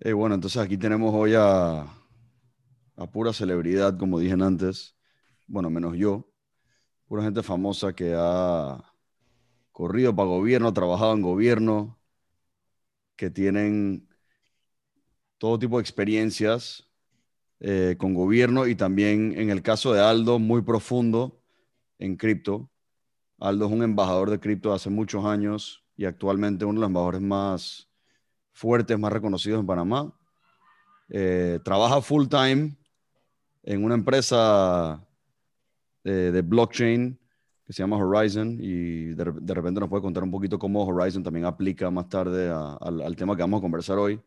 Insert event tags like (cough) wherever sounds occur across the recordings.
Eh, bueno, entonces aquí tenemos hoy a, pura celebridad, como dije antes. Bueno, menos yo. Pura gente famosa que ha corrido para gobierno, trabajado en gobierno, que tienen todo tipo de experiencias eh, con gobierno y también en el caso de Aldo, muy profundo en cripto. Aldo es un embajador de cripto hace muchos años y actualmente uno de los embajadores más fuertes, más reconocidos en Panamá. Eh, trabaja full time en una empresa eh, de blockchain que se llama Horizon y de, repente nos puede contar un poquito cómo Horizon también aplica más tarde al, tema que vamos a conversar hoy.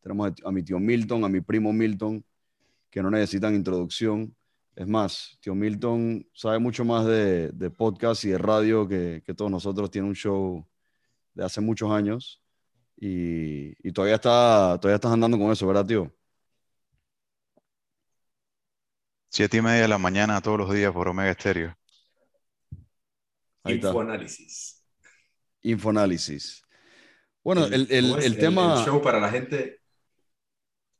Tenemos a mi tío Milton, a mi primo Milton, que no necesitan introducción. Es más, tío Milton sabe mucho más de, podcast y de radio que, todos nosotros. Tiene un show de hace muchos años y, todavía, está, todavía estás andando con eso, ¿verdad, tío? Siete y media de la mañana todos los días por Omega Estéreo. Infoanálisis. Infoanálisis. Bueno, el, el, tema... El show para la gente...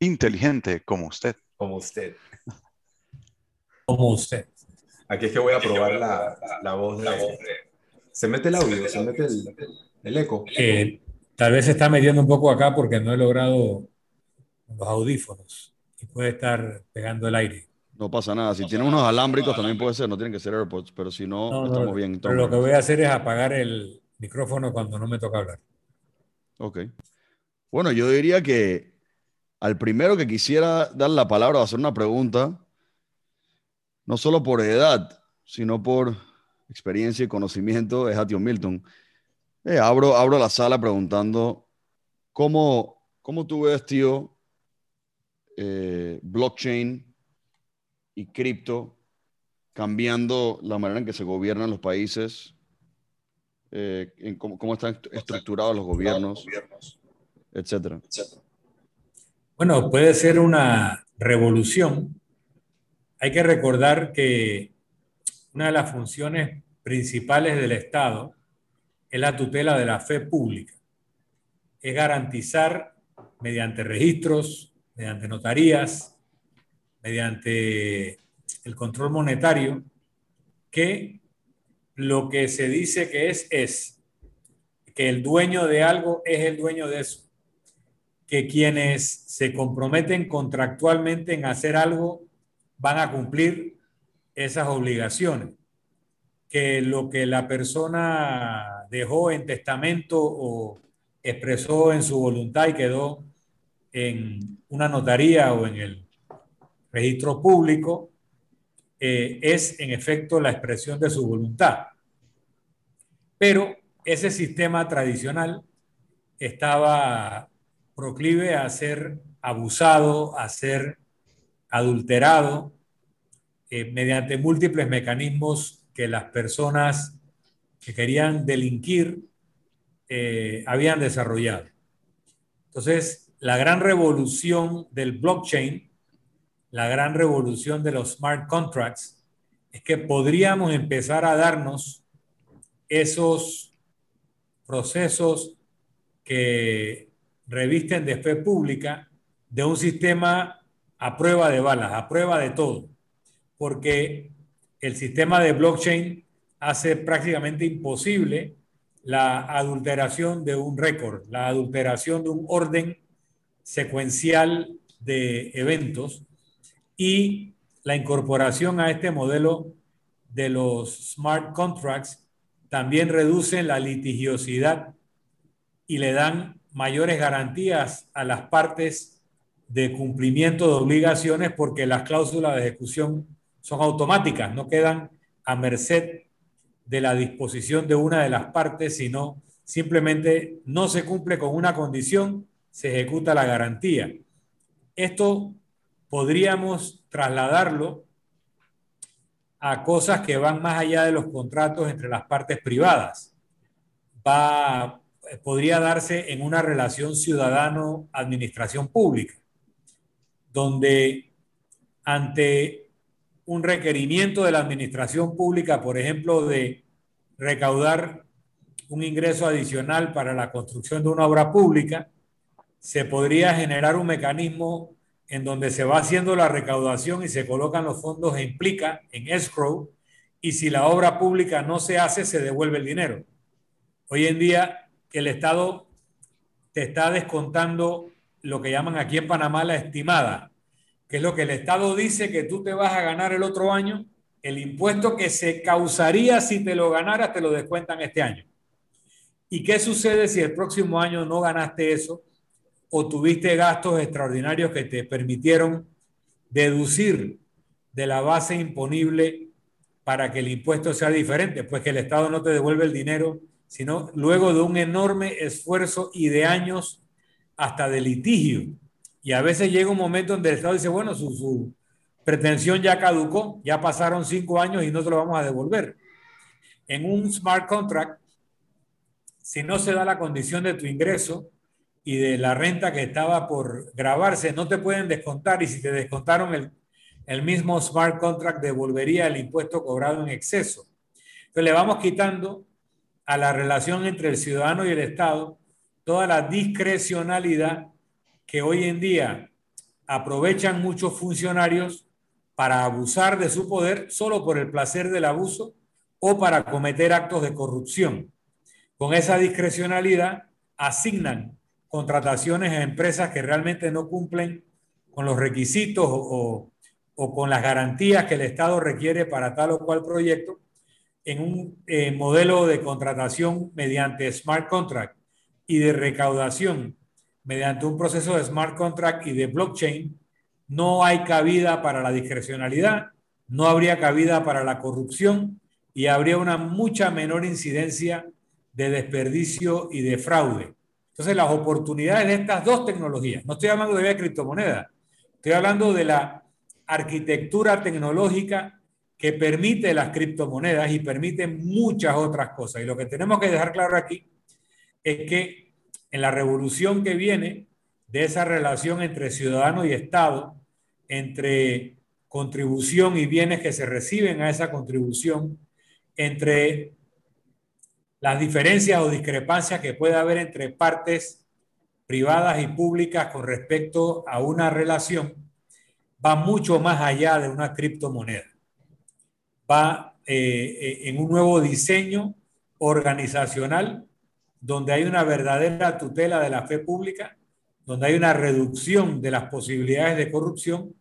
Inteligente como usted. Como usted. Como usted. Aquí es que voy a probar la, la, voz de... Se mete el audio, se mete el, el eco. Eh, tal vez se está metiendo un poco acá porque no he logrado los audífonos y puede estar pegando el aire. No pasa nada. Si tiene unos alámbricos también puede ser, no tienen que ser AirPods, pero si no, estamos bien. Pero lo que voy a hacer es apagar el micrófono cuando no me toca hablar. Ok. Bueno, yo diría que al primero que quisiera dar la palabra o hacer una pregunta, no solo por edad, sino por experiencia y conocimiento, es a Tío Milton. Eh, abro, abro la sala preguntando, ¿cómo, cómo tú ves, tío, eh, blockchain y cripto cambiando la manera en que se gobiernan los países, eh, en cómo, están estructurados los gobiernos, etcétera. Bueno, puede ser una revolución. Hay que recordar que una de las funciones principales del Estado es la tutela de la fe pública. Es garantizar mediante registros, mediante notarías, mediante el control monetario que lo que se dice que es es que el dueño de algo es el dueño de eso, que quienes se comprometen contractualmente en hacer algo van a cumplir esas obligaciones, que lo que la persona dejó en testamento o expresó en su voluntad y quedó en una notaría o en el registro público eh, es en efecto la expresión de su voluntad. Pero ese sistema tradicional estaba proclive a ser abusado, a ser adulterado eh, mediante múltiples mecanismos que las personas que querían delinquir eh, habían desarrollado. Entonces, la gran revolución del blockchain la gran revolución de los smart contracts es que podríamos empezar a darnos esos procesos que revisten de fe pública de un sistema a prueba de balas, a prueba de todo, porque el sistema de blockchain hace prácticamente imposible la adulteración de un récord, la adulteración de un orden secuencial de eventos y la incorporación a este modelo de los smart contracts también reduce la litigiosidad y le dan mayores garantías a las partes de cumplimiento de obligaciones porque las cláusulas de ejecución son automáticas, no quedan a merced de la disposición de una de las partes, sino simplemente no se cumple con una condición, se ejecuta la garantía. Esto podríamos trasladarlo a cosas que van más allá de los contratos entre las partes privadas. Va, podría darse en una relación ciudadano-administración pública, donde ante un requerimiento de la administración pública, por ejemplo, de recaudar un ingreso adicional para la construcción de una obra pública, se podría generar un mecanismo en donde se va haciendo la recaudación y se colocan los fondos en plica, en escrow, y si la obra pública no se hace, se devuelve el dinero. Hoy en día el Estado te está descontando lo que llaman aquí en Panamá la estimada, que es lo que el Estado dice que tú te vas a ganar el otro año, el impuesto que se causaría si te lo ganaras, te lo descuentan este año. ¿Y qué sucede si el próximo año no ganaste eso o tuviste gastos extraordinarios que te permitieron deducir de la base imponible para que el impuesto sea diferente? Pues que el Estado no te devuelve el dinero, sino luego de un enorme esfuerzo y de años hasta de litigio. Y a veces llega un momento donde el Estado dice, bueno, su, pretensión ya caducó, ya pasaron cinco años y no se lo vamos a devolver. En un smart contract, si no se da la condición de tu ingreso y de la renta que estaba por grabarse, no te pueden descontar y si te descontaron el, el mismo smart contract devolvería el impuesto cobrado en exceso. Entonces le vamos quitando a la relación entre el ciudadano y el Estado toda la discrecionalidad que hoy en día aprovechan muchos funcionarios para abusar de su poder solo por el placer del abuso o para cometer actos de corrupción. Con esa discrecionalidad asignan contrataciones a empresas que realmente no cumplen con los requisitos o, o con las garantías que el Estado requiere para tal o cual proyecto en un eh, modelo de contratación mediante smart contract y de recaudación mediante un proceso de smart contract y de blockchain, no hay cabida para la discrecionalidad, no habría cabida para la corrupción y habría una mucha menor incidencia de desperdicio y de fraude. Entonces, las oportunidades de estas dos tecnologías, no estoy hablando de criptomoneda, estoy hablando de la arquitectura tecnológica que permite las criptomonedas y permite muchas otras cosas. Y lo que tenemos que dejar claro aquí es que en la revolución que viene de esa relación entre ciudadano y Estado, entre contribución y bienes que se reciben a esa contribución, entre las diferencias o discrepancias que puede haber entre partes privadas y públicas con respecto a una relación, va mucho más allá de una criptomoneda. Va eh, eh, en un nuevo diseño organizacional donde hay una verdadera tutela de la fe pública, donde hay una reducción de las posibilidades de corrupción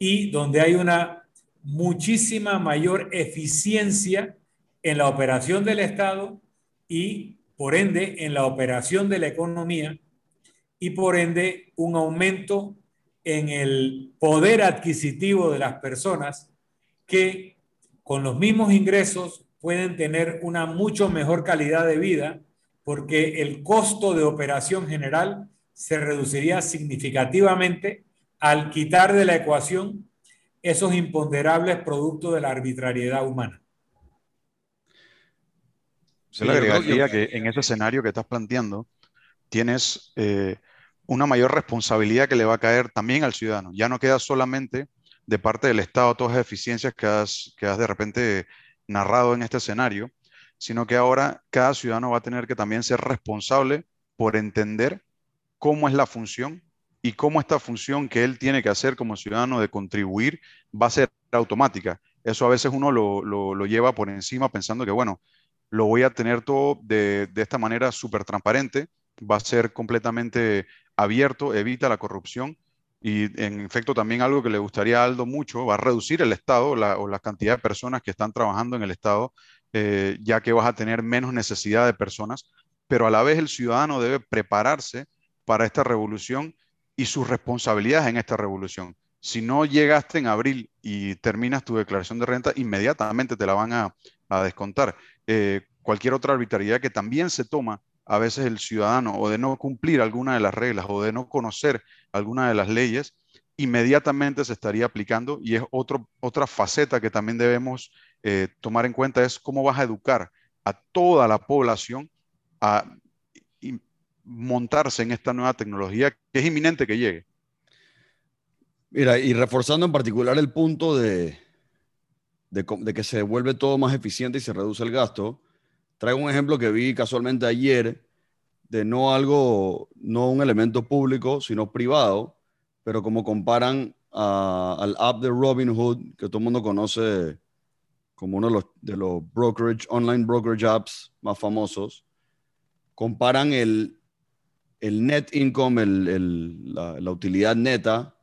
y donde hay una muchísima mayor eficiencia en la operación del Estado y, por ende, en la operación de la economía y, por ende, un aumento en el poder adquisitivo de las personas que con los mismos ingresos pueden tener una mucho mejor calidad de vida porque el costo de operación general se reduciría significativamente al quitar de la ecuación esos imponderables productos de la arbitrariedad humana. Se le agregaría que en ese escenario que estás planteando, tienes eh, una mayor responsabilidad que le va a caer también al ciudadano. Ya no queda solamente de parte del Estado todas las eficiencias que has, que has de repente narrado en este escenario, sino que ahora cada ciudadano va a tener que también ser responsable por entender cómo es la función y cómo esta función que él tiene que hacer como ciudadano de contribuir va a ser automática. Eso a veces uno lo, lleva por encima pensando que, bueno, lo voy a tener todo de, de esta manera súper transparente, va a ser completamente abierto, evita la corrupción y en efecto también algo que le gustaría a Aldo mucho, va a reducir el Estado o la cantidad de personas que están trabajando en el Estado eh, ya que vas a tener menos necesidad de personas, pero a la vez el ciudadano debe prepararse para esta revolución y sus responsabilidades en esta revolución. Si no llegaste en abril y terminas tu declaración de renta, inmediatamente te la van a, descontar. Eh, cualquier otra arbitrariedad que también se toma a veces el ciudadano o de no cumplir alguna de las reglas o de no conocer alguna de las leyes, inmediatamente se estaría aplicando y es otro, otra faceta que también debemos eh, tomar en cuenta es cómo vas a educar a toda la población a montarse en esta nueva tecnología que es inminente que llegue. Mira, y reforzando en particular el punto de, de, que se vuelve todo más eficiente y se reduce el gasto, traigo un ejemplo que vi casualmente ayer de no algo, no un elemento público, sino privado, pero como comparan al app de Robinhood, que todo el mundo conoce como uno de los, de los brokerage, online brokerage apps más famosos, comparan el, el net income, el, la, la, utilidad neta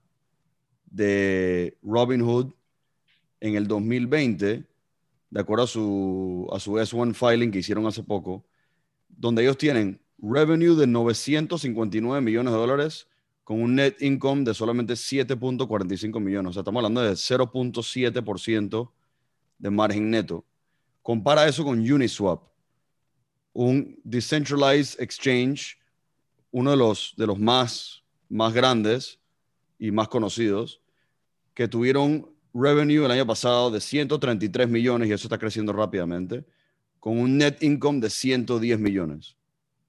de Robinhood en el 2020, de acuerdo a su, a su S1 filing que hicieron hace poco, donde ellos tienen revenue de 959 millones de dólares con un net income de solamente 7.45 millones. O sea, estamos hablando de 0.7% de margen neto. Compara eso con Uniswap, un decentralized exchange, uno de los, de los más, más grandes y más conocidos, que tuvieron revenue el año pasado de 133 millones y eso está creciendo rápidamente, con un net income de 110 millones.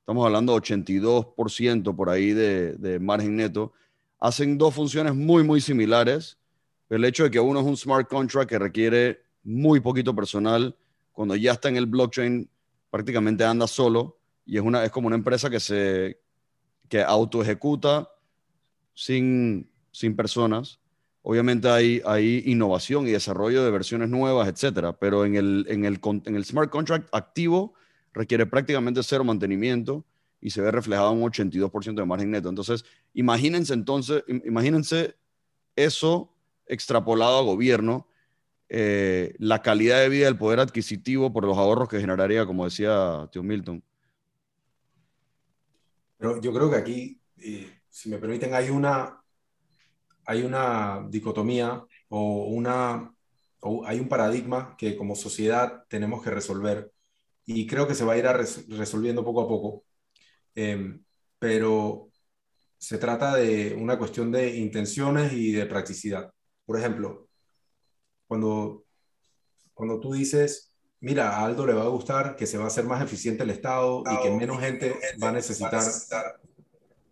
Estamos hablando de 82% por ahí de, de margen neto. Hacen dos funciones muy, muy similares. El hecho de que uno es un smart contract que requiere muy poquito personal, cuando ya está en el blockchain prácticamente anda solo y es, una, es como una empresa que se que auto ejecuta sin, sin personas. Obviamente hay, hay innovación y desarrollo de versiones nuevas, etcétera, pero en el, en, el, en el smart contract activo requiere prácticamente cero mantenimiento y se ve reflejado un 82% de margen neto. Entonces, imagínense entonces, imagínense eso extrapolado a gobierno eh, la calidad de vida, el poder adquisitivo por los ahorros que generaría, como decía Tío Milton. Pero yo creo que aquí, eh, si me permiten, hay una, hay una dicotomía o, una, o hay un paradigma que como sociedad tenemos que resolver y creo que se va a ir resolviendo poco a poco. Em, pero se trata de una cuestión de intenciones y de practicidad. Por ejemplo, cuando, cuando tú dices, mira, a Aldo le va a gustar que se va a hacer más eficiente el Estado y que menos gente va a necesitar...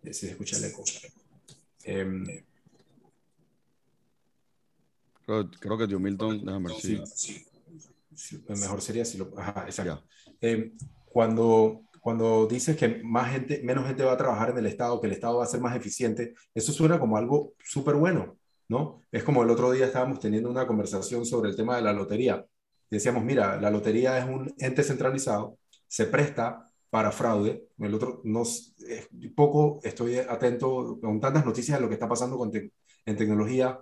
Eh, se escucha el eco. Em, creo, que Tío Milton, déjame ver si... mejor sería si lo... Ajá, exacto. Em, cuando, cuando dices que más gente, menos gente va a trabajar en el Estado, que el Estado va a ser más eficiente, eso suena como algo súper bueno. ¿No? Es como el otro día estábamos teniendo una conversación sobre el tema de la lotería. Decíamos, mira, la lotería es un ente centralizado, se presta para fraude. El otro, no, poco estoy atento con tantas noticias de lo que está pasando con en tecnología.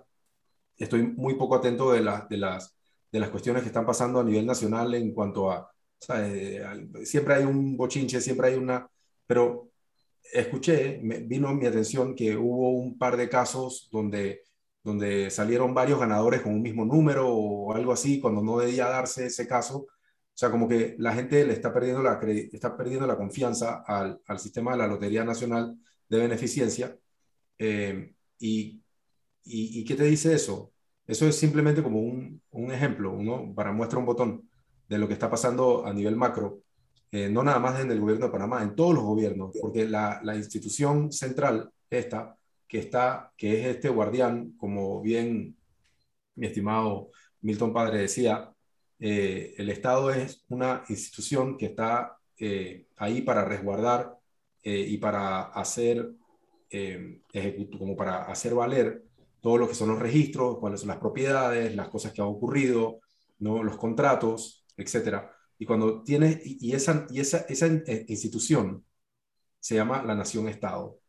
Estoy muy poco atento de, de, las, de las cuestiones que están pasando a nivel nacional en cuanto a, siempre hay un bochinche, siempre hay una, pero escuché, me, vino mi atención que hubo un par de casos donde donde salieron varios ganadores con un mismo número o algo así, cuando no debía darse ese caso. O sea, como que la gente le está perdiendo la, está perdiendo la confianza al, al sistema de la Lotería Nacional de Beneficencia. Eh, y, y, qué te dice eso? Eso es simplemente como un, un, ejemplo, uno para muestra un botón de lo que está pasando a nivel macro, eh, no nada más en el gobierno de Panamá, en todos los gobiernos, porque la, la institución central, esta, que está, que es este guardián, como bien mi estimado Milton Padre decía, eh, el Estado es una institución que está eh, ahí para resguardar eh, y para hacer, como para hacer valer todo lo que son los registros, cuáles son las propiedades, las cosas que han ocurrido, ¿no? los contratos, etc. Y cuando tienes, y esa, y esa, esa institución se llama la nación-estado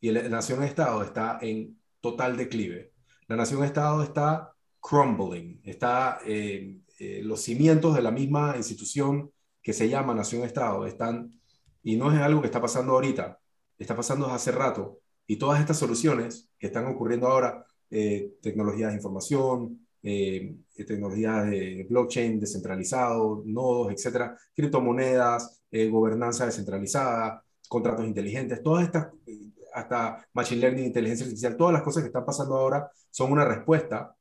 y la nación-estado está en total declive. La nación-estado está crumbling, está eh, eh, los cimientos de la misma institución que se llama nación-estado están, y no es algo que está pasando ahorita, está pasando hace rato, y todas estas soluciones que están ocurriendo ahora, eh, tecnologías de información, tecnologías de blockchain descentralizado, nodos, etcétera, criptomonedas, gobernanza descentralizada, contratos inteligentes, todas estas hasta Machine Learning, inteligencia artificial, todas las cosas que están pasando ahora son una respuesta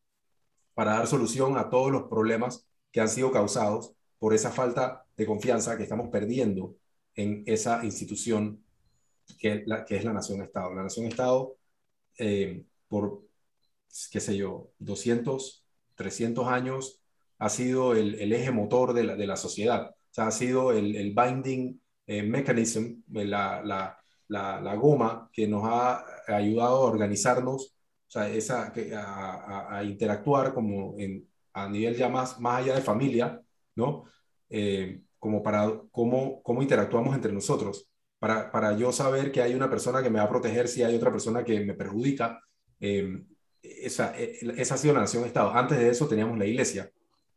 para dar solución a todos los problemas que han sido causados por esa falta de confianza que estamos perdiendo en esa institución que, la, que es la Nación-Estado. La Nación-Estado, eh, por, qué sé yo, 200, 300 años, ha sido el, el eje motor de la, de la, sociedad. O sea, ha sido el, el binding eh, mechanism, la, la la, goma que nos ha ayudado a organizarnos, o sea, esa, a, a, interactuar como en, a nivel ya más, más allá de familia, ¿no? Eh, como para cómo, cómo interactuamos entre nosotros, para, para yo saber que hay una persona que me va a proteger si hay otra persona que me perjudica. Eh, esa, eh, esa ha sido la nación-estado. Antes de eso teníamos la iglesia.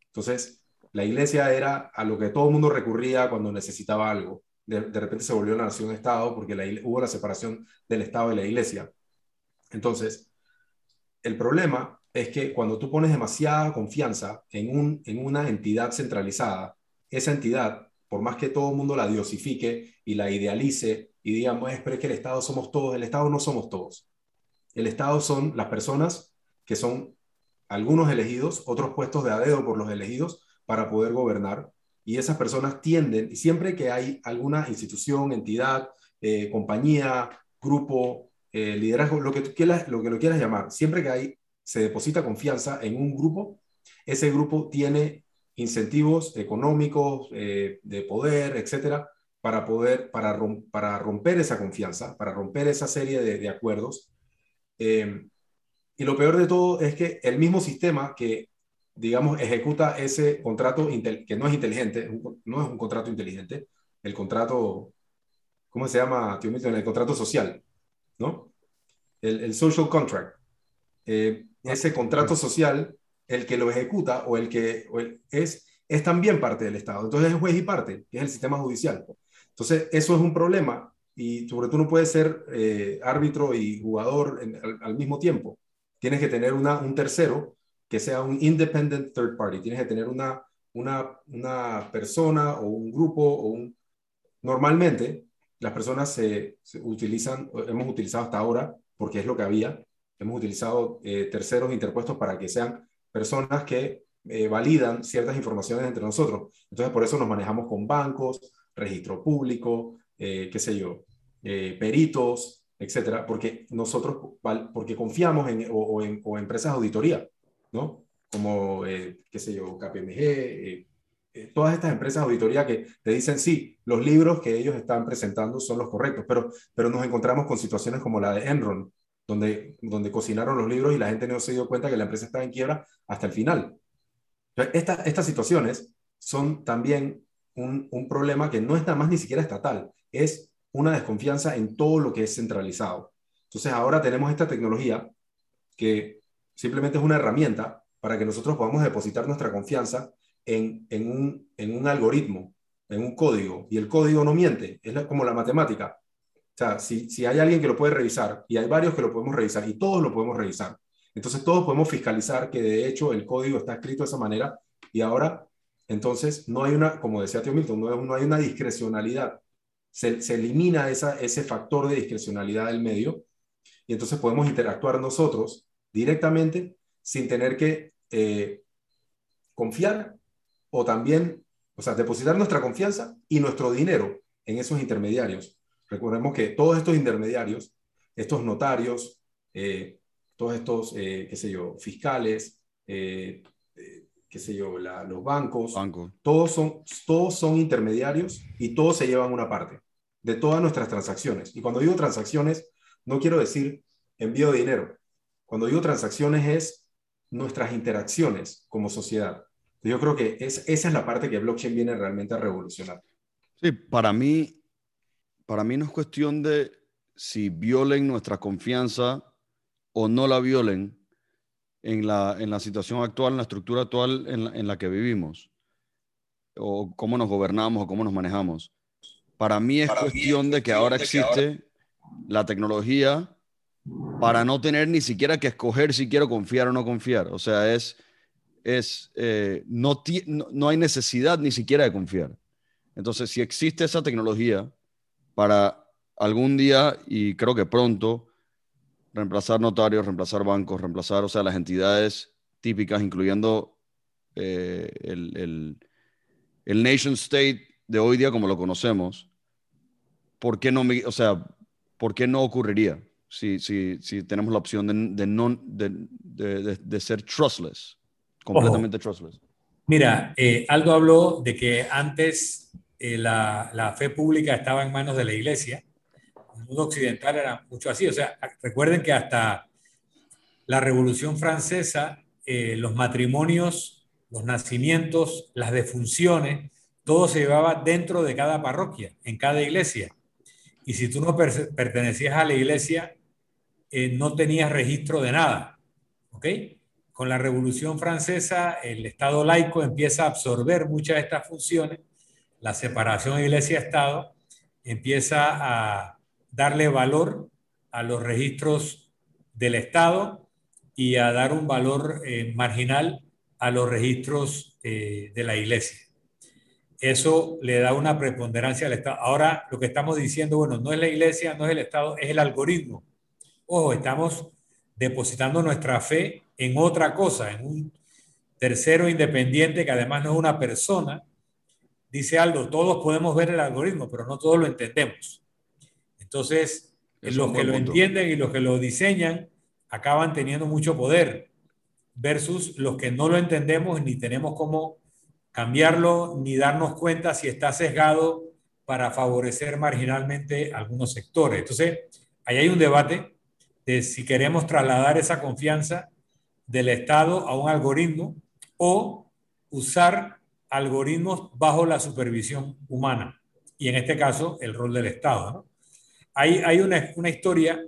Entonces, la iglesia era a lo que todo el mundo recurría cuando necesitaba algo. De, repente se volvió la nación-estado porque hubo la separación del Estado y la iglesia. Entonces, el problema es que cuando tú pones demasiada confianza en, un, en una entidad centralizada, esa entidad, por más que todo el mundo la diosifique y la idealice y digamos, es que el Estado somos todos, el Estado no somos todos. El Estado son las personas que son algunos elegidos, otros puestos de a dedo por los elegidos para poder gobernar. Y esas personas tienden, y siempre que hay alguna institución, entidad, eh, compañía, grupo, eh, liderazgo, lo que, quieras, lo que lo quieras llamar, siempre que hay, se deposita confianza en un grupo, ese grupo tiene incentivos económicos, eh, de poder, etcétera, para poder, para, para romper esa confianza, para romper esa serie de acuerdos. Y lo peor de todo es que el mismo sistema que, digamos, ejecuta ese contrato que no es inteligente, no es un contrato inteligente, el contrato, ¿cómo se llama, tío Milton? El contrato social, ¿no? El, social contract. Eh, ese contrato social, el que lo ejecuta o el que es, es también parte del Estado. Entonces es juez y parte, que es el sistema judicial. Entonces, eso es un problema y sobre todo no puedes ser eh, árbitro y jugador al, mismo tiempo. Tienes que tener una, un tercero que sea un independent third party. Tienes que tener una, una, una persona o un grupo o un... Normalmente las personas se, utilizan, hemos utilizado hasta ahora, porque es lo que había, hemos utilizado eh, terceros interpuestos para que sean personas que eh, validan ciertas informaciones entre nosotros. Entonces, por eso nos manejamos con bancos, registro público, eh, qué sé yo, eh, peritos, etcétera, porque nosotros, porque confiamos en, o, en, empresas de auditoría, ¿no? Como, eh, qué sé yo, KPMG, todas estas empresas de auditoría que te dicen, sí, los libros que ellos están presentando son los correctos, pero, pero nos encontramos con situaciones como la de Enron, donde, donde cocinaron los libros y la gente no se dio cuenta que la empresa estaba en quiebra hasta el final. estas situaciones son también un, un, problema que no es nada más ni siquiera estatal, es una desconfianza en todo lo que es centralizado. Entonces ahora tenemos esta tecnología que simplemente es una herramienta para que nosotros podamos depositar nuestra confianza en, en, un, en un algoritmo, en un código, y el código no miente, es como la matemática. O sea, si, si hay alguien que lo puede revisar, y hay varios que lo podemos revisar, y todos lo podemos revisar, entonces todos podemos fiscalizar que de hecho el código está escrito de esa manera, y ahora, entonces, no hay una, como decía Tío Milton, no, no hay una discrecionalidad. Se, elimina esa, ese factor de discrecionalidad del medio y entonces podemos interactuar nosotros directamente sin tener que eh, confiar o también, o sea, depositar nuestra confianza y nuestro dinero en esos intermediarios. Recordemos que todos estos intermediarios, estos notarios, eh, todos estos, eh, qué sé yo, fiscales, qué sé yo, los bancos, Todos, son, todos son intermediarios y todos se llevan una parte de todas nuestras transacciones. Y cuando digo transacciones, no quiero decir envío de dinero. Cuando digo transacciones es nuestras interacciones como sociedad. Yo creo que es, esa es la parte que blockchain viene realmente a revolucionar. Sí, para mí, para mí no es cuestión de si violen nuestra confianza o no la violen en la, en la situación actual, en la estructura actual en la, en la que vivimos, o cómo nos gobernamos o cómo nos manejamos para mí es cuestión de que ahora existe la tecnología para no tener ni siquiera que escoger si quiero confiar o no confiar. O sea, es, es eh, no, no, hay necesidad ni siquiera de confiar. Entonces, si existe esa tecnología para algún día, y creo que pronto, reemplazar notarios, reemplazar bancos, reemplazar, o sea, las entidades típicas, incluyendo eh, el, el, el nation state de hoy día como lo conocemos, ¿por qué no, o sea, ¿por qué no ocurriría si, si, si tenemos la opción de, de, de, de, ser trustless, completamente trustless? Mira, eh, Aldo habló de que antes eh, la, la, fe pública estaba en manos de la iglesia, el mundo occidental era mucho así. O sea, recuerden que hasta la Revolución Francesa, eh, los matrimonios, los nacimientos, las defunciones, todo se llevaba dentro de cada parroquia, en cada iglesia. Y si tú no pertenecías a la iglesia, eh, no tenías registro de nada. ¿Ok? Con la Revolución Francesa, el Estado laico empieza a absorber muchas de estas funciones, la separación iglesia-Estado empieza a darle valor a los registros del Estado y a dar un valor eh, marginal a los registros eh, de la iglesia. Eso le da una preponderancia al Estado. Ahora lo que estamos diciendo, bueno, no es la iglesia, no es el Estado, es el algoritmo. Ojo, estamos depositando nuestra fe en otra cosa, en un tercero independiente que además no es una persona. Dice algo, todos podemos ver el algoritmo, pero no todos lo entendemos. Entonces, los que lo entienden y los que lo diseñan acaban teniendo mucho poder versus los que no lo entendemos ni tenemos cómo cambiarlo ni darnos cuenta si está sesgado para favorecer marginalmente algunos sectores. Entonces, ahí hay un debate de si queremos trasladar esa confianza del Estado a un algoritmo o usar algoritmos bajo la supervisión humana. Y en este caso, el rol del Estado. Hay, hay una, una historia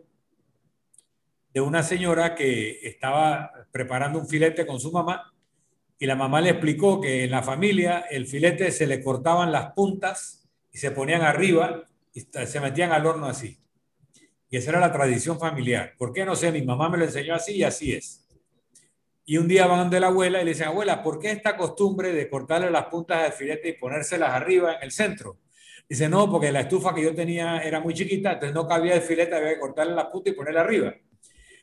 de una señora que estaba preparando un filete con su mamá y la mamá le explicó que en la familia el filete se le cortaban las puntas y se ponían arriba y se metían al horno así. Y esa era la tradición familiar. ¿Por qué? No sé, mi mamá me lo enseñó así y así es. Y un día van de la abuela y le dicen, abuela, ¿por qué esta costumbre de cortarle las puntas del filete y ponérselas arriba en el centro? Dice, no, porque la estufa que yo tenía era muy chiquita, entonces no cabía el filete, había que cortarle las puntas y ponerla arriba.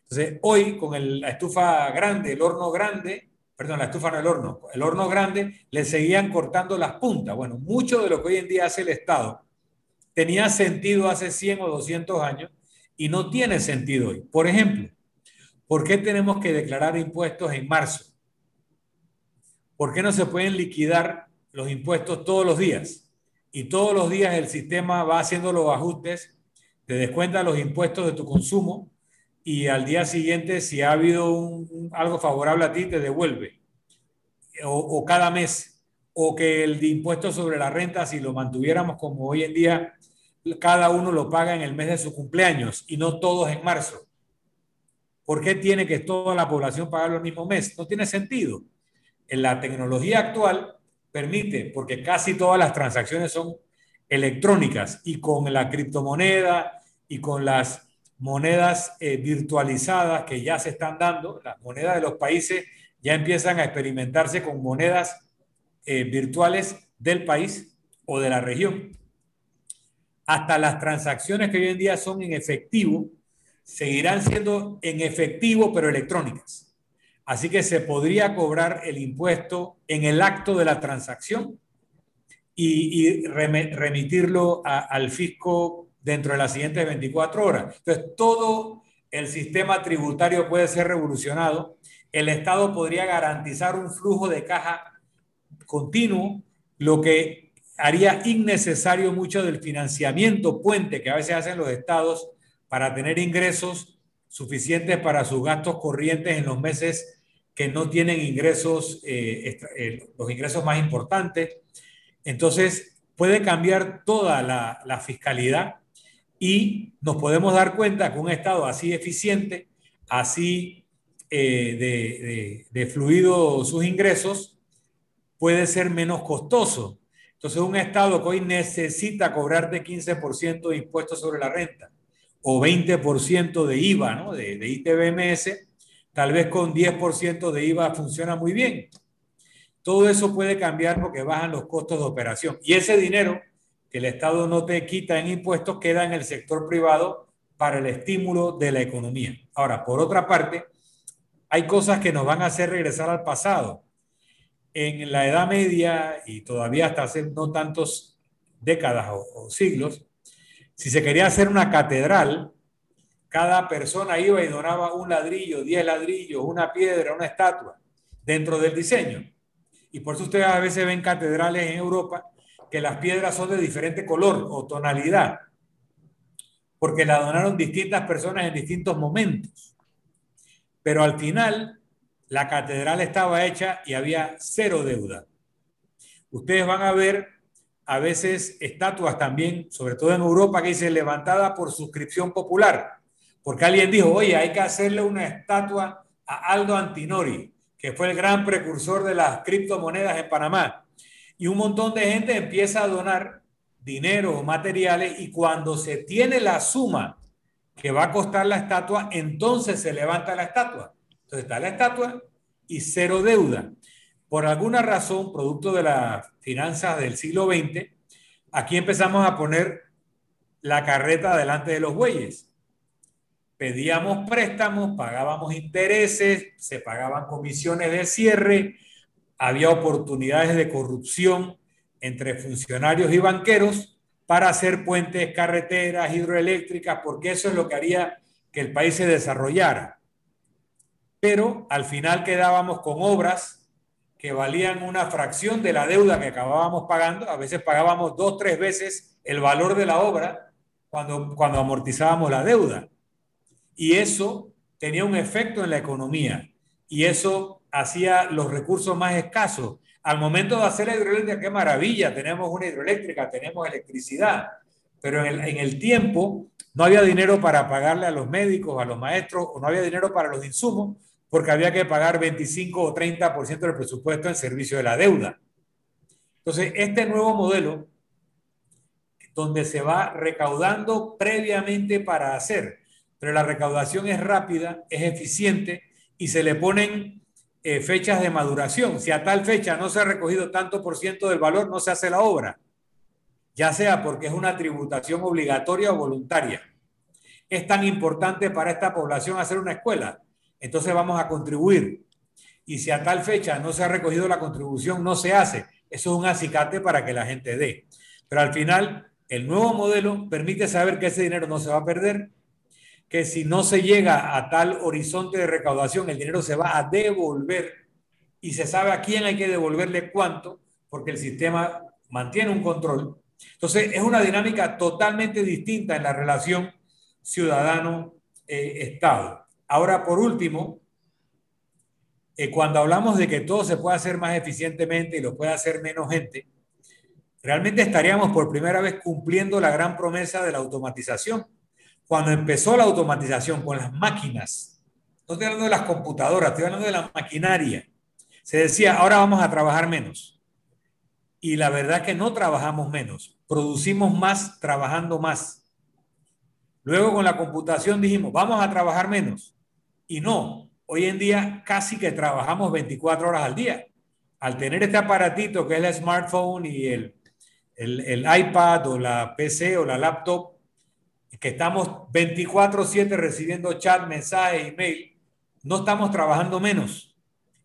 Entonces, hoy con la estufa grande, el horno grande, perdón, la estufa no el horno, el horno grande, le seguían cortando las puntas. Bueno, mucho de lo que hoy en día hace el Estado tenía sentido hace 100 o 200 años y no tiene sentido hoy. Por ejemplo, ¿por qué tenemos que declarar impuestos en marzo? ¿Por qué no se pueden liquidar los impuestos todos los días? Y todos los días el sistema va haciendo los ajustes, te descuenta los impuestos de tu consumo y al día siguiente, si ha habido algo favorable a ti, te devuelve. O, cada mes. O que el impuesto sobre la renta, si lo mantuviéramos como hoy en día, cada uno lo paga en el mes de su cumpleaños y no todos en marzo. ¿Por qué tiene que toda la población pagarlo el mismo mes? No tiene sentido. En la tecnología actual permite, porque casi todas las transacciones son electrónicas y con la criptomoneda y con las monedas eh, virtualizadas que ya se están dando, las monedas de los países ya empiezan a experimentarse con monedas eh, virtuales del país o de la región. Hasta las transacciones que hoy en día son en efectivo, seguirán siendo en efectivo pero electrónicas. Así que se podría cobrar el impuesto en el acto de la transacción y, remitirlo al fisco dentro de las siguientes 24 horas. Entonces, todo el sistema tributario puede ser revolucionado. El Estado podría garantizar un flujo de caja continuo, lo que haría innecesario mucho del financiamiento puente que a veces hacen los estados para tener ingresos suficientes para sus gastos corrientes en los meses que no tienen ingresos, eh, eh, los ingresos más importantes. Entonces, puede cambiar toda la, fiscalidad y nos podemos dar cuenta que un Estado así eficiente, así eh, de, fluido sus ingresos, puede ser menos costoso. Entonces, un Estado que hoy necesita cobrarte 15% de impuestos sobre la renta o 20% de IVA, ¿no? de, de ITBMS, tal vez con 10% de IVA funciona muy bien. Todo eso puede cambiar porque bajan los costos de operación. Y ese dinero que el Estado no te quita en impuestos queda en el sector privado para el estímulo de la economía. Ahora, por otra parte, hay cosas que nos van a hacer regresar al pasado. En la Edad Media y todavía hasta hace no tantos décadas o, siglos, si se quería hacer una catedral, cada persona iba y donaba un ladrillo, diez ladrillos, una piedra, una estatua dentro del diseño. Y por eso ustedes a veces ven catedrales en Europa que las piedras son de diferente color o tonalidad. porque la donaron distintas personas en distintos momentos. Pero al final, la catedral estaba hecha y había cero deuda. Ustedes van a ver a veces estatuas también, sobre todo en Europa, que dice levantada por suscripción popular, porque alguien dijo, oye, hay que hacerle una estatua a Aldo Antinori, que fue el gran precursor de las criptomonedas en Panamá. Y un montón de gente empieza a donar dinero o materiales y cuando se tiene la suma que va a costar la estatua, entonces se levanta la estatua. Entonces está la estatua y cero deuda por alguna razón, producto de las finanzas del siglo XX, aquí empezamos a poner la carreta delante de los bueyes. Pedíamos préstamos, pagábamos intereses, se pagaban comisiones de cierre, había oportunidades de corrupción entre funcionarios y banqueros para hacer puentes, carreteras, hidroeléctricas, porque eso es lo que haría que el país se desarrollara. Pero al final quedábamos con obras que valían una fracción de la deuda que acabábamos pagando. A veces pagábamos dos, tres veces el valor de la obra cuando, cuando amortizábamos la deuda. Y eso tenía un efecto en la economía y eso hacía los recursos más escasos. Al momento de hacer la hidroeléctrica, qué maravilla, tenemos una hidroeléctrica, tenemos electricidad, pero en el, en el tiempo no había dinero para pagarle a los médicos, a los maestros, o no había dinero para los insumos, porque había que pagar 25 o 30% del presupuesto en servicio de la deuda. Entonces, este nuevo modelo, donde se va recaudando previamente para hacer, pero la recaudación es rápida, es eficiente y se le ponen eh, fechas de maduración. Si a tal fecha no se ha recogido tanto por ciento del valor, no se hace la obra, ya sea porque es una tributación obligatoria o voluntaria. Es tan importante para esta población hacer una escuela entonces vamos a contribuir. Y si a tal fecha no se ha recogido la contribución, no se hace. Eso es un acicate para que la gente dé. Pero al final, el nuevo modelo permite saber que ese dinero no se va a perder, que si no se llega a tal horizonte de recaudación, el dinero se va a devolver y se sabe a quién hay que devolverle cuánto, porque el sistema mantiene un control. Entonces, es una dinámica totalmente distinta en la relación ciudadano-estado. Ahora, por último, eh, cuando hablamos de que todo se puede hacer más eficientemente y lo puede hacer menos gente, realmente estaríamos por primera vez cumpliendo la gran promesa de la automatización. Cuando empezó la automatización con las máquinas, no estoy hablando de las computadoras, estoy hablando de la maquinaria, se decía, ahora vamos a trabajar menos. Y la verdad que no trabajamos menos, producimos más trabajando más. Luego con la computación dijimos, vamos a trabajar menos. Y no, hoy en día casi que trabajamos 24 horas al día. Al tener este aparatito que es el smartphone y el, el, iPad o la PC o la laptop, que estamos 24/7 recibiendo chat, mensajes, email, no estamos trabajando menos,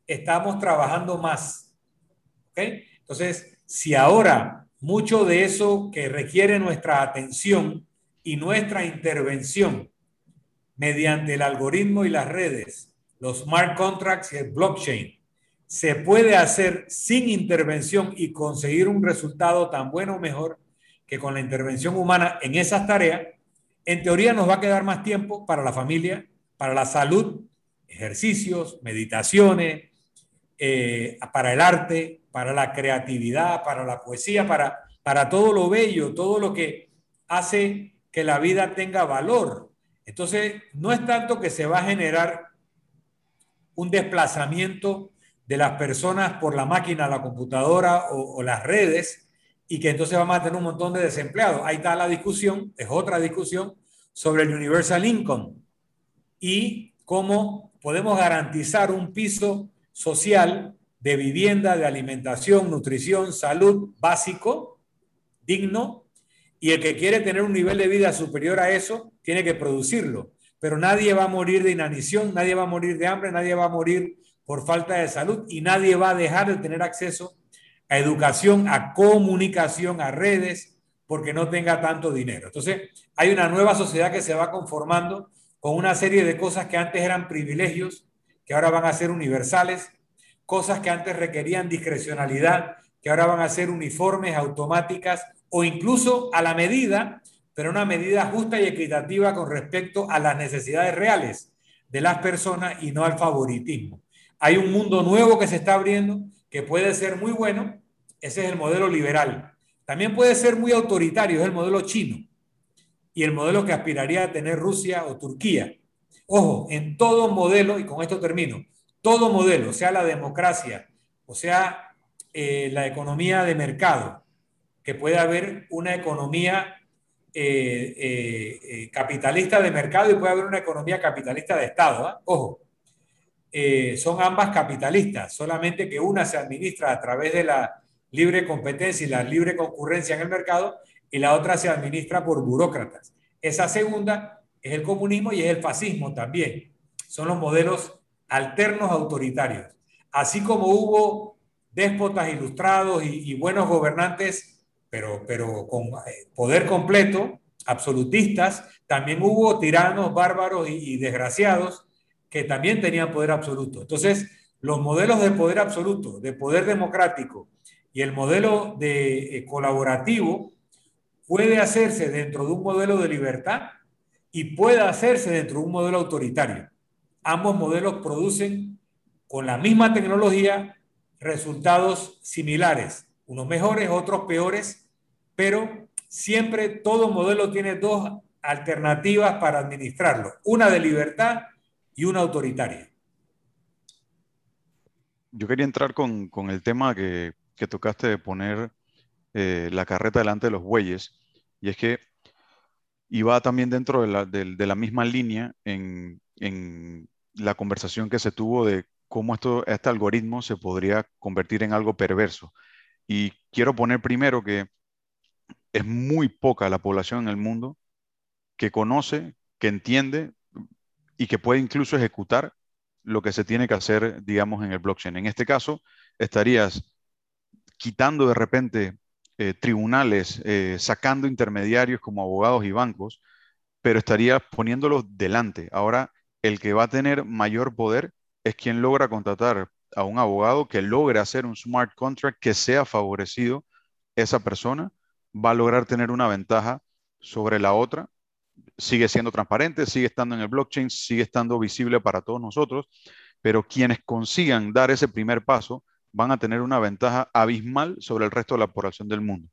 estamos trabajando más. Entonces, si ahora mucho de eso que requiere nuestra atención y nuestra intervención mediante el algoritmo y las redes, los smart contracts y el blockchain, se puede hacer sin intervención y conseguir un resultado tan bueno o mejor que con la intervención humana en esas tareas, en teoría nos va a quedar más tiempo para la familia, para la salud, ejercicios, meditaciones, eh, para el arte, para la creatividad, para la poesía, para, para todo lo bello, todo lo que hace que la vida tenga valor. Entonces, no es tanto que se va a generar un desplazamiento de las personas por la máquina, la computadora o, las redes y que entonces vamos a tener un montón de desempleados. Ahí está la discusión, es otra discusión sobre el Universal Income y cómo podemos garantizar un piso social de vivienda, de alimentación, nutrición, salud básico, digno, y el que quiere tener un nivel de vida superior a eso, tiene que producirlo. Pero nadie va a morir de inanición, nadie va a morir de hambre, nadie va a morir por falta de salud y nadie va a dejar de tener acceso a educación, a comunicación, a redes, porque no tenga tanto dinero. Entonces, hay una nueva sociedad que se va conformando con una serie de cosas que antes eran privilegios, que ahora van a ser universales, cosas que antes requerían discrecionalidad, que ahora van a ser uniformes, automáticas o incluso a la medida pero una medida justa y equitativa con respecto a las necesidades reales de las personas y no al favoritismo. Hay un mundo nuevo que se está abriendo que puede ser muy bueno, ese es el modelo liberal. También puede ser muy autoritario, es el modelo chino y el modelo que aspiraría a tener Rusia o Turquía. Ojo, en todo modelo, y con esto termino, todo modelo, sea la democracia o sea eh, la economía de mercado, que puede haber una economía eh, eh, capitalista de mercado y puede haber una economía capitalista de Estado. ¿ah? Ojo, son ambas capitalistas, solamente que una se administra a través de la libre competencia y la libre concurrencia en el mercado y la otra se administra por burócratas. Esa segunda es el comunismo y es el fascismo también. Son los modelos alternos autoritarios. Así como hubo déspotas ilustrados y, buenos gobernantes, pero, pero con eh, poder completo, absolutistas, también hubo tiranos, bárbaros y, desgraciados que también tenían poder absoluto. Entonces, los modelos de poder absoluto, de poder democrático y el modelo de eh, colaborativo puede hacerse dentro de un modelo de libertad y puede hacerse dentro de un modelo autoritario. Ambos modelos producen con la misma tecnología resultados similares, unos mejores, otros peores, pero siempre todo modelo tiene dos alternativas para administrarlo, una de libertad y una autoritaria. Yo quería entrar con, el tema que, tocaste de poner eh, la carreta delante de los bueyes, y es que iba también dentro de la, de la misma línea en, en, la conversación que se tuvo de cómo esto, este algoritmo se podría convertir en algo perverso. Y quiero poner primero que es muy poca la población en el mundo que conoce, que entiende y que puede incluso ejecutar lo que se tiene que hacer, digamos, en el blockchain. En este caso, estarías quitando de repente eh, tribunales, eh, sacando intermediarios como abogados y bancos, pero estarías poniéndolos delante. Ahora, el que va a tener mayor poder es quien logra contratar a un abogado que logre hacer un smart contract que sea favorecido esa persona, va a lograr tener una ventaja sobre la otra. Sigue siendo transparente, sigue estando en el blockchain, sigue estando visible para todos nosotros, pero quienes consigan dar ese primer paso van a tener una ventaja abismal sobre el resto de la población del mundo.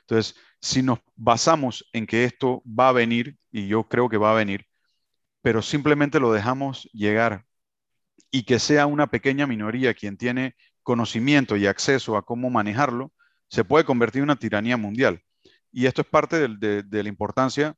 Entonces, si nos basamos en que esto va a venir, y yo creo que va a venir, pero simplemente lo dejamos llegar y que sea una pequeña minoría quien tiene conocimiento y acceso a cómo manejarlo, se puede convertir en una tiranía mundial. Y esto es parte de, la importancia,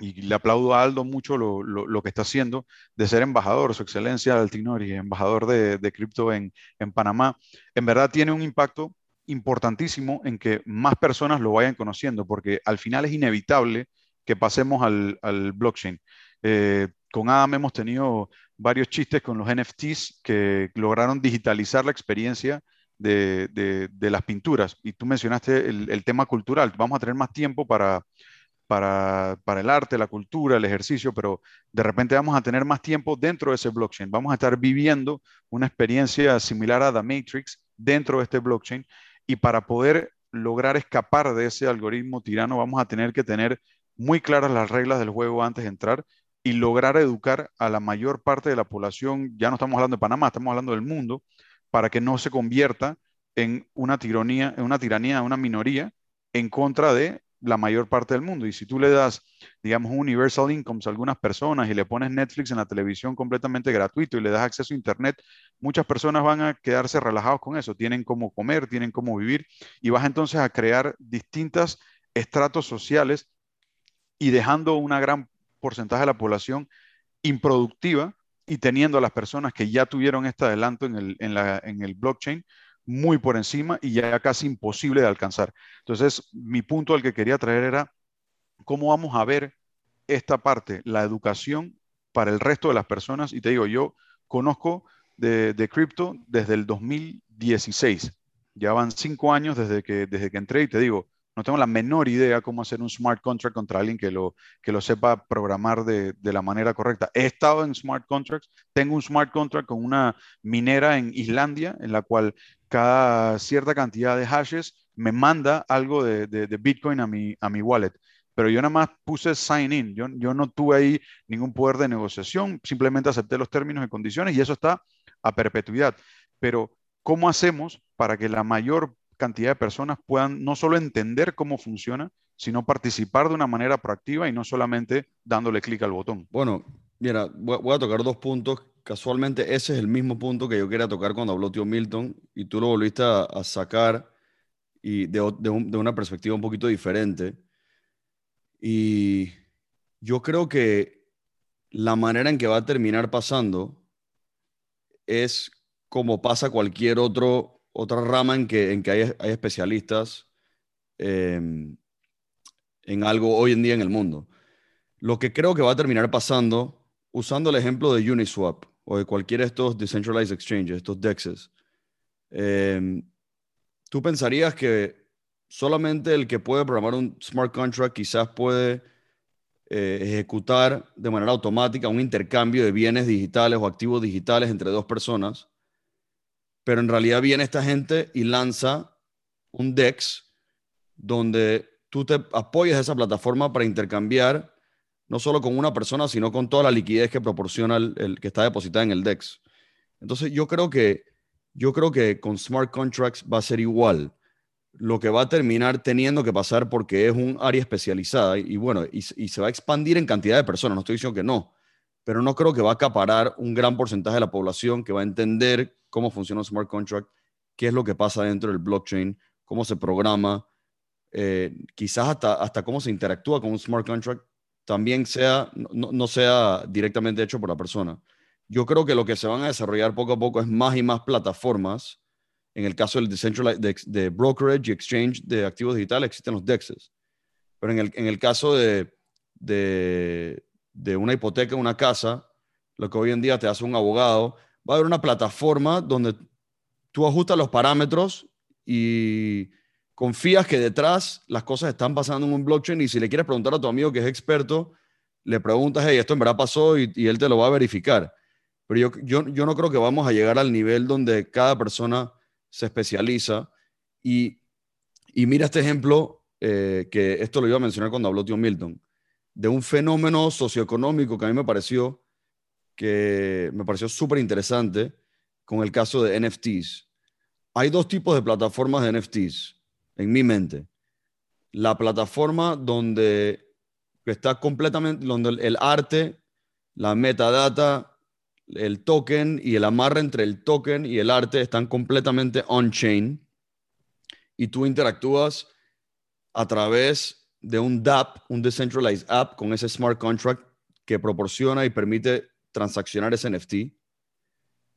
y le aplaudo a Aldo mucho lo, que está haciendo, de ser embajador, su excelencia Altinori, embajador de, de cripto en, Panamá. En verdad tiene un impacto importantísimo en que más personas lo vayan conociendo, porque al final es inevitable que pasemos al, al blockchain. Eh, con Adam hemos tenido varios chistes con los NFTs que lograron digitalizar la experiencia de, las pinturas. Y tú mencionaste el, tema cultural. Vamos a tener más tiempo para, para, el arte, la cultura, el ejercicio, pero de repente vamos a tener más tiempo dentro de ese blockchain. Vamos a estar viviendo una experiencia similar a The Matrix dentro de este blockchain. Y para poder lograr escapar de ese algoritmo tirano, vamos a tener que tener muy claras las reglas del juego antes de entrar y lograr educar a la mayor parte de la población, ya no estamos hablando de Panamá, estamos hablando del mundo, para que no se convierta en una tiranía, en una tiranía, una minoría en contra de la mayor parte del mundo. Y si tú le das, digamos, un universal income a algunas personas y le pones Netflix en la televisión completamente gratuito y le das acceso a Internet, muchas personas van a quedarse relajados con eso. Tienen cómo comer, tienen cómo vivir y vas entonces a crear distintos estratos sociales y dejando una gran porcentaje de la población improductiva y teniendo a las personas que ya tuvieron este adelanto en el, en, el blockchain muy por encima y ya casi imposible de alcanzar. Entonces, mi punto al que quería traer era cómo vamos a ver esta parte, la educación para el resto de las personas. Y te digo, yo conozco de, de cripto desde el 2016. Ya van cinco años desde que, desde que entré y te digo, no tengo la menor idea cómo hacer un smart contract contra alguien que lo, que lo sepa programar de, la manera correcta. He estado en smart contracts, tengo un smart contract con una minera en Islandia, en la cual cada cierta cantidad de hashes me manda algo de, de, Bitcoin a mi, a mi wallet. pero yo nada más puse sign in, yo, yo no tuve ahí ningún poder de negociación, simplemente acepté los términos y condiciones y eso está a perpetuidad. Pero, ¿cómo hacemos para que la mayor cantidad de personas puedan no solo entender cómo funciona, sino participar de una manera proactiva y no solamente dándole clic al botón? Bueno, mira, voy a tocar dos puntos. Casualmente ese es el mismo punto que yo quería tocar cuando habló tío Milton y tú lo volviste a, sacar y de, de, de una perspectiva un poquito diferente y yo creo que la manera en que va a terminar pasando es como pasa cualquier otro, otra rama en que, en que hay, hay especialistas em, en algo hoy en día en el mundo. Lo que creo que va a terminar pasando, usando el ejemplo de Uniswap o de cualquiera de estos decentralized exchanges, estos DEXs, em, tú pensarías que solamente el que puede programar un smart contract quizás puede eh, ejecutar de manera automática un intercambio de bienes digitales o activos digitales entre dos personas, pero en realidad viene esta gente y lanza un DEX donde tú te apoyas a esa plataforma para intercambiar no solo con una persona, sino con toda la liquidez que proporciona el, que está depositada en el DEX. Entonces yo creo que yo creo que con smart contracts va a ser igual lo que va a terminar teniendo que pasar porque es un área especializada y, bueno, y, se va a expandir en cantidad de personas, no estoy diciendo que no, pero no creo que va a acaparar un gran porcentaje de la población que va a entender cómo funciona un smart contract, qué es lo que pasa dentro del blockchain, cómo se programa, eh, quizás hasta, hasta cómo se interactúa con un smart contract, también sea, no, no sea directamente hecho por la persona. Yo creo que lo que se van a desarrollar poco a poco es más y más plataformas en el caso del decentralized, de, brokerage y exchange de activos digitales existen los DEXs. Pero en el, en el caso de, de, de, una hipoteca, una casa, lo que hoy en día te hace un abogado, va a haber una plataforma donde tú ajustas los parámetros y confías que detrás las cosas están pasando en un blockchain y si le quieres preguntar a tu amigo que es experto, le preguntas, hey, esto en verdad pasó y, y él te lo va a verificar. Pero yo, yo, yo no creo que vamos a llegar al nivel donde cada persona se especializa. Y, mira este ejemplo, eh, que esto lo iba a mencionar cuando habló tío Milton, de un fenómeno socioeconómico que a mí me pareció que me pareció súper interesante con el caso de NFTs. Hay dos tipos de plataformas de NFTs en mi mente. La plataforma donde está completamente, donde el arte, la metadata, el token y el amarre entre el token y el arte están completamente on-chain y tú interactúas a través de un DApp, un Decentralized App, con ese smart contract que proporciona y permite transaccionar ese NFT,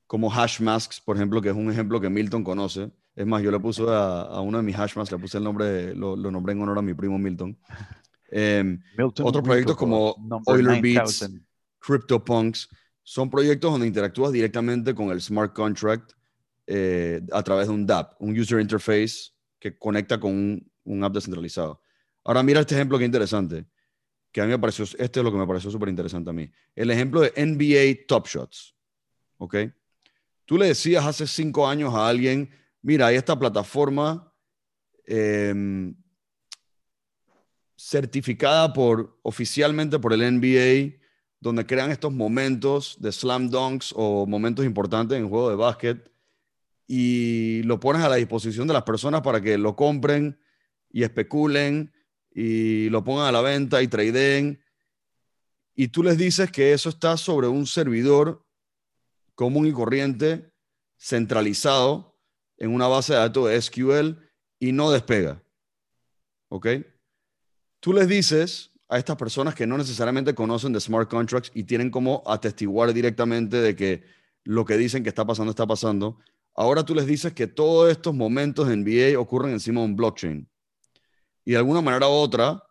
como Hashmasks, por ejemplo, que es un ejemplo que Milton conoce. Es más, yo le puse a, uno de mis Hashmasks, le puse el nombre, lo, nombré en honor a mi primo Milton. Em, otros proyectos como Euler Beats, CryptoPunks, son proyectos donde interactúas directamente con el smart contract eh, a través de un DApp, un user interface que conecta con un, app descentralizado. Ahora mira este ejemplo que interesante, que a mí me pareció, este es lo que me pareció súper interesante a mí. El ejemplo de NBA Top Shots, ¿ok? Tú le decías hace cinco años a alguien, mira, hay esta plataforma em, certificada por, oficialmente por el NBA donde crean estos momentos de slam dunks o momentos importantes en juego de básquet y lo pones a la disposición de las personas para que lo compren y especulen y lo pongan a la venta y tradeen. Y tú les dices que eso está sobre un servidor común y corriente, centralizado en una base de datos de SQL y no despega. ¿Ok? Tú les dices a estas personas que no necesariamente conocen de smart contracts y tienen como atestiguar directamente de que lo que dicen que está pasando está pasando. Ahora tú les dices que todos estos momentos de NBA ocurren encima de un blockchain. Y de alguna manera u otra,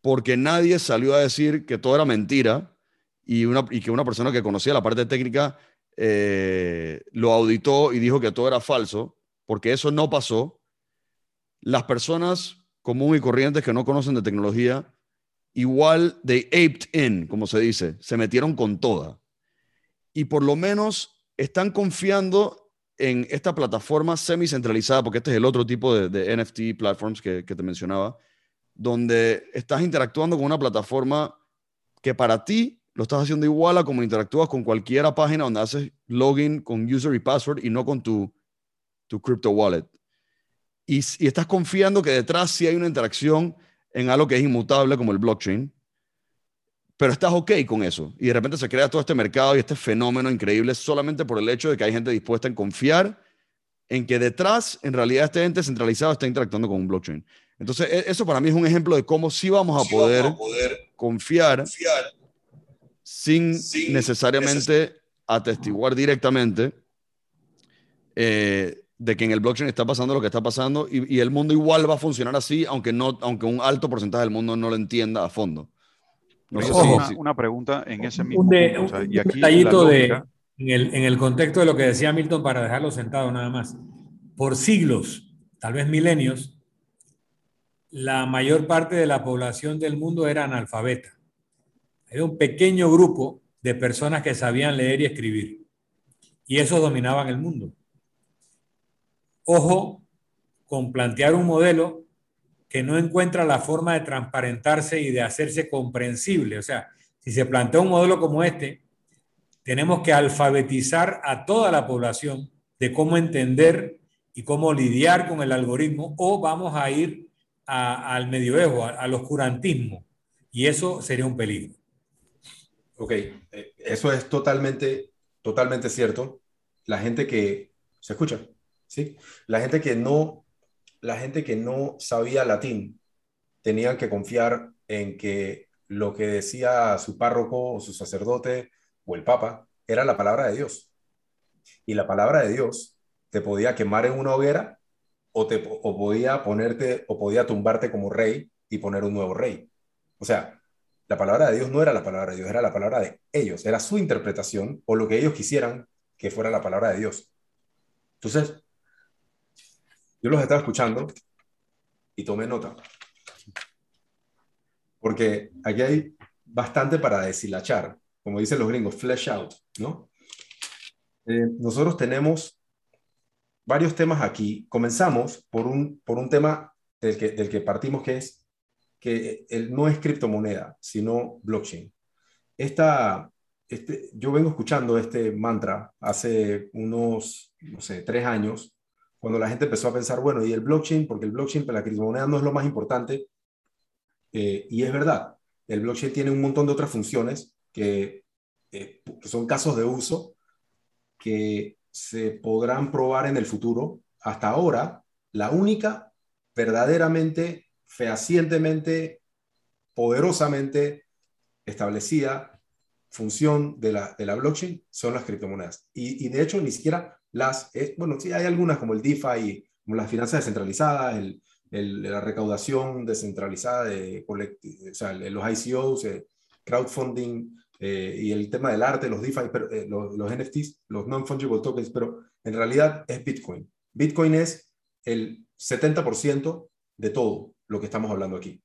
porque nadie salió a decir que todo era mentira y, una, y que una persona que conocía la parte técnica eh, lo auditó y dijo que todo era falso, porque eso no pasó, las personas comunes y corrientes que no conocen de tecnología igual de aped in, como se dice, se metieron con toda. Y por lo menos están confiando en esta plataforma semi-centralizada, porque este es el otro tipo de, NFT platforms que, te mencionaba, donde estás interactuando con una plataforma que para ti lo estás haciendo igual a como interactúas con cualquier página donde haces login con user y password y no con tu, tu crypto wallet. Y, y estás confiando que detrás sí hay una interacción en algo que es inmutable como el blockchain, pero estás ok con eso. Y de repente se crea todo este mercado y este fenómeno increíble solamente por el hecho de que hay gente dispuesta en confiar en que detrás, en realidad, este ente centralizado está interactuando con un blockchain. Entonces, e, eso para mí es un ejemplo de cómo sí vamos a, poder, confiar, sin, necesariamente atestiguar directamente eh, de que en el blockchain está pasando lo que está pasando y, el mundo igual va a funcionar así, aunque, no, aunque un alto porcentaje del mundo no lo entienda a fondo. No sé si, una, pregunta en ese mismo un, y aquí detallito de, en, el, en el contexto de lo que decía Milton para dejarlo sentado nada más. Por siglos, tal vez milenios, la mayor parte de la población del mundo era analfabeta. Era un pequeño grupo de personas que sabían leer y escribir. Y eso dominaban el mundo. Ojo con plantear un modelo que no encuentra la forma de transparentarse y de hacerse comprensible. O sea, si se plantea un modelo como este, tenemos que alfabetizar a toda la población de cómo entender y cómo lidiar con el algoritmo o vamos a ir al medioevo, al oscurantismo. Y eso sería un peligro. Ok, eh, eso es totalmente, totalmente cierto. La gente que, ¿se escucha? ¿Sí? La gente que no la gente que no sabía latín tenían que confiar en que lo que decía su párroco o su sacerdote o el papa era la palabra de Dios. Y la palabra de Dios te podía quemar en una hoguera o, te, o podía ponerte o podía tumbarte como rey y poner un nuevo rey. O sea, la palabra de Dios no era la palabra de Dios, era la palabra de ellos, era su interpretación o lo que ellos quisieran que fuera la palabra de Dios. Entonces, yo los estaba escuchando y tomé nota. Porque aquí hay bastante para deshilachar, como dicen los gringos, flesh out, ¿no? Eh, nosotros tenemos varios temas aquí. Comenzamos por un, por un tema del que, del que partimos, que es que el, no es criptomoneda, sino blockchain. Esta, este, yo vengo escuchando este mantra hace unos, no sé, tres años, cuando la gente empezó a pensar, bueno, y el blockchain, porque el blockchain para la criptomoneda no es lo más importante, eh, y es verdad, el blockchain tiene un montón de otras funciones que, eh, que son casos de uso que se podrán probar en el futuro. Hasta ahora, la única verdaderamente, fehacientemente, poderosamente establecida función de la, de la blockchain son las criptomonedas. Y, y de hecho, ni siquiera las, eh, bueno, sí hay algunas como el DeFi, como las finanzas descentralizadas, el, la recaudación descentralizada de los ICOs, eh, crowdfunding eh, y el tema del arte, los DeFi, los, los, NFTs, los non-fungible tokens, pero en realidad es Bitcoin. Bitcoin es el 70% de todo lo que estamos hablando aquí.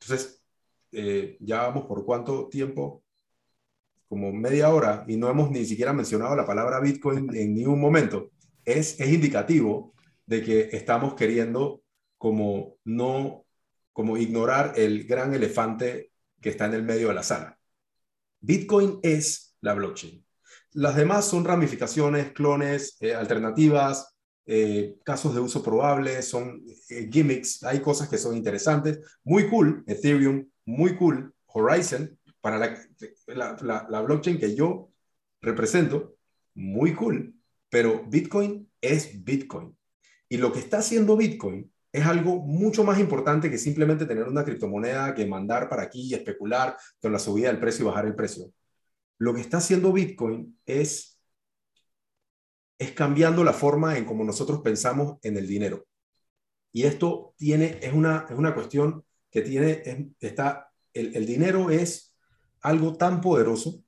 Entonces, ya vamos por cuánto tiempo, como media hora y no hemos ni siquiera mencionado la palabra Bitcoin (laughs) en ningún momento, es, es indicativo de que estamos queriendo como no, como ignorar el gran elefante que está en el medio de la sala. Bitcoin es la blockchain. Las demás son ramificaciones, clones, eh, alternativas, eh, casos de uso probable, son eh, gimmicks, hay cosas que son interesantes, muy cool, Ethereum, muy cool, Horizon, para la, la, blockchain que yo represento, muy cool, pero Bitcoin es Bitcoin. Y lo que está haciendo Bitcoin es algo mucho más importante que simplemente tener una criptomoneda que mandar para aquí y especular con la subida del precio y bajar el precio. Lo que está haciendo Bitcoin es, es cambiando la forma en cómo nosotros pensamos en el dinero. Y esto tiene, es, una, es una cuestión que tiene, está, el, el dinero es algo tan poderoso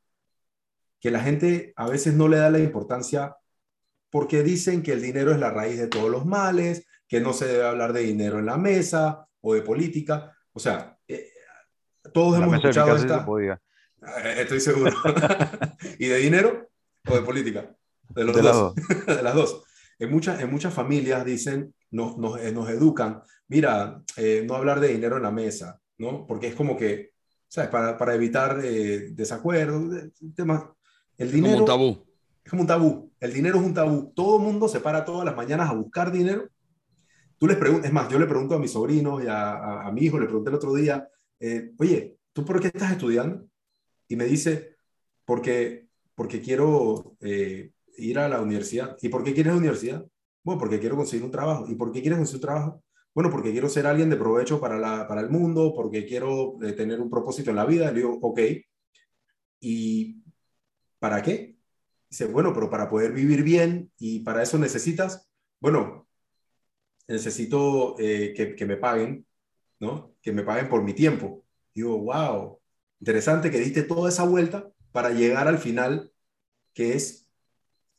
que la gente a veces no le da la importancia porque dicen que el dinero es la raíz de todos los males, que no se debe hablar de dinero en la mesa o de política. O sea, eh, todos hemos escuchado esta... Eh, estoy seguro. (laughs) ¿Y de dinero o de política? De, los dos. (laughs) de las dos. En muchas, en muchas familias dicen nos, nos, eh, nos educan, mira, eh, no hablar de dinero en la mesa, ¿no? Porque es como que, ¿sabes? Para, para evitar eh, desacuerdos, temas. El dinero. Es como un tabú. Es como un tabú. El dinero es un tabú. Todo el mundo se para todas las mañanas a buscar dinero. Tú les preguntas, es más, yo le pregunto a mis sobrinos y a, a, mi hijo, le pregunté el otro día, oye, ¿tú por qué estás estudiando? Y me dice, porque, porque quiero ir a la universidad. ¿Y por qué quieres la universidad? Bueno, porque quiero conseguir un trabajo. ¿Y por qué quieres conseguir un trabajo? Bueno, porque quiero ser alguien de provecho para, la, para el mundo, porque quiero eh, tener un propósito en la vida. Le digo, ok. ¿Y para qué? Dice, bueno, pero para poder vivir bien y para eso necesitas, bueno, necesito eh, que, que, me paguen, ¿no? Que me paguen por mi tiempo. Digo, wow, interesante que diste toda esa vuelta para llegar al final, que es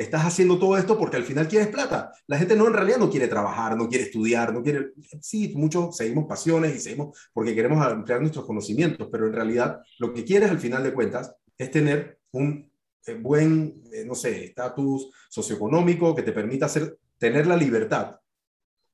estás haciendo todo esto porque al final quieres plata. La gente no en realidad no quiere trabajar, no quiere estudiar, no quiere... Sí, muchos seguimos pasiones y seguimos porque queremos ampliar nuestros conocimientos, pero en realidad lo que quieres al final de cuentas es tener un eh, buen, eh, no sé, estatus socioeconómico que te permita tener la libertad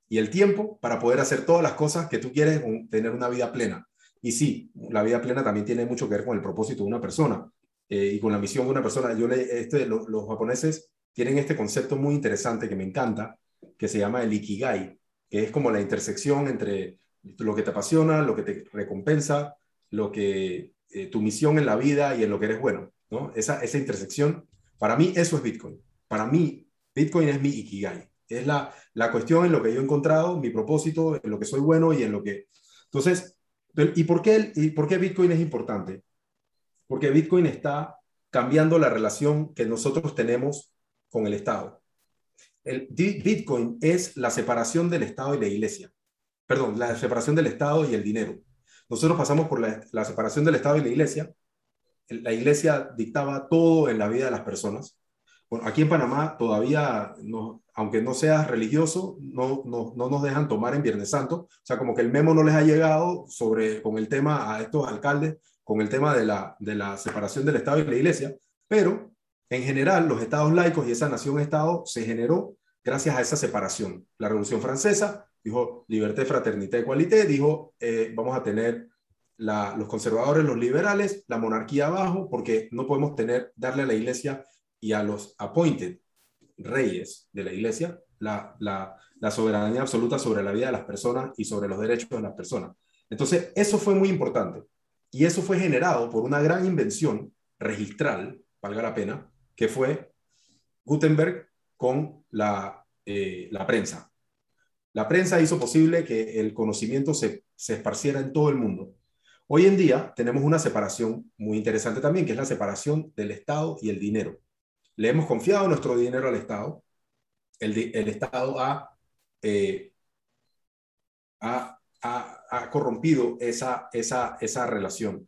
y el tiempo para poder hacer todas las cosas que tú quieres, tener una vida plena. Y sí, la vida plena también tiene mucho que ver con el propósito de una persona. Eh, y con la misión de una persona. Yo le, este, los japoneses tienen este concepto muy interesante que me encanta, que se llama el ikigai, que es como la intersección entre lo que te apasiona, lo que te recompensa, lo que eh, tu misión en la vida y en lo que eres bueno, ¿no? Esa, esa intersección, para mí eso es Bitcoin. Para mí, Bitcoin es mi ikigai. Es la, la cuestión en lo que yo he encontrado, mi propósito, en lo que soy bueno y en lo que... Entonces, ¿y por qué, y por qué Bitcoin es importante? Porque Bitcoin está cambiando la relación que nosotros tenemos con el Estado. El Bitcoin es la separación del Estado y la iglesia. Perdón, la separación del Estado y el dinero. Nosotros pasamos por la, separación del Estado y la iglesia. La iglesia dictaba todo en la vida de las personas. Bueno, aquí en Panamá todavía, aunque no seas religioso, no, no, no, nos dejan tomar en Viernes Santo. O sea, como que el memo no les ha llegado sobre, con el tema a estos alcaldes, con el tema de la separación del Estado y la iglesia. Pero en general, los estados laicos y esa nación-estado se generó gracias a esa separación. La Revolución Francesa dijo liberté, fraternité, égalité, dijo eh, vamos a tener los conservadores, los liberales, la monarquía abajo, porque no podemos tener, darle a la iglesia y a los appointed reyes de la iglesia la, la soberanía absoluta sobre la vida de las personas y sobre los derechos de las personas. Entonces, eso fue muy importante. Y eso fue generado por una gran invención registral, valga la pena, que fue Gutenberg con la, eh, la prensa. La prensa hizo posible que el conocimiento se, se esparciera en todo el mundo. Hoy en día tenemos una separación muy interesante también, que es la separación del Estado y el dinero. Le hemos confiado nuestro dinero al Estado. El, el Estado ha, eh, ha, ha, ha, corrompido esa, esa, esa relación.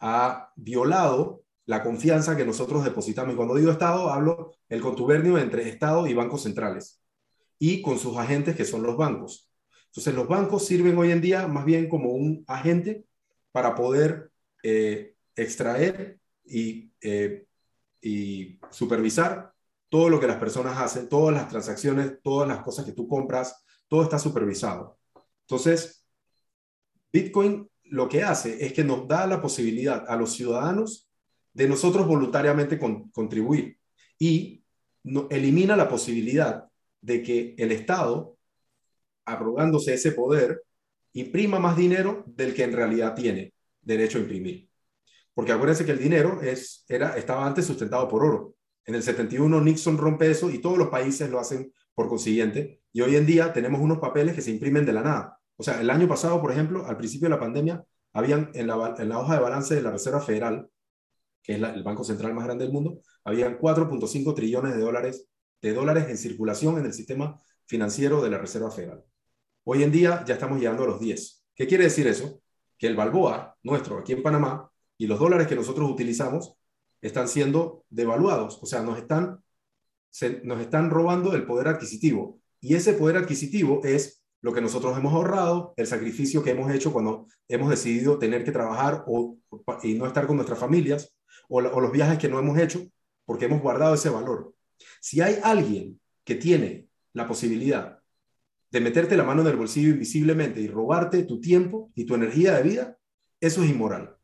Ha violado la confianza que nosotros depositamos. Y cuando digo Estado, hablo el contubernio entre Estado y bancos centrales y con sus agentes que son los bancos. Entonces los bancos sirven hoy en día más bien como un agente para poder eh, extraer y, eh, y supervisar todo lo que las personas hacen, todas las transacciones, todas las cosas que tú compras, todo está supervisado. Entonces, Bitcoin lo que hace es que nos da la posibilidad a los ciudadanos de nosotros voluntariamente contribuir y elimina la posibilidad de que el Estado, arrogándose ese poder, imprima más dinero del que en realidad tiene derecho a imprimir. Porque acuérdense que el dinero es, era, estaba antes sustentado por oro. En el 71 Nixon rompe eso y todos los países lo hacen por consiguiente. Y hoy en día tenemos unos papeles que se imprimen de la nada. O sea, el año pasado, por ejemplo, al principio de la pandemia, habían en la, en la hoja de balance de la Reserva Federal que es el banco central más grande del mundo, habían 4.5 trillones de dólares, de dólares en circulación en el sistema financiero de la Reserva Federal. Hoy en día ya estamos llegando a los 10. ¿Qué quiere decir eso? Que el balboa nuestro aquí en Panamá y los dólares que nosotros utilizamos están siendo devaluados, o sea, nos están, nos están robando el poder adquisitivo. Y ese poder adquisitivo es lo que nosotros hemos ahorrado, el sacrificio que hemos hecho cuando hemos decidido tener que trabajar o, y no estar con nuestras familias, o, los viajes que no hemos hecho porque hemos guardado ese valor. Si hay alguien que tiene la posibilidad de meterte la mano en el bolsillo invisiblemente y robarte tu tiempo y tu energía de vida, eso es inmoral.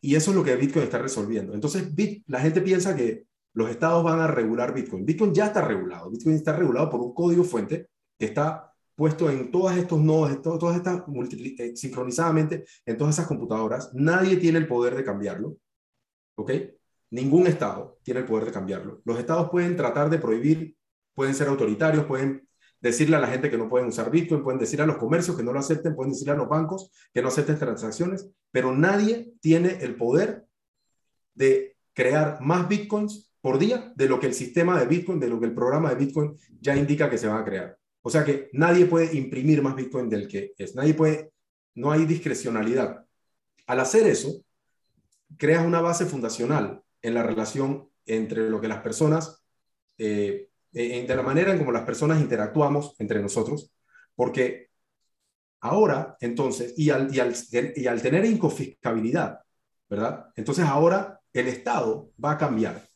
Y eso es lo que Bitcoin está resolviendo. Entonces, la gente piensa que los estados van a regular Bitcoin. Bitcoin ya está regulado. Bitcoin está regulado por un código fuente que está puesto en todos estos nodos, todas estas eh, sincronizadamente en todas esas computadoras. Nadie tiene el poder de cambiarlo. ¿Ok? Ningún estado tiene el poder de cambiarlo. Los estados pueden tratar de prohibir, pueden ser autoritarios, pueden decirle a la gente que no pueden usar Bitcoin, pueden decir a los comercios que no lo acepten, pueden decirle a los bancos que no acepten transacciones, pero nadie tiene el poder de crear más Bitcoins por día de lo que el sistema de Bitcoin, de lo que el programa de Bitcoin ya indica que se va a crear. O sea que nadie puede imprimir más Bitcoin del que es. Nadie puede, no hay discrecionalidad. Al hacer eso, creas una base fundacional en la relación entre lo que las personas eh, de la manera en como las personas interactuamos entre nosotros, porque ahora, entonces, y al, y al, y al tener inconfiscabilidad, ¿verdad? Entonces ahora el Estado va a cambiar.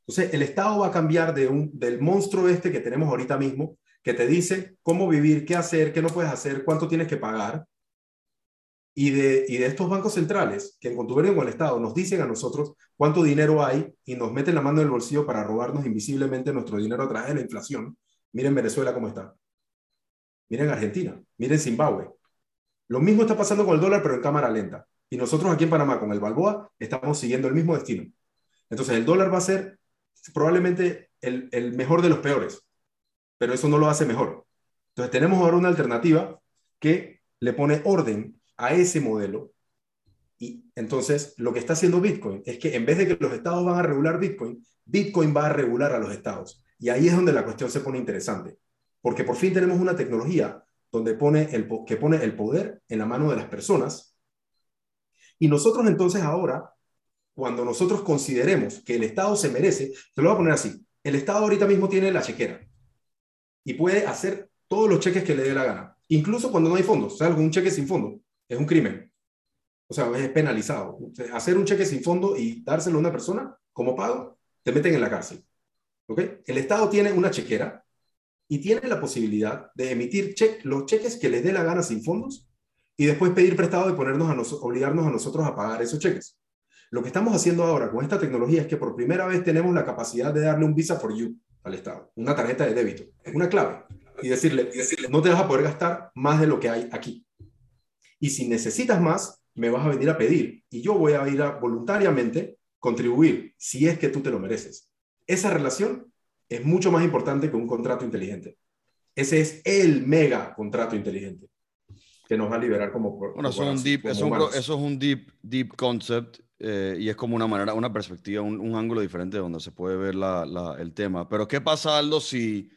Entonces el Estado va a cambiar de un, del monstruo este que tenemos ahorita mismo, que te dice cómo vivir, qué hacer, qué no puedes hacer, cuánto tienes que pagar, y de, y de estos bancos centrales que en contubernio con el Estado nos dicen a nosotros cuánto dinero hay y nos meten la mano en el bolsillo para robarnos invisiblemente nuestro dinero a través de la inflación. Miren Venezuela cómo está. Miren Argentina. Miren Zimbabue. Lo mismo está pasando con el dólar, pero en cámara lenta. Y nosotros aquí en Panamá, con el Balboa, estamos siguiendo el mismo destino. Entonces, el dólar va a ser probablemente el, el mejor de los peores, pero eso no lo hace mejor. Entonces, tenemos ahora una alternativa que le pone orden a ese modelo. Y entonces lo que está haciendo Bitcoin es que en vez de que los estados van a regular Bitcoin, Bitcoin va a regular a los estados. Y ahí es donde la cuestión se pone interesante, porque por fin tenemos una tecnología donde pone el, que pone el poder en la mano de las personas. Y nosotros entonces ahora, cuando nosotros consideremos que el Estado se merece, te lo voy a poner así, el Estado ahorita mismo tiene la chequera y puede hacer todos los cheques que le dé la gana, incluso cuando no hay fondos, o sea, algún cheque sin fondo es un crimen. O sea, es penalizado. hacer un cheque sin fondo y dárselo a una persona como pago, te meten en la cárcel. ¿Ok? El Estado tiene una chequera y tiene la posibilidad de emitir los cheques que les dé la gana sin fondos y después pedir prestado y ponernos a obligarnos a nosotros a pagar esos cheques. Lo que estamos haciendo ahora con esta tecnología es que por primera vez tenemos la capacidad de darle un Visa for You al Estado, una tarjeta de débito, una clave, y decirle, y decirle, no te vas a poder gastar más de lo que hay aquí. Y si necesitas más, me vas a venir a pedir y yo voy a ir a voluntariamente contribuir si es que tú te lo mereces. Esa relación es mucho más importante que un contrato inteligente. Ese es el mega contrato inteligente que nos va a liberar como Bueno, eso, es un deep, eso, es un deep, deep concept eh, y es como una manera, una perspectiva, un, ángulo diferente donde se puede ver la, el tema. Pero ¿qué pasa, Aldo, si,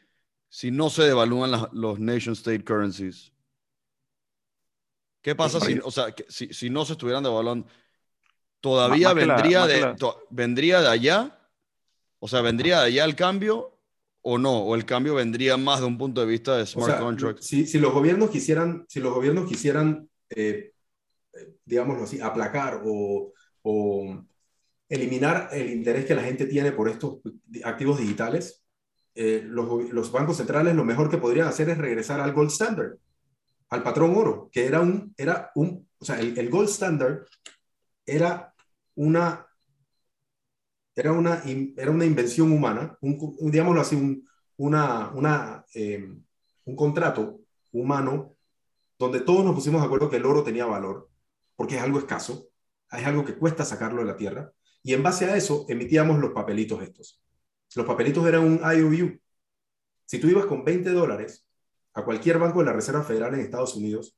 si no se devalúan los nation state currencies? ¿Qué pasa si, o sea, si, si, no se estuvieran devaluando? ¿Todavía vendría, de, vendría de allá? O sea, ¿vendría de allá el cambio o no? ¿O el cambio vendría más de un punto de vista de smart contracts? Si, si, los gobiernos quisieran, si los gobiernos quisieran eh, digámoslo así, aplacar o, o, eliminar el interés que la gente tiene por estos activos digitales, eh, los, los bancos centrales lo mejor que podrían hacer es regresar al gold standard al patrón oro, que era un, era un, o sea, el, gold standard era una, era una, era una invención humana, un, digámoslo así, un, una, una, em, un contrato humano donde todos nos pusimos de acuerdo que el oro tenía valor, porque es algo escaso, es algo que cuesta sacarlo de la tierra, y en base a eso emitíamos los papelitos estos. Los papelitos eran un IOU. Si tú ibas con 20 dólares a cualquier banco de la Reserva Federal en Estados Unidos,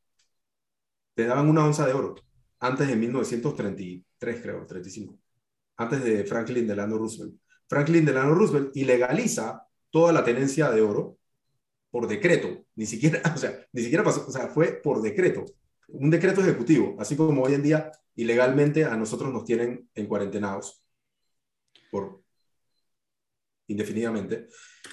te daban una onza de oro, antes de 1933, creo, 35, antes de Franklin Delano Roosevelt. Franklin Delano Roosevelt ilegaliza toda la tenencia de oro por decreto, ni siquiera, (laughs) o sea, ni siquiera pasó, o sea, fue por decreto, un decreto ejecutivo, así como hoy en día ilegalmente a nosotros nos tienen en cuarentenados por indefinidamente.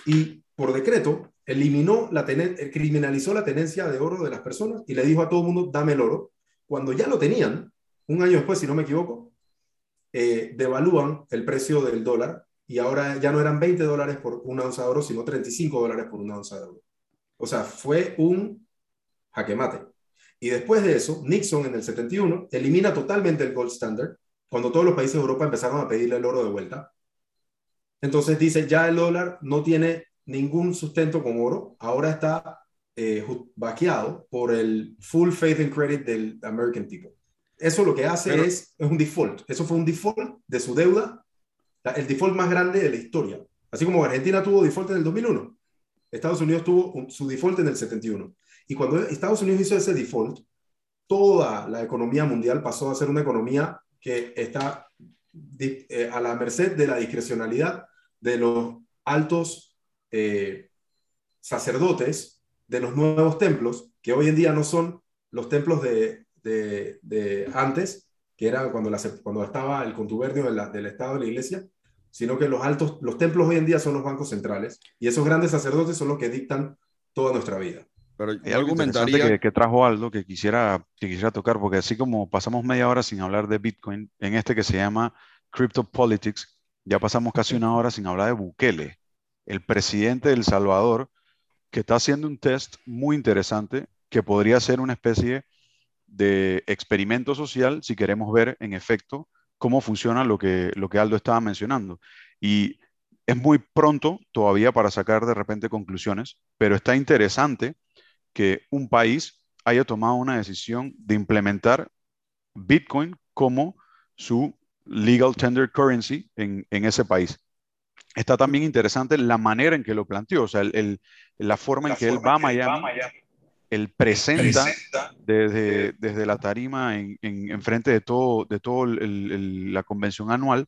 Y por decreto, eliminó la eh, criminalizó la tenencia de oro de las personas y le dijo a todo mundo, dame el oro. Cuando ya lo tenían, un año después, si no me equivoco, eh, devalúan el precio del dólar y ahora ya no eran 20 dólares por una onza de oro, sino 35 dólares por una onza de oro. O sea, fue un jaque mate. Y después de eso, Nixon en el 71 elimina totalmente el gold standard cuando todos los países de Europa empezaron a pedirle el oro de vuelta. Entonces dice, ya el dólar no tiene ningún sustento con oro, ahora está eh, vaqueado por el full faith and credit del American people. Eso lo que hace es, es un default. Eso fue un default de su deuda, el default más grande de la historia. Así como Argentina tuvo default en el 2001, Estados Unidos tuvo su default en el 71. Y cuando Estados Unidos hizo ese default, toda la economía mundial pasó a ser una economía que está eh, a la merced de la discrecionalidad de los altos eh, sacerdotes de los nuevos templos, que hoy en día no son los templos de, de, antes, que era cuando, la, cuando estaba el contubernio del Estado de la Iglesia, sino que los altos, los templos hoy en día son los bancos centrales, y esos grandes sacerdotes son los que dictan toda nuestra vida. Pero yo argumentaría que, que, trajo algo que quisiera, que quisiera tocar, porque así como pasamos media hora sin hablar de Bitcoin, en este que se llama Crypto Politics, ya pasamos casi una hora sin hablar de Bukele, el presidente de El Salvador, que está haciendo un test muy interesante que podría ser una especie de experimento social si queremos ver en efecto cómo funciona lo que, lo que Aldo estaba mencionando. Y es muy pronto todavía para sacar de repente conclusiones, pero está interesante que un país haya tomado una decisión de implementar Bitcoin como su legal tender currency en, ese país. Está también interesante la manera en que lo planteó, o sea, la forma en que él va a Miami, él presenta, desde, desde, la tarima en, en, frente de todo, de todo la convención anual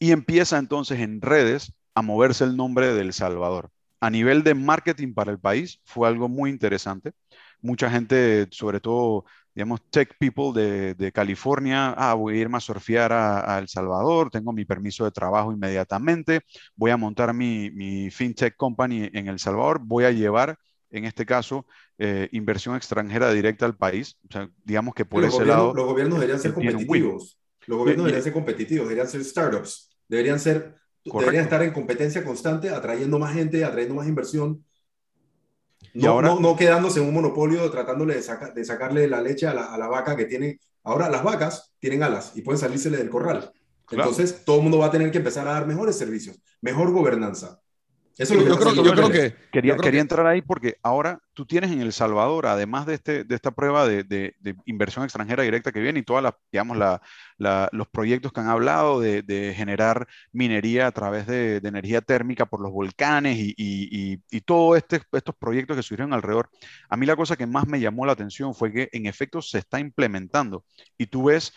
y empieza entonces en redes a moverse el nombre de El Salvador a nivel de marketing para el país fue algo muy interesante. Mucha gente, sobre todo, digamos, tech people de, California, ah, voy a irme a surfear a, El Salvador, tengo mi permiso de trabajo inmediatamente, voy a montar mi, fintech company en El Salvador, voy a llevar, en este caso, eh, inversión extranjera directa al país. O sea, digamos que por ese lado... Los gobiernos deberían ser competitivos. Los gobiernos deberían ser competitivos, deberían ser startups, deberían ser Deberían estar en competencia constante, atrayendo más gente, atrayendo más inversión. No, y ahora, no, quedándose en un monopolio tratándole de, de sacarle la leche a la, a la, vaca que tiene. Ahora las vacas tienen alas y pueden salírsele del corral. Entonces todo el mundo va a tener que empezar a dar mejores servicios, mejor gobernanza. Eso es lo que yo, creo, yo, creo, que quería, quería entrar ahí porque ahora tú tienes en El Salvador, además de, este, de esta prueba de, de, inversión extranjera directa que viene y todas las, digamos, la, los proyectos que han hablado de, generar minería a través de, energía térmica por los volcanes y, y, y todos este, estos proyectos que surgieron alrededor. A mí la cosa que más me llamó la atención fue que en efecto se está implementando y tú ves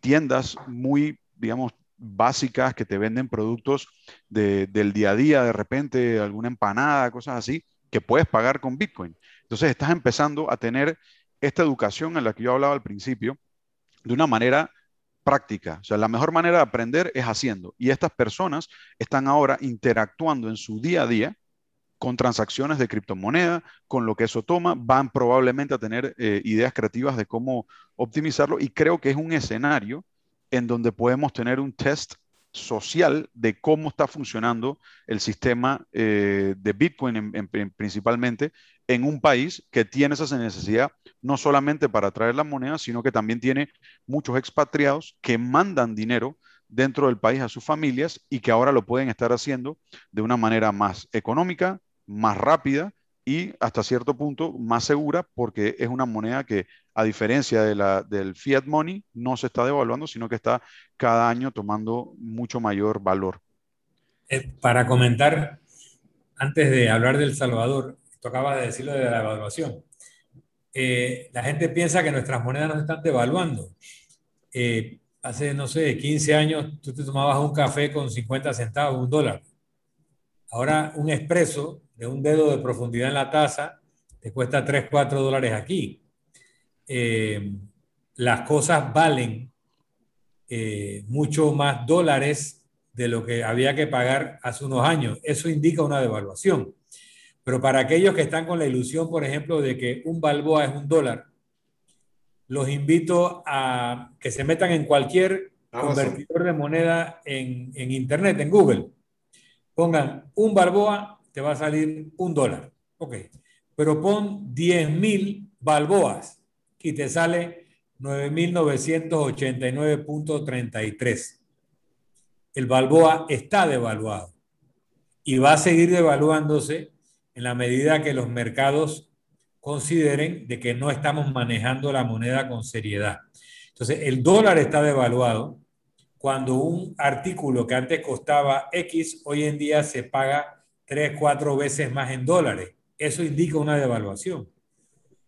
tiendas muy, digamos, básicas que te venden productos del día a día, de repente alguna empanada, cosas así, que puedes pagar con Bitcoin. Entonces estás empezando a tener esta educación en la que yo hablaba al principio de una manera práctica. O sea, la mejor manera de aprender es haciendo. Y estas personas están ahora interactuando en su día a día con transacciones de criptomoneda, con lo que eso toma, van probablemente a tener eh, ideas creativas de cómo optimizarlo y creo que es un escenario en donde podemos tener un test social de cómo está funcionando el sistema eh, de Bitcoin principalmente en un país que tiene esa necesidad no solamente para traer la moneda, sino que también tiene muchos expatriados que mandan dinero dentro del país a sus familias y que ahora lo pueden estar haciendo de una manera más económica, más rápida y hasta cierto punto más segura porque es una moneda que a diferencia de la, del fiat money no se está devaluando, sino que está cada año tomando mucho mayor valor. Eh, para comentar, antes de hablar del Salvador, tocaba de decirlo de la devaluación. Eh, la gente piensa que nuestras monedas no están devaluando. Eh, hace, no sé, 15 años tú te tomabas un café con 50 centavos, un dólar. Ahora un expreso de un dedo de profundidad en la taza te cuesta 3, 4 dólares aquí. Eh, las cosas valen eh, mucho más dólares de lo que había que pagar hace unos años. Eso indica una devaluación. Pero para aquellos que están con la ilusión, por ejemplo, de que un balboa es un dólar, los invito a que se metan en cualquier convertidor de moneda en, en Internet, en Google. Pongan un balboa te va a salir un dólar. Ok. pero pon 10 mil balboas y te sale 9.989.33. El balboa está devaluado y va a seguir devaluándose en la medida que los mercados consideren de que no estamos manejando la moneda con seriedad. Entonces, el dólar está devaluado cuando un artículo que antes costaba X, hoy en día se paga 3, 4 veces más en dólares. Eso indica una devaluación.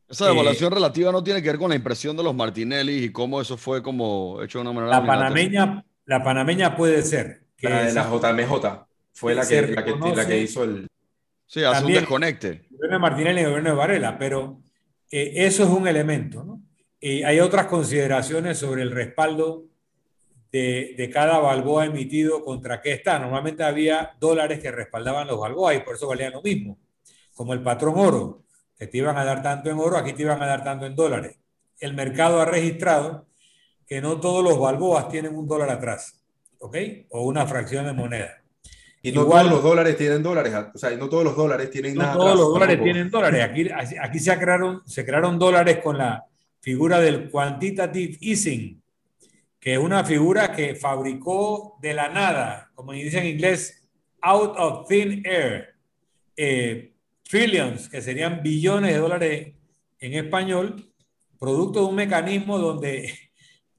Esa devaluación eh, relativa no tiene que ver con la impresión de los Martinelli y cómo eso fue como hecho de una manera. La panameña, la panameña puede ser. Que la de la JMJ fue la que, la que, hizo el. Sí, hace un desconecte. El gobierno de Martinelli y el gobierno de Varela, pero eh, eso es un elemento. ¿no? Y hay otras consideraciones sobre el respaldo de, de, cada balboa emitido contra qué está. Normalmente había dólares que respaldaban los balboas y por eso valían lo mismo, como el patrón oro que te iban a dar tanto en oro, aquí te iban a dar tanto en dólares. El mercado ha registrado que no todos los balboas tienen un dólar atrás, ¿ok? O una fracción de moneda. Y no todos los dólares tienen dólares, o sea, no todos los dólares tienen no todos los dólares tienen dólares. Aquí, aquí se, crearon, se crearon dólares con la figura del quantitative easing, que es una figura que fabricó de la nada, como dice en inglés, out of thin air. Eh, trillions, que serían billones de dólares en español, producto de un mecanismo donde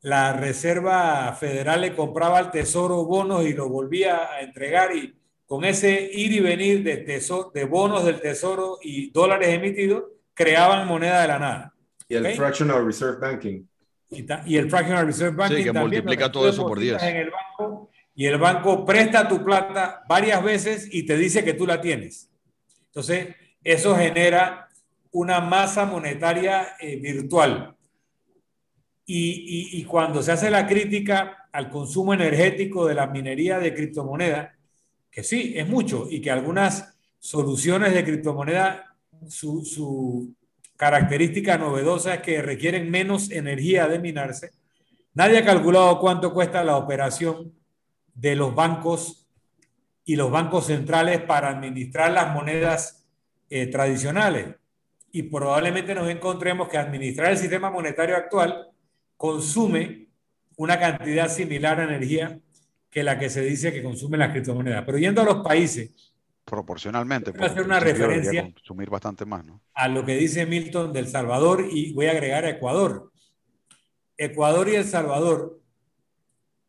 la Reserva Federal le compraba al Tesoro bonos y lo volvía a entregar y con ese ir y venir de, tesoro, de bonos del Tesoro y dólares emitidos, creaban moneda de la nada. Y el Fractional Reserve Banking. Y, el Fractional Reserve Banking. Sí, que multiplica todo eso por 10. En el banco, y el banco presta tu plata varias veces y te dice que tú la tienes. Entonces, eso genera una masa monetaria eh, virtual. Y, cuando se hace la crítica al consumo energético de la minería de criptomonedas, que sí, es mucho, y que algunas soluciones de criptomoneda, su, su característica novedosa es que requieren menos energía de minarse. Nadie ha calculado cuánto cuesta la operación de los bancos y los bancos centrales para administrar las monedas eh, tradicionales. Y probablemente nos encontremos que administrar el sistema monetario actual consume una cantidad similar a energía que la que se dice que consumen las criptomonedas. Pero yendo a los países. Proporcionalmente. Voy a hacer una referencia consumir bastante más, ¿no? a lo que dice Milton del Salvador y voy a agregar a Ecuador. Ecuador y El Salvador,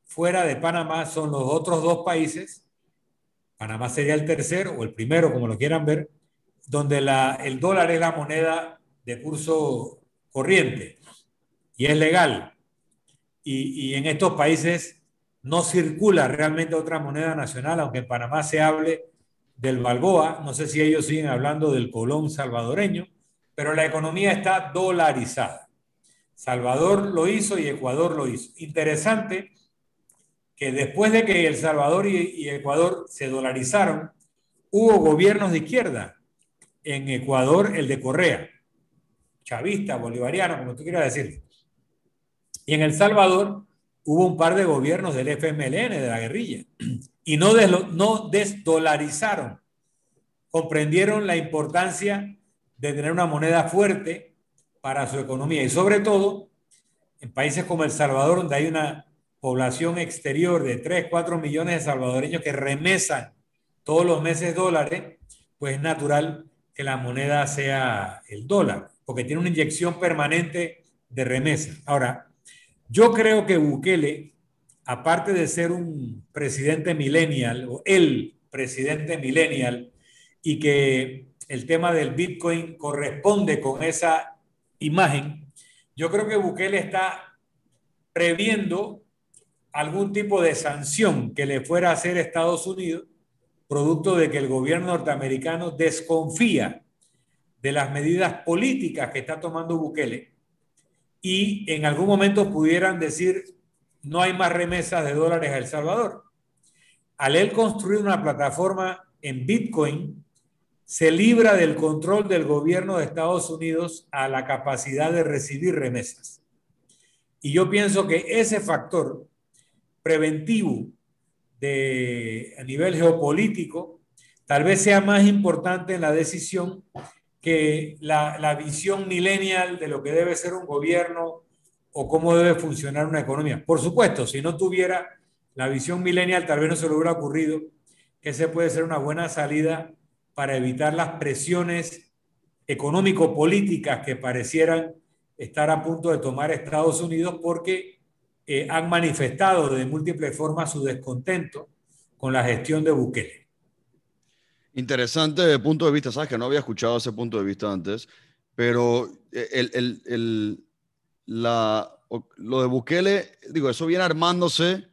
fuera de Panamá, son los otros dos países. Panamá sería el tercero o el primero, como lo quieran ver, donde el dólar es la moneda de curso corriente y es legal. Y, y, en estos países no circula realmente otra moneda nacional, aunque en Panamá se hable del balboa, no sé si ellos siguen hablando del colón salvadoreño, pero la economía está dolarizada. Salvador lo hizo y Ecuador lo hizo. Interesante que después de que El Salvador y, y Ecuador se dolarizaron, hubo gobiernos de izquierda. En Ecuador el de Correa, chavista, bolivariano, como tú quieras decir. Y en El Salvador hubo un par de gobiernos del FMLN, de la guerrilla, y no, no desdolarizaron, comprendieron la importancia de tener una moneda fuerte para su economía. Y sobre todo en países como El Salvador, donde hay una población exterior de 3, 4 millones de salvadoreños que remesan todos los meses dólares, pues es natural que la moneda sea el dólar, porque tiene una inyección permanente de remesa. Ahora, yo creo que Bukele, aparte de ser un presidente millennial o el presidente millennial, y que el tema del Bitcoin corresponde con esa imagen, yo creo que Bukele está previendo algún tipo de sanción que le fuera a hacer Estados Unidos producto de que el gobierno norteamericano desconfía de las medidas políticas que está tomando Bukele y en algún momento pudieran decir no hay más remesas de dólares a El Salvador. Al él construir una plataforma en Bitcoin, se libra del control del gobierno de Estados Unidos a la capacidad de recibir remesas. Y yo pienso que ese factor preventivo de, a nivel geopolítico, tal vez sea más importante en la decisión que la, la visión millennial de lo que debe ser un gobierno o cómo debe funcionar una economía. Por supuesto, si no tuviera la visión millennial, tal vez no se le hubiera ocurrido que ese puede ser una buena salida para evitar las presiones económico-políticas que parecieran estar a punto de tomar Estados Unidos porque eh, han manifestado de múltiples formas su descontento con la gestión de Bukele. Interesante punto de vista, sabes que no había escuchado ese punto de vista antes, pero el, el, el, la, lo de Bukele, digo, eso viene armándose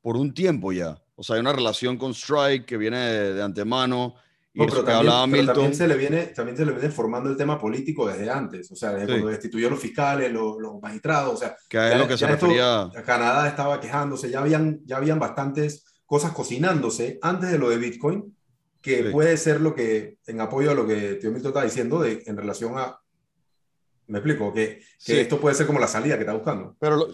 por un tiempo ya. O sea, hay una relación con Strike que viene de, antemano. Y eso que también, hablaba Milton. También se, le viene, también se le viene formando el tema político desde antes, o sea, desde sí. cuando destituyó a los fiscales, los, los magistrados, o sea, que es lo que se refería. Esto, Canadá estaba quejándose, ya habían, ya habían bastantes cosas cocinándose antes de lo de Bitcoin, que sí. puede ser lo que, en apoyo a lo que Tío Milton está diciendo, de, en relación a. Me explico, que, que sí. esto puede ser como la salida que está buscando. Pero lo,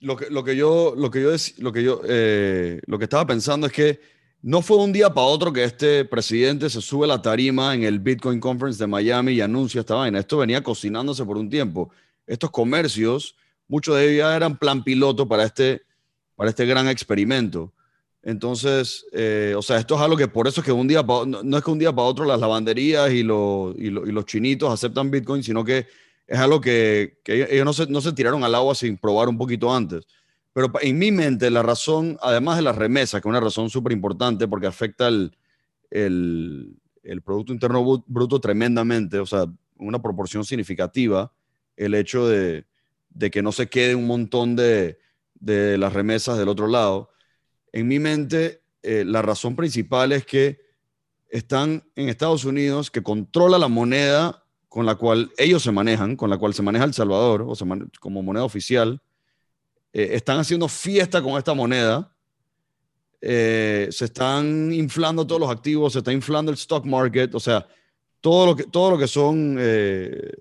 lo que, lo que yo, lo que yo, lo que yo, eh, lo que estaba pensando es que no fue un día para otro que este presidente se sube a la tarima en el Bitcoin Conference de Miami y anuncia esta vaina. Esto venía cocinándose por un tiempo. Estos comercios, muchos de ellos ya eran plan piloto para este, para este gran experimento. Entonces, eh, o sea, esto es algo que por eso es que un día, no, no, es que un día para otro las lavanderías y, lo, y los chinitos aceptan Bitcoin, sino que es algo que, que ellos no se, no se, tiraron al agua sin probar un poquito antes. Pero en mi mente, la razón, además de las remesas, que es una razón súper importante porque afecta el, el, el, Producto Interno Bruto tremendamente, o sea, una proporción significativa, el hecho de, de que no se quede un montón de, de, las remesas del otro lado. En mi mente, eh, la razón principal es que están en Estados Unidos, que controla la moneda con la cual ellos se manejan, con la cual se maneja El Salvador, o sea, como moneda oficial, eh, están haciendo fiesta con esta moneda, eh, se están inflando todos los activos, se está inflando el stock market, o sea, todo lo que, todo lo que son, eh,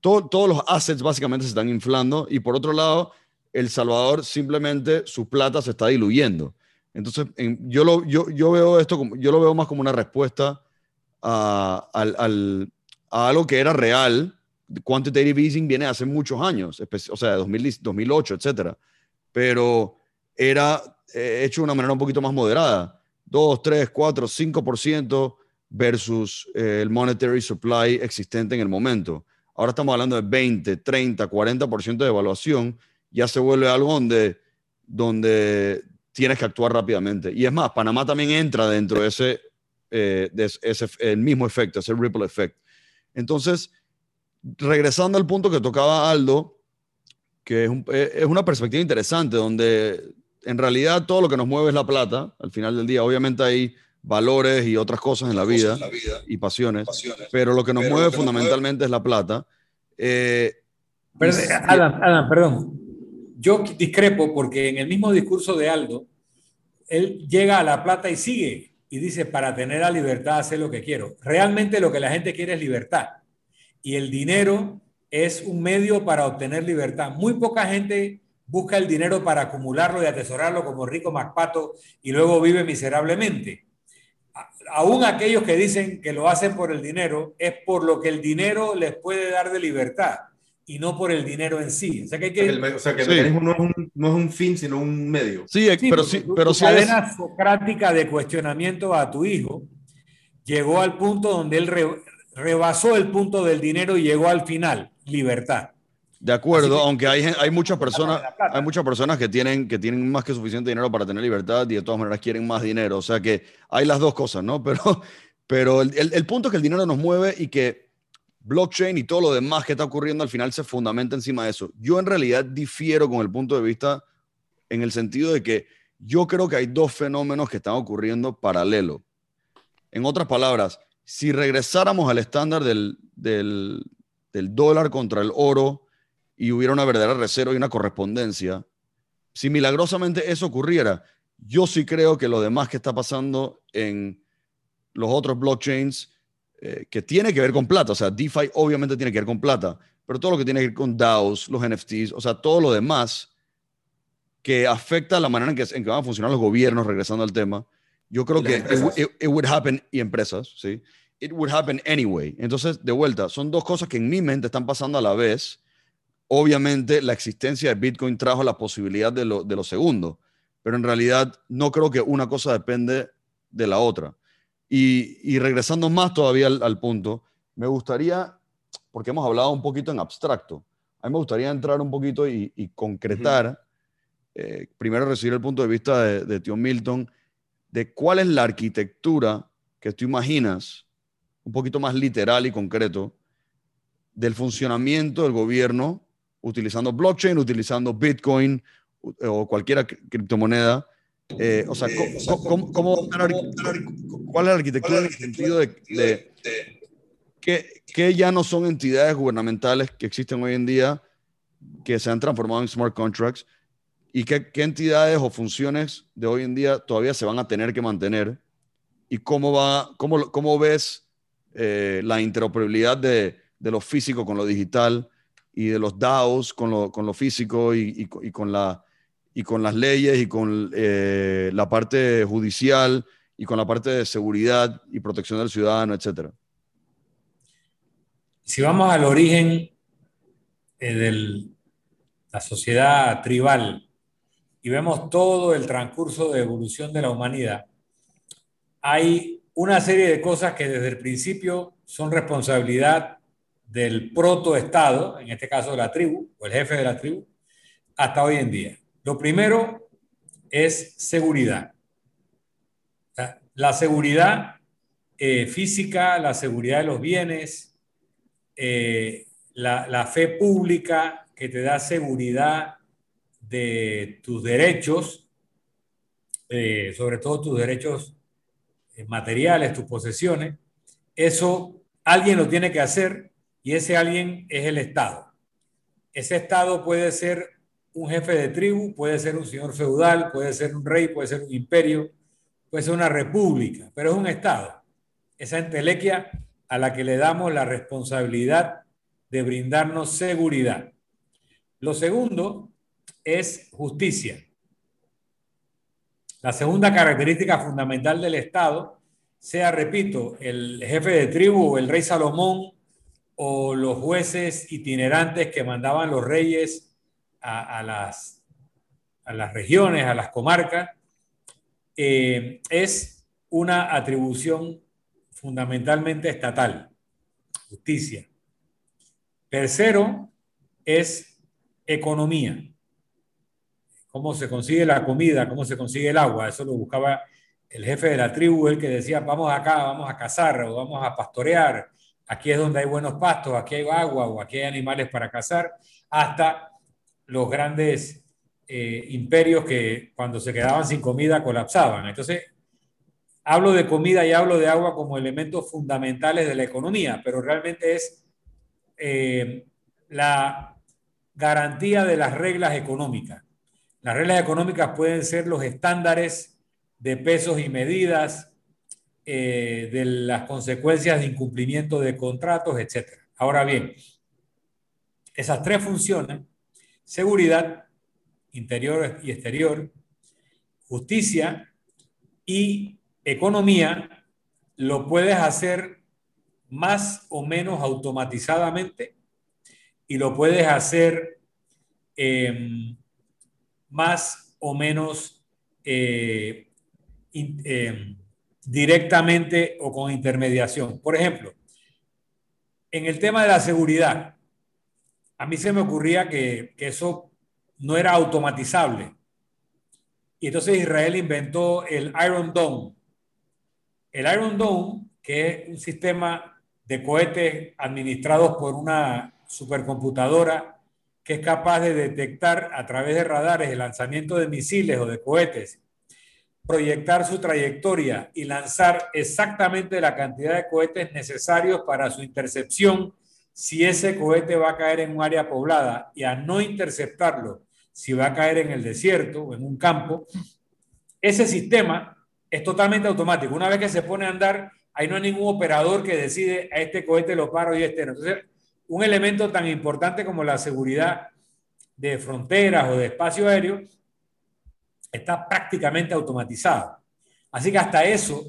todo, todos los assets básicamente se están inflando y por otro lado, El Salvador simplemente su plata se está diluyendo. Entonces, en, yo, lo, yo, yo veo esto, yo lo veo más como una respuesta a, al, a algo que era real, quantitative easing viene hace muchos años, o sea, 2000, 2008, etcétera, pero era eh, hecho de una manera un poquito más moderada, 2, 3, 4, 5% versus eh, el monetary supply existente en el momento. Ahora estamos hablando de 20, 30, 40% de evaluación, ya se vuelve algo donde, donde tienes que actuar rápidamente. Y es más, Panamá también entra dentro de ese, eh, mismo efecto, ese ripple effect. Entonces, regresando al punto que tocaba Aldo, que es, un, eh, es, una perspectiva interesante, donde en realidad todo lo que nos mueve es la plata, al final del día. Obviamente hay valores y otras cosas en la, vida, en la vida, y pasiones, pasiones, pero lo que nos mueve que fundamentalmente nos mueve... es la plata. Eh, pero, Adam, Adam, perdón. Yo discrepo porque en el mismo discurso de Aldo, él llega a la plata y sigue y dice, para tener la libertad, hacer lo que quiero. Realmente lo que la gente quiere es libertad y el dinero es un medio para obtener libertad. Muy poca gente busca el dinero para acumularlo y atesorarlo como rico Macpato y luego vive miserablemente. Aún aquellos que dicen que lo hacen por el dinero es por lo que el dinero les puede dar de libertad y no por el dinero en sí. O sea que, hay que... El, o sea, que el sí. mecanismo no es, un, no es, un, fin, sino un medio. Sí, sí pero sí. Pero si cadena es... socrática de cuestionamiento a tu hijo llegó al punto donde él re, rebasó el punto del dinero y llegó al final, libertad. De acuerdo, que, aunque hay, hay muchas personas, hay muchas personas que tienen, que tienen más que suficiente dinero para tener libertad y de todas maneras quieren más dinero. O sea que hay las dos cosas, ¿no? (laughs) Pero, pero el, el, el punto es que el dinero nos mueve y que blockchain y todo lo demás que está ocurriendo al final se fundamenta encima de eso. Yo en realidad difiero con el punto de vista en el sentido de que yo creo que hay dos fenómenos que están ocurriendo paralelo. En otras palabras, si regresáramos al estándar del, del, dólar contra el oro y hubiera una verdadera reserva y una correspondencia, si milagrosamente eso ocurriera, yo sí creo que lo demás que está pasando en los otros blockchains, eh, que tiene que ver con plata, o sea, DeFi obviamente tiene que ver con plata, pero todo lo que tiene que ver con DAOs, los NFTs, o sea, todo lo demás que afecta la manera en que van a funcionar los gobiernos, regresando al tema, yo creo que it, it, it, would happen y empresas, ¿sí? it would happen anyway. Entonces, de vuelta, son dos cosas que en mi mente están pasando a la vez. Obviamente, la existencia de Bitcoin trajo la posibilidad de lo, de lo segundo, pero en realidad no creo que una cosa depende de la otra. Y, regresando más todavía al, punto, me gustaría, porque hemos hablado un poquito en abstracto, a mí me gustaría entrar un poquito y, concretar, eh, primero recibir el punto de vista de, de Tío Milton, de cuál es la arquitectura que tú imaginas un poquito más literal y concreto del funcionamiento del gobierno utilizando blockchain, utilizando Bitcoin o cualquier criptomoneda. Eh, o sea, ¿cómo, ¿cuál es la arquitectura en el sentido de, que, ya no son entidades gubernamentales que existen hoy en día que se han transformado en smart contracts y qué, qué entidades o funciones de hoy en día todavía se van a tener que mantener y cómo, va, cómo, cómo ves eh, la interoperabilidad de, de, lo físico con lo digital y de los DAOs con lo, con lo físico y, y, con la, y con las leyes y con eh, la parte judicial y con la parte de seguridad y protección del ciudadano, etcétera. Si vamos al origen eh, de la sociedad tribal y vemos todo el transcurso de evolución de la humanidad, hay una serie de cosas que desde el principio son responsabilidad del protoestado, en este caso de la tribu o el jefe de la tribu, hasta hoy en día. Lo primero es seguridad. La seguridad eh, física, la seguridad de los bienes, eh, la, fe pública que te da seguridad de tus derechos, eh, sobre todo tus derechos eh, materiales, tus posesiones, eso alguien lo tiene que hacer y ese alguien es el Estado. Ese Estado puede ser un jefe de tribu, puede ser un señor feudal, puede ser un rey, puede ser un imperio, puede ser una república, pero es un Estado. Esa entelequia a la que le damos la responsabilidad de brindarnos seguridad. Lo segundo es justicia. La segunda característica fundamental del Estado, sea, repito, el jefe de tribu, el rey Salomón o los jueces itinerantes que mandaban los reyes a, las, a las regiones, a las comarcas, eh, es una atribución fundamentalmente estatal, justicia. Tercero es economía cómo se consigue la comida, cómo se consigue el agua. Eso lo buscaba el jefe de la tribu, el que decía, vamos acá, vamos a cazar o vamos a pastorear. Aquí es donde hay buenos pastos, aquí hay agua o aquí hay animales para cazar, hasta los grandes eh, imperios que cuando se quedaban sin comida colapsaban. Entonces, hablo de comida y hablo de agua como elementos fundamentales de la economía, pero realmente es eh, la garantía de las reglas económicas. Las reglas económicas pueden ser los estándares de pesos y medidas, eh, de las consecuencias de incumplimiento de contratos, etc. Ahora bien, esas tres funciones, seguridad, interior y exterior, justicia y economía, lo puedes hacer más o menos automatizadamente y lo puedes hacer eh, más o menos eh, eh, directamente o con intermediación. Por ejemplo, en el tema de la seguridad, a mí se me ocurría que, que eso no era automatizable. Y entonces Israel inventó el Iron Dome. El Iron Dome, que es un sistema de cohetes administrados por una supercomputadora que es capaz de detectar a través de radares el lanzamiento de misiles o de cohetes, proyectar su trayectoria y lanzar exactamente la cantidad de cohetes necesarios para su intercepción si ese cohete va a caer en un área poblada y a no interceptarlo si va a caer en el desierto o en un campo, ese sistema es totalmente automático. Una vez que se pone a andar, ahí no hay ningún operador que decide a este cohete lo paro y este no. Un elemento tan importante como la seguridad de fronteras o de espacio aéreo está prácticamente automatizado. Así que hasta eso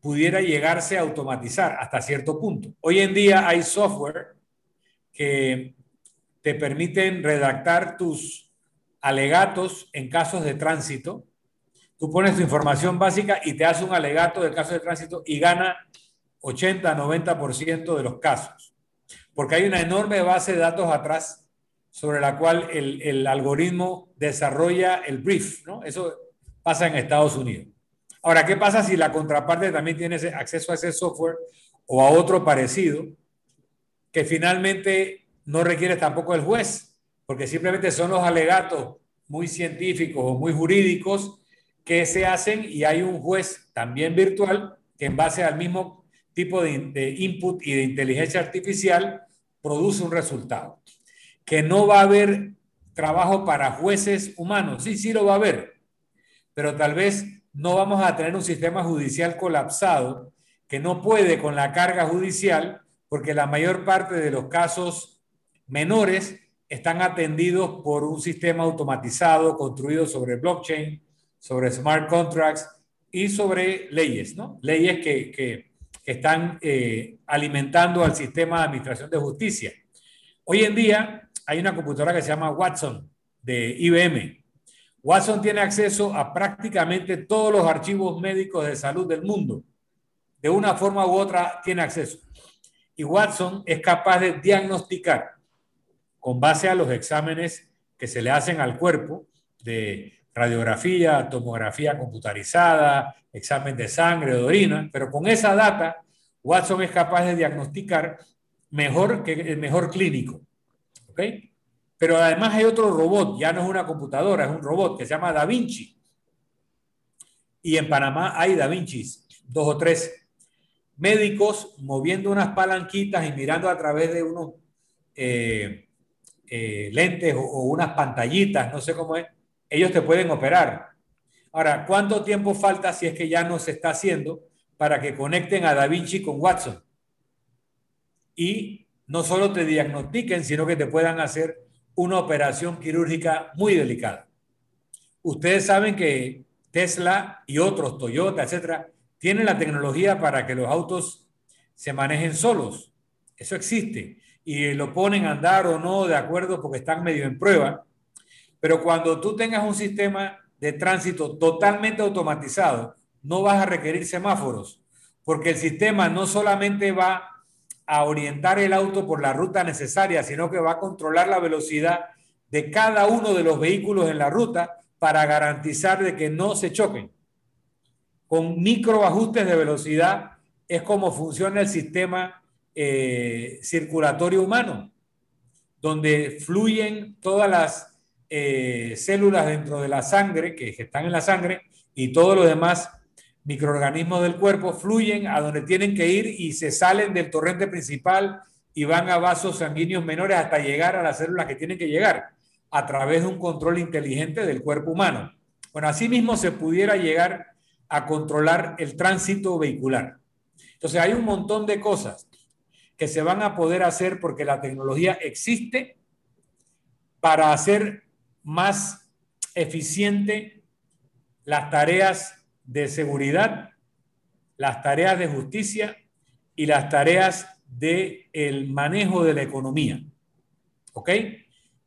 pudiera llegarse a automatizar hasta cierto punto. Hoy en día hay software que te permiten redactar tus alegatos en casos de tránsito. Tú pones tu información básica y te hace un alegato del caso de tránsito y gana 80-90% de los casos. Porque hay una enorme base de datos atrás sobre la cual el, algoritmo desarrolla el brief. ¿no? Eso pasa en Estados Unidos. Ahora, ¿qué pasa si la contraparte también tiene acceso a ese software o a otro parecido que finalmente no requiere tampoco el juez? Porque simplemente son los alegatos muy científicos o muy jurídicos que se hacen y hay un juez también virtual que en base al mismo tipo de, input y de inteligencia artificial produce un resultado. Que no va a haber trabajo para jueces humanos. Sí, sí lo va a haber, pero tal vez no vamos a tener un sistema judicial colapsado que no puede con la carga judicial porque la mayor parte de los casos menores están atendidos por un sistema automatizado construido sobre blockchain, sobre smart contracts y sobre leyes, ¿no? Leyes que, están eh, alimentando al sistema de administración de justicia. Hoy en día hay una computadora que se llama Watson de IBM Watson tiene acceso a prácticamente todos los archivos médicos de salud del mundo. De una forma u otra tiene acceso. Y Watson es capaz de diagnosticar con base a los exámenes que se le hacen al cuerpo de radiografía, tomografía computarizada, examen de sangre, de orina, pero con esa data Watson es capaz de diagnosticar mejor que el mejor clínico. Pero además hay otro robot, ya no es una computadora, es un robot que se llama Da Vinci. Y en Panamá hay Da Vinci, dos o tres médicos moviendo unas palanquitas y mirando a través de unos eh, eh, lentes o, o unas pantallitas, no sé cómo es, ellos te pueden operar. Ahora, ¿cuánto tiempo falta si es que ya no se está haciendo para que conecten a Da Vinci con Watson? Y no solo te diagnostiquen, sino que te puedan hacer una operación quirúrgica muy delicada. Ustedes saben que Tesla y otros, Toyota, etcétera, tienen la tecnología para que los autos se manejen solos. Eso existe. Y lo ponen a andar o no de acuerdo porque están medio en prueba. Pero cuando tú tengas un sistema de tránsito totalmente automatizado, no vas a requerir semáforos, porque el sistema no solamente va a orientar el auto por la ruta necesaria, sino que va a controlar la velocidad de cada uno de los vehículos en la ruta para garantizar de que no se choquen. Con micro ajustes de velocidad es como funciona el sistema eh, circulatorio humano, donde fluyen todas las eh, células dentro de la sangre, que, están en la sangre, y todo lo demás microorganismos del cuerpo fluyen a donde tienen que ir y se salen del torrente principal y van a vasos sanguíneos menores hasta llegar a las células que tienen que llegar a través de un control inteligente del cuerpo humano. Bueno, asimismo se pudiera llegar a controlar el tránsito vehicular. Entonces hay un montón de cosas que se van a poder hacer porque la tecnología existe para hacer más eficiente las tareas de seguridad, las tareas de justicia y las tareas del el manejo de la economía. ¿Ok?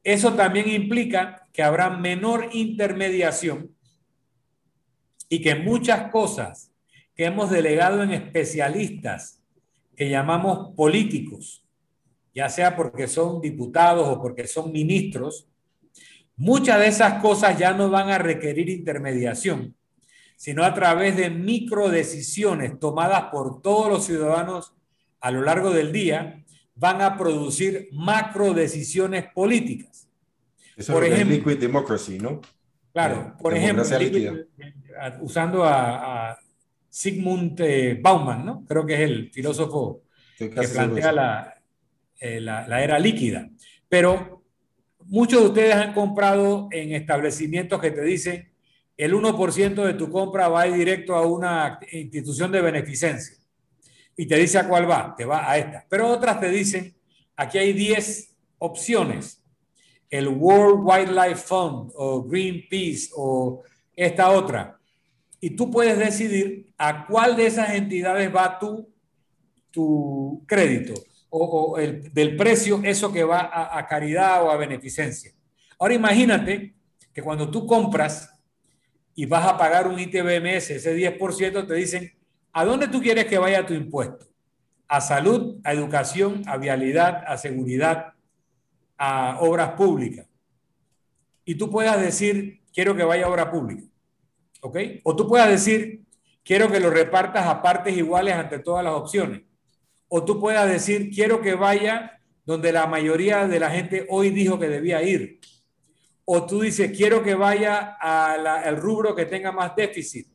Eso también implica que habrá menor intermediación y que muchas cosas que hemos delegado en especialistas que llamamos políticos, ya sea porque son diputados o porque son ministros, muchas de esas cosas ya no van a requerir intermediación, sino a través de micro decisiones tomadas por todos los ciudadanos a lo largo del día, van a producir macro decisiones políticas. Eso por es ejemplo, liquid democracy, ¿no? Claro, eh, por ejemplo, usando a, Sigmund eh, Bauman, ¿no? Creo que es el filósofo que plantea la, eh, la, la era líquida. Pero muchos de ustedes han comprado en establecimientos que te dicen el 1% de tu compra va directo a una institución de beneficencia. Y te dice a cuál va, te va a esta. Pero otras te dicen, aquí hay 10 opciones. El World Wildlife Fund o Greenpeace o esta otra. y tú puedes decidir a cuál de esas entidades va tu, tu crédito o, el, del precio, eso que va a, caridad o a beneficencia. Ahora imagínate que cuando tú compras y vas a pagar un ITBMS, ese 10%, te dicen, ¿a dónde tú quieres que vaya tu impuesto? ¿A salud, a educación, a vialidad, a seguridad, a obras públicas? Y tú puedas decir, quiero que vaya a obra pública. ¿Ok? O tú puedas decir, quiero que lo repartas a partes iguales ante todas las opciones. O tú puedas decir, quiero que vaya donde la mayoría de la gente hoy dijo que debía ir. O tú dices, quiero que vaya al rubro que tenga más déficit.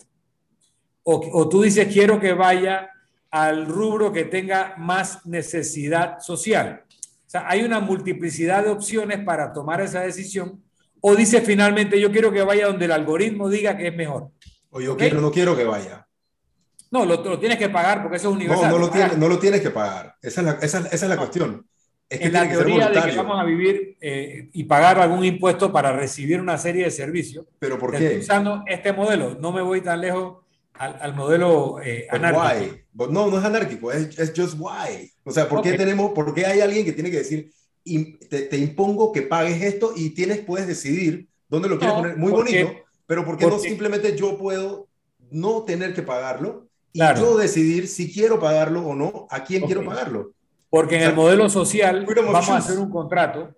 O, o tú dices, quiero que vaya al rubro que tenga más necesidad social. O sea, hay una multiplicidad de opciones para tomar esa decisión o dice finalmente, yo quiero que vaya donde el algoritmo diga que es mejor. O yo quiero, no quiero que vaya. No, lo, tienes que pagar porque eso es universal. No, no lo, tienes, no lo tienes que pagar. Esa es la, esa, esa es la cuestión. Es que en la teoría de que vamos a vivir eh, y pagar algún impuesto para recibir una serie de servicios. ¿Pero por qué? Usando este modelo. No me voy tan lejos al, al modelo eh, anárquico. No, no es anárquico, es, es just why. O sea, ¿por qué, tenemos, ¿por qué hay alguien que tiene que decir, te, te, impongo que pagues esto y tienes, puedes decidir dónde lo quieres poner. Muy bonito, pero ¿por qué no simplemente yo puedo no tener que pagarlo y yo decidir si quiero pagarlo o no, a quién quiero pagarlo? Porque en el modelo social vamos a hacer un contrato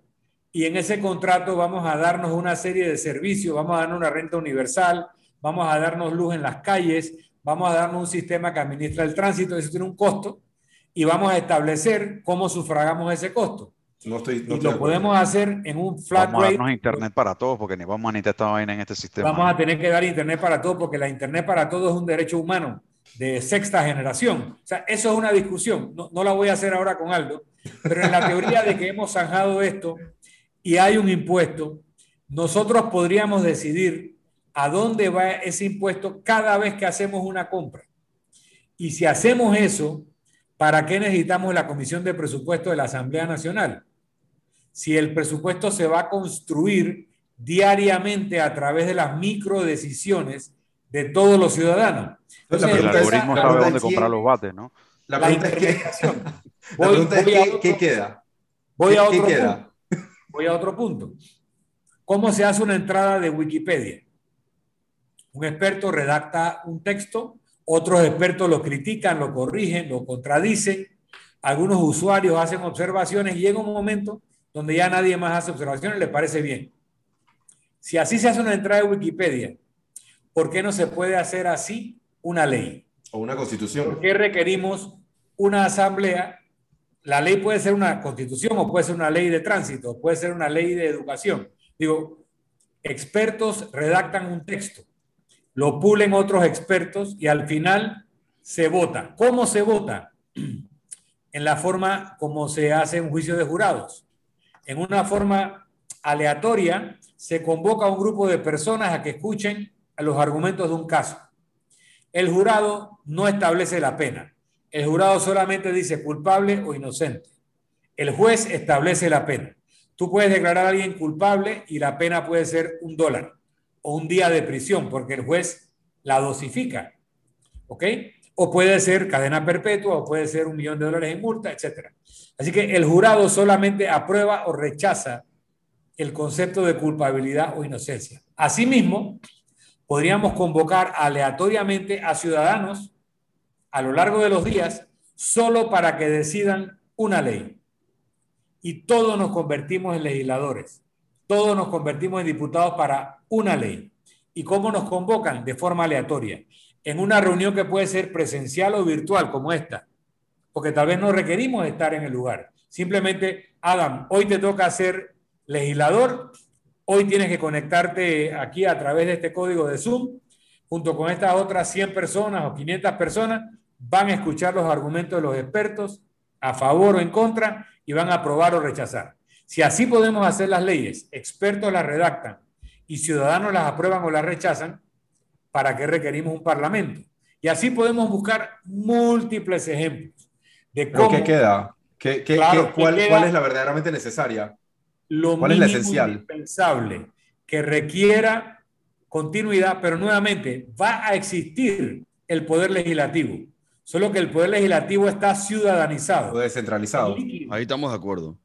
y en ese contrato vamos a darnos una serie de servicios, vamos a darnos una renta universal, vamos a darnos luz en las calles, vamos a darnos un sistema que administra el tránsito, eso tiene un costo, y vamos a establecer cómo sufragamos ese costo. No estoy, y lo podemos hacer en un flat vamos a darnos internet para todos porque ni vamos a necesitar esta vaina en este sistema. Vamos a tener que dar internet para todos porque la internet para todos es un derecho humano de sexta generación. O sea, eso es una discusión. No, no la voy a hacer ahora con Aldo, pero en la teoría de que hemos zanjado esto y hay un impuesto, nosotros podríamos decidir a dónde va ese impuesto cada vez que hacemos una compra. Y si hacemos eso, ¿para qué necesitamos la Comisión de Presupuesto de la Asamblea Nacional? si el presupuesto se va a construir diariamente a través de las micro decisiones de todos los ciudadanos. Entonces, el algoritmo sabe dónde comprar los bates, ¿no? La pregunta es, que, (laughs) la pregunta es ¿qué, queda? Voy a, otro Punto. voy a otro punto. ¿Cómo se hace una entrada de Wikipedia? Un experto redacta un texto, otros expertos lo critican, lo corrigen, lo contradicen, algunos usuarios hacen observaciones y llega un momento donde ya nadie más hace observaciones, le parece bien. Si así se hace una entrada de Wikipedia, ¿por qué no se puede hacer así una ley? O una constitución. ¿Por qué requerimos una asamblea? La ley puede ser una constitución o puede ser una ley de tránsito, puede ser una ley de educación. Digo, expertos redactan un texto, lo pulen otros expertos y al final se vota. ¿Cómo se vota? (clears throat) En la forma como se hace un juicio de jurados en una forma aleatoria, se convoca a un grupo de personas a que escuchen los argumentos de un caso. El jurado no establece la pena. El jurado solamente dice culpable o inocente. El juez establece la pena. Tú puedes declarar a alguien culpable y la pena puede ser un dólar o un día de prisión porque el juez la dosifica. ¿Ok? O puede ser cadena perpetua o puede ser un millón de dólares en multa, etcétera. Así que el jurado solamente aprueba o rechaza el concepto de culpabilidad o inocencia. Asimismo, podríamos convocar aleatoriamente a ciudadanos a lo largo de los días solo para que decidan una ley. Y todos nos convertimos en legisladores, todos nos convertimos en diputados para una ley. ¿Y cómo nos convocan? De forma aleatoria. En una reunión que puede ser presencial o virtual como esta porque tal vez no requerimos estar en el lugar. Simplemente, Adam, hoy te toca ser legislador, hoy tienes que conectarte aquí a través de este código de Zoom, junto con estas otras 100 personas o 500 personas, van a escuchar los argumentos de los expertos a favor o en contra y van a aprobar o rechazar. Si así podemos hacer las leyes, expertos las redactan y ciudadanos las aprueban o las rechazan, ¿para qué requerimos un parlamento? Y así podemos buscar múltiples ejemplos qué queda? ¿Qué, cuál, es la verdaderamente necesaria? Lo ¿Cuál es la esencial? indispensable que requiera continuidad, pero nuevamente va a existir el poder legislativo, solo que el poder legislativo está ciudadanizado. descentralizado. Ahí estamos de acuerdo.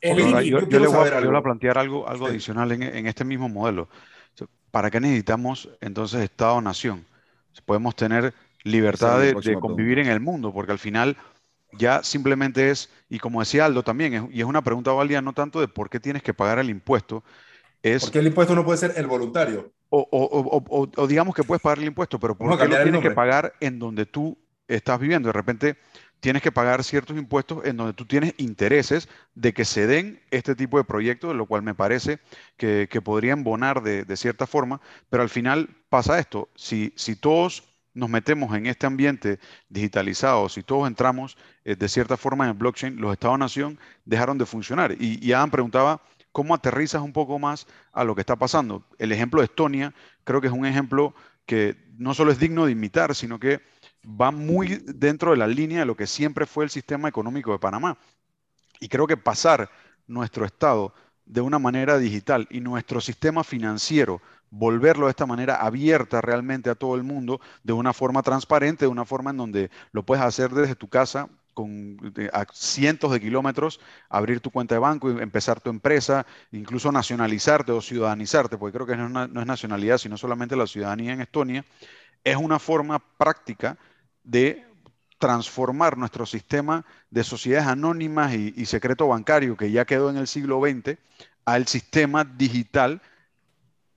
yo, le voy a, plantear algo, algo adicional en, este mismo modelo. ¿Para qué necesitamos entonces Estado-Nación? Podemos tener libertad de, convivir en el mundo, porque al final ya simplemente es, y como decía Aldo también, y es una pregunta válida no tanto de por qué tienes que pagar el impuesto, es... Porque el impuesto no puede ser el voluntario. O, digamos que puedes pagar el impuesto, pero ¿por qué lo tienes que pagar en donde tú estás viviendo? De repente tienes que pagar ciertos impuestos en donde tú tienes intereses de que se den este tipo de proyectos, lo cual me parece que, podrían bonar de, de, cierta forma, pero al final pasa esto, si, si todos nos metemos en este ambiente digitalizado, si todos entramos eh, de cierta forma en el blockchain, los estados-nación dejaron de funcionar. Y, y Adam preguntaba, ¿cómo aterrizas un poco más a lo que está pasando? El ejemplo de Estonia creo que es un ejemplo que no solo es digno de imitar, sino que va muy dentro de la línea de lo que siempre fue el sistema económico de Panamá. Y creo que pasar nuestro Estado de una manera digital y nuestro sistema financiero volverlo de esta manera abierta realmente a todo el mundo, de una forma transparente, de una forma en donde lo puedes hacer desde tu casa con a cientos de kilómetros, abrir tu cuenta de banco y empezar tu empresa, incluso nacionalizarte o ciudadanizarte, porque creo que no es, nacionalidad, sino solamente la ciudadanía en Estonia, es una forma práctica de transformar nuestro sistema de sociedades anónimas y secreto bancario que ya quedó en el siglo XX al sistema digital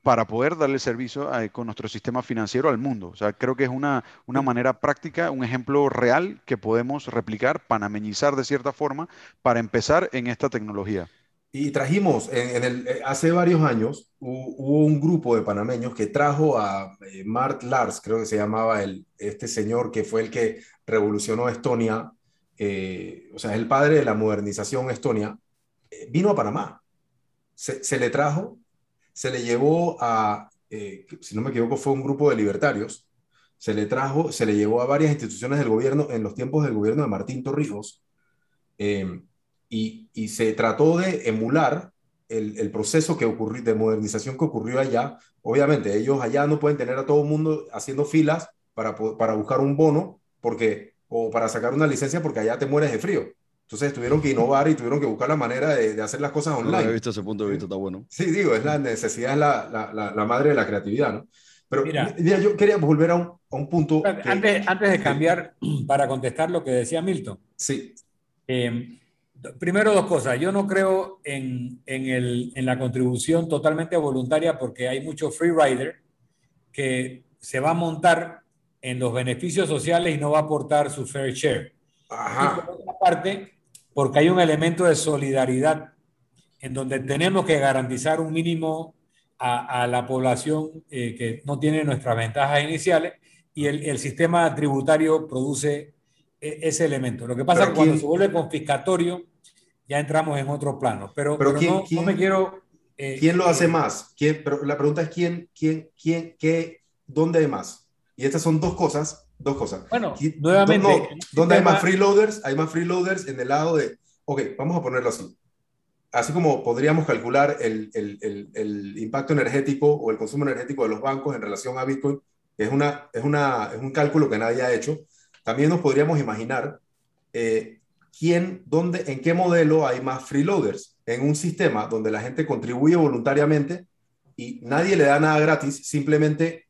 para poder darle servicio con nuestro sistema financiero al mundo. O sea, creo que es una, una manera práctica, un ejemplo real que podemos replicar, panameñizar de cierta forma, para empezar en esta tecnología. Y trajimos, en, el, eh, hace varios años, hubo un grupo de panameños que trajo a eh, Mart Lars, creo que se llamaba el, este señor que fue el que revolucionó Estonia, eh, o sea, es el padre de la modernización Estonia, vino a Panamá. Se, se le trajo se le llevó a, eh, si no me equivoco, fue un grupo de libertarios, se le trajo, se le llevó a varias instituciones del gobierno en los tiempos del gobierno de Martín Torrijos, em, y, y, se trató de emular el, el, proceso que ocurrió, de modernización que ocurrió allá. Obviamente, ellos allá no pueden tener a todo el mundo haciendo filas para, para buscar un bono, porque, o para sacar una licencia, porque allá te mueres de frío. Entonces tuvieron que innovar y tuvieron que buscar la manera de, hacer las cosas online. No he visto ese punto de vista, está bueno. Sí, digo, es la necesidad, es la, la, la, madre de la creatividad, ¿no? Pero mira, yo quería volver a un, a un punto. Antes, antes de (laughs) cambiar, para contestar lo que decía Milton. Sí. Eh, primero, dos cosas. Yo no creo en, en, el, en la contribución totalmente voluntaria porque hay mucho free rider que se va a montar en los beneficios sociales y no va a aportar su fair share. Ajá. Y por otra parte, porque hay un elemento de solidaridad en donde tenemos que garantizar un mínimo a, la población eh, que no tiene nuestras ventajas iniciales y el, sistema tributario produce e, ese elemento. Lo que pasa es que cuando se vuelve confiscatorio ya entramos en otro plano. Pero, pero, no, me quiero... Eh, ¿Quién lo hace más? ¿Quién, pero la pregunta es quién, quién, quién, qué, dónde hay más. Y estas son dos cosas dos cosas. Bueno, nuevamente. ¿Dónde hay más freeloaders? Hay más freeloaders en el lado de, ok, vamos a ponerlo así. Así como podríamos calcular el, el, el, impacto energético o el consumo energético de los bancos en relación a Bitcoin, que es, una, es, una, es un cálculo que nadie ha hecho, también nos podríamos imaginar eh, quién, dónde, en qué modelo hay más freeloaders. En un sistema donde la gente contribuye voluntariamente y nadie le da nada gratis, simplemente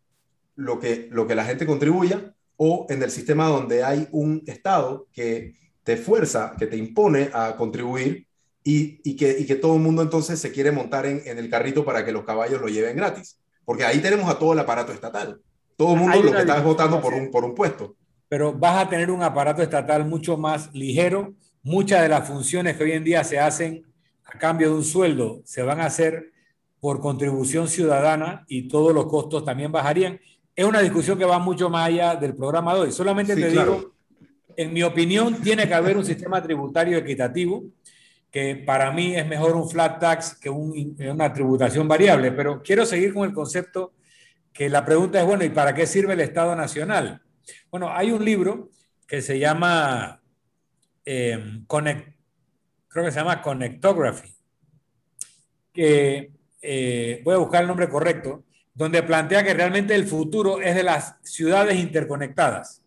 lo que, lo que la gente contribuya o en el sistema donde hay un Estado que te fuerza, que te impone a contribuir y, y, que, y que todo el mundo entonces se quiere montar en, en, el carrito para que los caballos lo lleven gratis. Porque ahí tenemos a todo el aparato estatal. Todo el mundo lo que está votando por un, por un puesto. Pero vas a tener un aparato estatal mucho más ligero. Muchas de las funciones que hoy en día se hacen a cambio de un sueldo se van a hacer por contribución ciudadana y todos los costos también bajarían es una discusión que va mucho más allá del programa de hoy. Solamente te digo, en mi opinión, tiene que haber un sistema tributario equitativo, que para mí es mejor un flat tax que una tributación variable, pero quiero seguir con el concepto que la pregunta es, bueno, ¿y para qué sirve el Estado Nacional? Bueno, hay un libro que se llama eh, Connect, creo que se llama Connectography, que eh, voy a buscar el nombre correcto, donde plantea que realmente el futuro es de las ciudades interconectadas.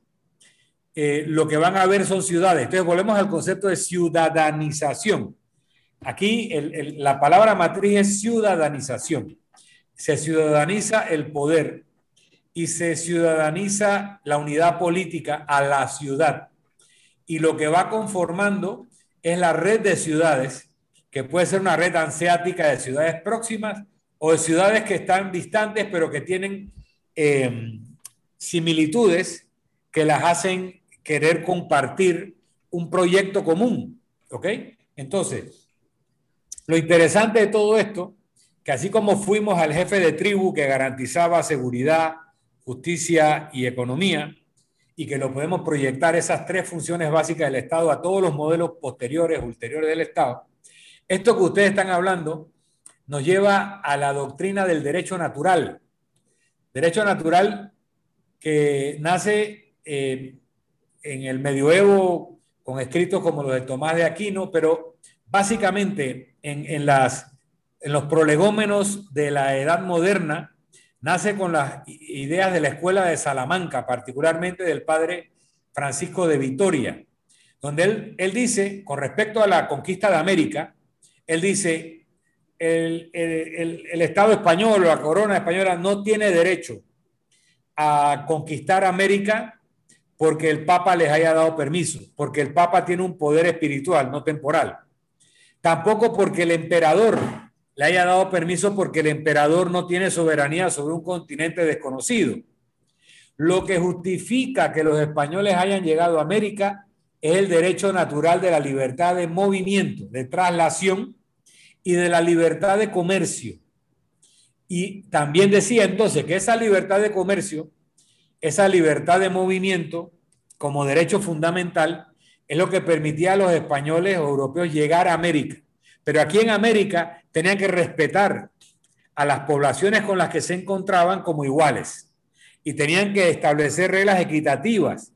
Eh, lo que van a ver son ciudades. Entonces volvemos al concepto de ciudadanización. Aquí la palabra matriz es ciudadanización. Se ciudadaniza el poder y se ciudadaniza la unidad política a la ciudad. Y lo que va conformando es la red de ciudades, que puede ser una red anseática de ciudades próximas o de ciudades que están distantes, pero que tienen eh, similitudes que las hacen querer compartir un proyecto común. ¿Ok? Entonces, lo interesante de todo esto, que así como fuimos al jefe de tribu que garantizaba seguridad, justicia y economía, y que lo podemos proyectar esas tres funciones básicas del Estado a todos los modelos posteriores, ulteriores del Estado, esto que ustedes están hablando nos lleva a la doctrina del derecho natural. Derecho natural que nace eh, en el medioevo con escritos como los de Tomás de Aquino, pero básicamente en, las, en los prolegómenos de la edad moderna nace con las ideas de la escuela de Salamanca, particularmente del padre Francisco de Vitoria, donde él, él dice, con respecto a la conquista de América, él dice, el, Estado español o la corona española no tiene derecho a conquistar América porque el Papa les haya dado permiso, porque el Papa tiene un poder espiritual, no temporal. Tampoco porque el emperador le haya dado permiso porque el emperador no tiene soberanía sobre un continente desconocido. Lo que justifica que los españoles hayan llegado a América es el derecho natural de la libertad de movimiento, de traslación y de la libertad de comercio. Y también decía entonces que esa libertad de comercio, esa libertad de movimiento como derecho fundamental, es lo que permitía a los españoles europeos llegar a América. Pero aquí en América tenían que respetar a las poblaciones con las que se encontraban como iguales y tenían que establecer reglas equitativas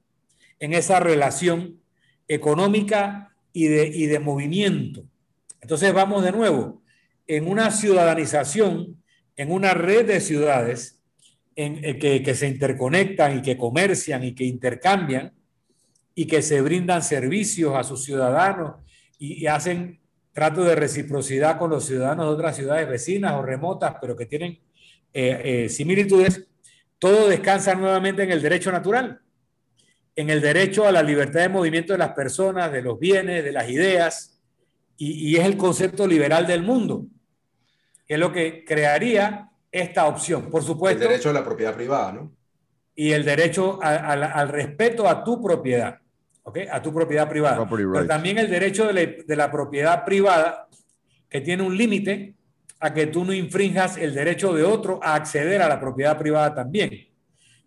en esa relación económica y de, y de movimiento. Entonces vamos de nuevo. En una ciudadanización, en una red de ciudades eh, que, se interconectan y que comercian y que intercambian y que se brindan servicios a sus ciudadanos y, hacen trato de reciprocidad con los ciudadanos de otras ciudades vecinas o remotas, pero que tienen eh, eh, similitudes, todo descansa nuevamente en el derecho natural, en el derecho a la libertad de movimiento de las personas, de los bienes, de las ideas, y, es el concepto liberal del mundo, que es lo que crearía esta opción. Por supuesto. El derecho a la propiedad privada, ¿no? Y el derecho al respeto a tu propiedad, ¿ok? A tu propiedad privada. Pero también el derecho de la, de la propiedad privada, que tiene un límite a que tú no infrinjas el derecho de otro a acceder a la propiedad privada también.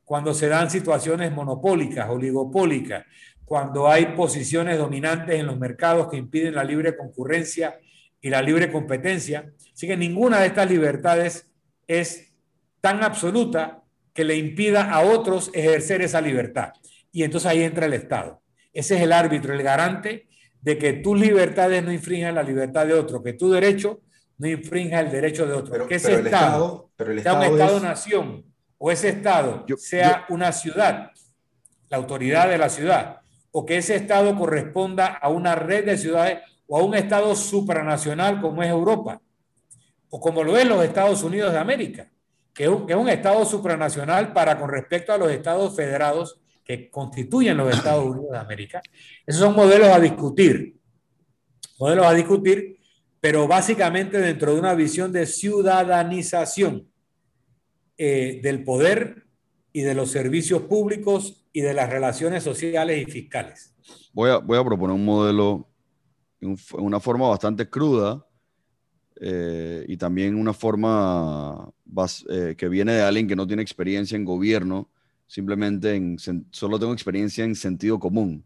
Cuando se dan situaciones monopólicas, oligopólicas, cuando hay posiciones dominantes en los mercados que impiden la libre concurrencia y la libre competencia. Así que ninguna de estas libertades es tan absoluta que le impida a otros ejercer esa libertad. Y entonces ahí entra el Estado. Ese es el árbitro, el garante de que tus libertades no infrinjan la libertad de otro, que tu derecho no infrinja el derecho de otro. que ese Estado, sea un Estado-nación o ese Estado sea una ciudad, la autoridad de la ciudad, o que ese Estado corresponda a una red de ciudades o a un Estado supranacional como es Europa, o como lo es los Estados Unidos de América, que es un, Estado supranacional para con respecto a los Estados federados que constituyen los Estados (clears throat) Unidos de América. Esos son modelos a discutir, modelos a discutir, pero básicamente dentro de una visión de ciudadanización eh, del poder y de los servicios públicos y de las relaciones sociales y fiscales. Voy a, voy a proponer un modelo en una forma bastante cruda eh, y también una forma eh, que viene de alguien que no tiene experiencia en gobierno, simplemente en, solo tengo experiencia en sentido común.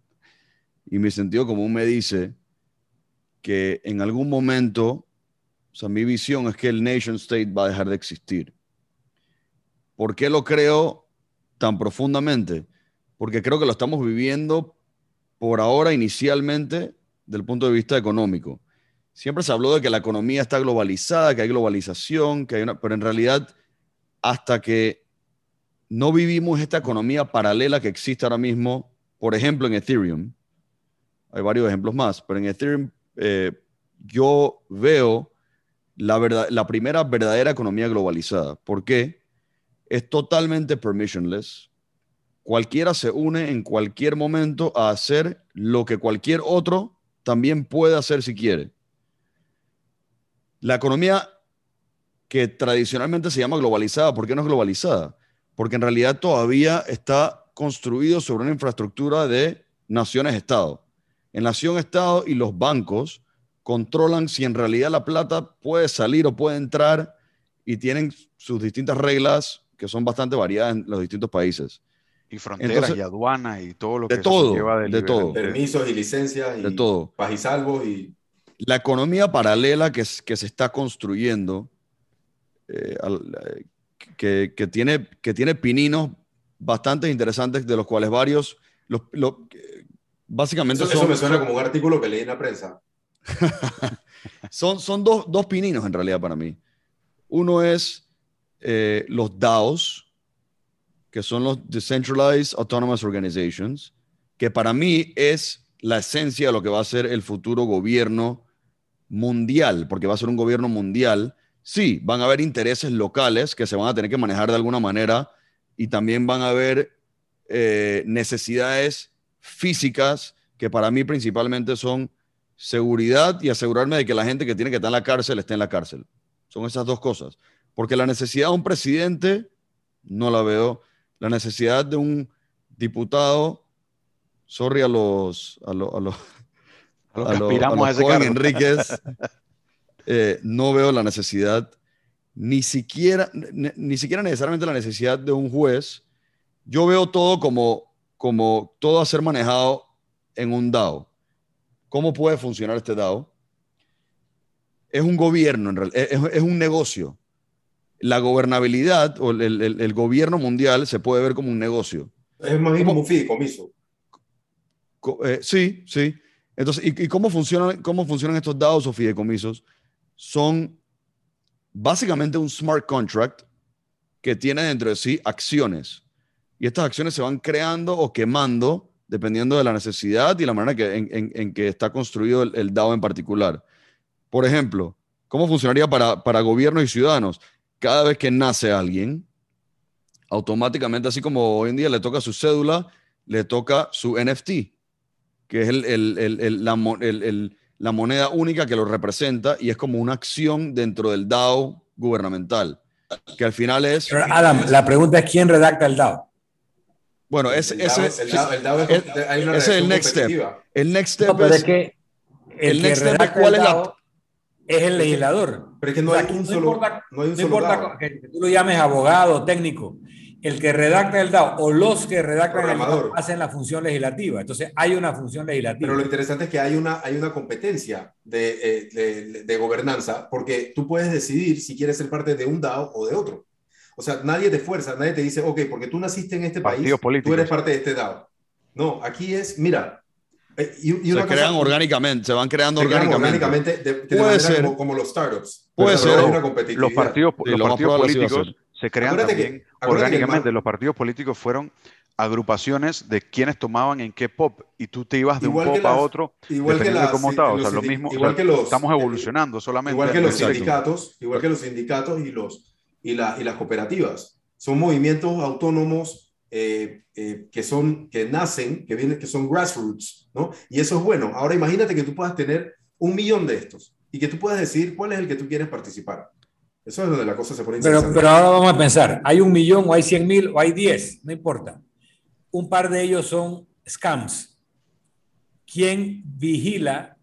Y mi sentido común me dice que en algún momento, o sea, mi visión es que el nation state va a dejar de existir. ¿Por qué lo creo tan profundamente? Porque creo que lo estamos viviendo por ahora inicialmente del punto de vista económico. Siempre se habló de que la economía está globalizada, que hay globalización, que hay una, pero en realidad hasta que no vivimos esta economía paralela que existe ahora mismo, por ejemplo, en Ethereum. Hay varios ejemplos más, pero en Ethereum eh, yo veo la, la primera verdadera economía globalizada. ¿Por qué? Es totalmente permissionless. Cualquiera se une en cualquier momento a hacer lo que cualquier otro también puede hacer si quiere. La economía que tradicionalmente se llama globalizada, ¿por qué no es globalizada? Porque en realidad todavía está construido sobre una infraestructura de naciones-estado. En nación-estado y los bancos controlan si en realidad la plata puede salir o puede entrar y tienen sus distintas reglas que son bastante variadas en los distintos países. Y fronteras y aduanas y todo lo de que todo, lleva de, todo. Permisos y licencias y de todo. y salvos y... La economía paralela que, que se está construyendo, eh, que, que, tiene, que tiene pininos bastante interesantes, de los cuales varios, los, básicamente eso, eso me suena como un artículo que leí en la prensa. (laughs) son son dos, dos, pininos en realidad para mí. Uno es eh, los DAOs, que son los Decentralized Autonomous Organizations, que para mí es la esencia de lo que va a ser el futuro gobierno mundial, porque va a ser un gobierno mundial. Sí, van a haber intereses locales que se van a tener que manejar de alguna manera y también van a haber eh, necesidades físicas que para mí principalmente son seguridad y asegurarme de que la gente que tiene que estar en la cárcel esté en la cárcel. Son esas dos cosas. Porque la necesidad de un presidente no la veo. La necesidad de un diputado, sorry a los a, los a los a, los, Enríquez, (laughs) eh, no veo la necesidad, ni siquiera, ni, siquiera necesariamente la necesidad de un juez. Yo veo todo como, como todo a ser manejado en un DAO. ¿Cómo puede funcionar este DAO? Es un gobierno, en es, es, un negocio. La gobernabilidad o el, el, gobierno mundial se puede ver como un negocio. Es más bien como un fideicomiso. Eh, sí, sí. Entonces, ¿y, cómo, funcionan, cómo funcionan estos DAOs o fideicomisos? Son básicamente un smart contract que tiene dentro de sí acciones. Y estas acciones se van creando o quemando dependiendo de la necesidad y la manera que, en, que está construido el, DAO en particular. Por ejemplo, ¿cómo funcionaría para, para gobiernos y ciudadanos? Cada vez que nace alguien, automáticamente, así como hoy en día le toca su cédula, le toca su NFT, que es el, la, la, moneda única que lo representa y es como una acción dentro del DAO gubernamental, que al final es... Adam, la pregunta es quién redacta el DAO. Bueno, ese, el ese, es el next step. El next step es, que el, el next step es cuál es la es el legislador. Pero es que no, hay, un solo, importa, no hay un solo importa que tú lo llames abogado, técnico. El que redacta el DAO o los que redactan el DAO hacen la función legislativa. Entonces hay una función legislativa. Pero lo interesante es que hay una, hay una competencia de, eh, de, de gobernanza porque tú puedes decidir si quieres ser parte de un DAO o de otro. O sea, nadie te fuerza, nadie te dice, ok, porque tú naciste en este país, tú eres parte de este DAO. No, aquí es, mira. Eh, se crean orgánicamente, se van creando orgánicamente. de, Puede ser. Como, los startups. Puede ser. Los partidos, los partidos políticos se crean también orgánicamente. Los partidos políticos fueron agrupaciones de quienes tomaban en qué pop y tú te ibas de un pop a otro igual que las, cómo estaba. O sea, lo mismo, igual que los, estamos evolucionando solamente. Igual que los sindicatos, igual que los sindicatos y los y, las cooperativas. Son movimientos autónomos eh, eh, que, son, que nacen, que, vienen, que son grassroots, ¿no? Y eso es bueno. Ahora imagínate que tú puedas tener un millón de estos y que tú puedas decir cuál es el que tú quieres participar. Eso es donde la cosa se pone pero, pero ahora vamos a pensar, hay un millón o hay cien mil o hay diez, no importa. Un par de ellos son scams. ¿Quién vigila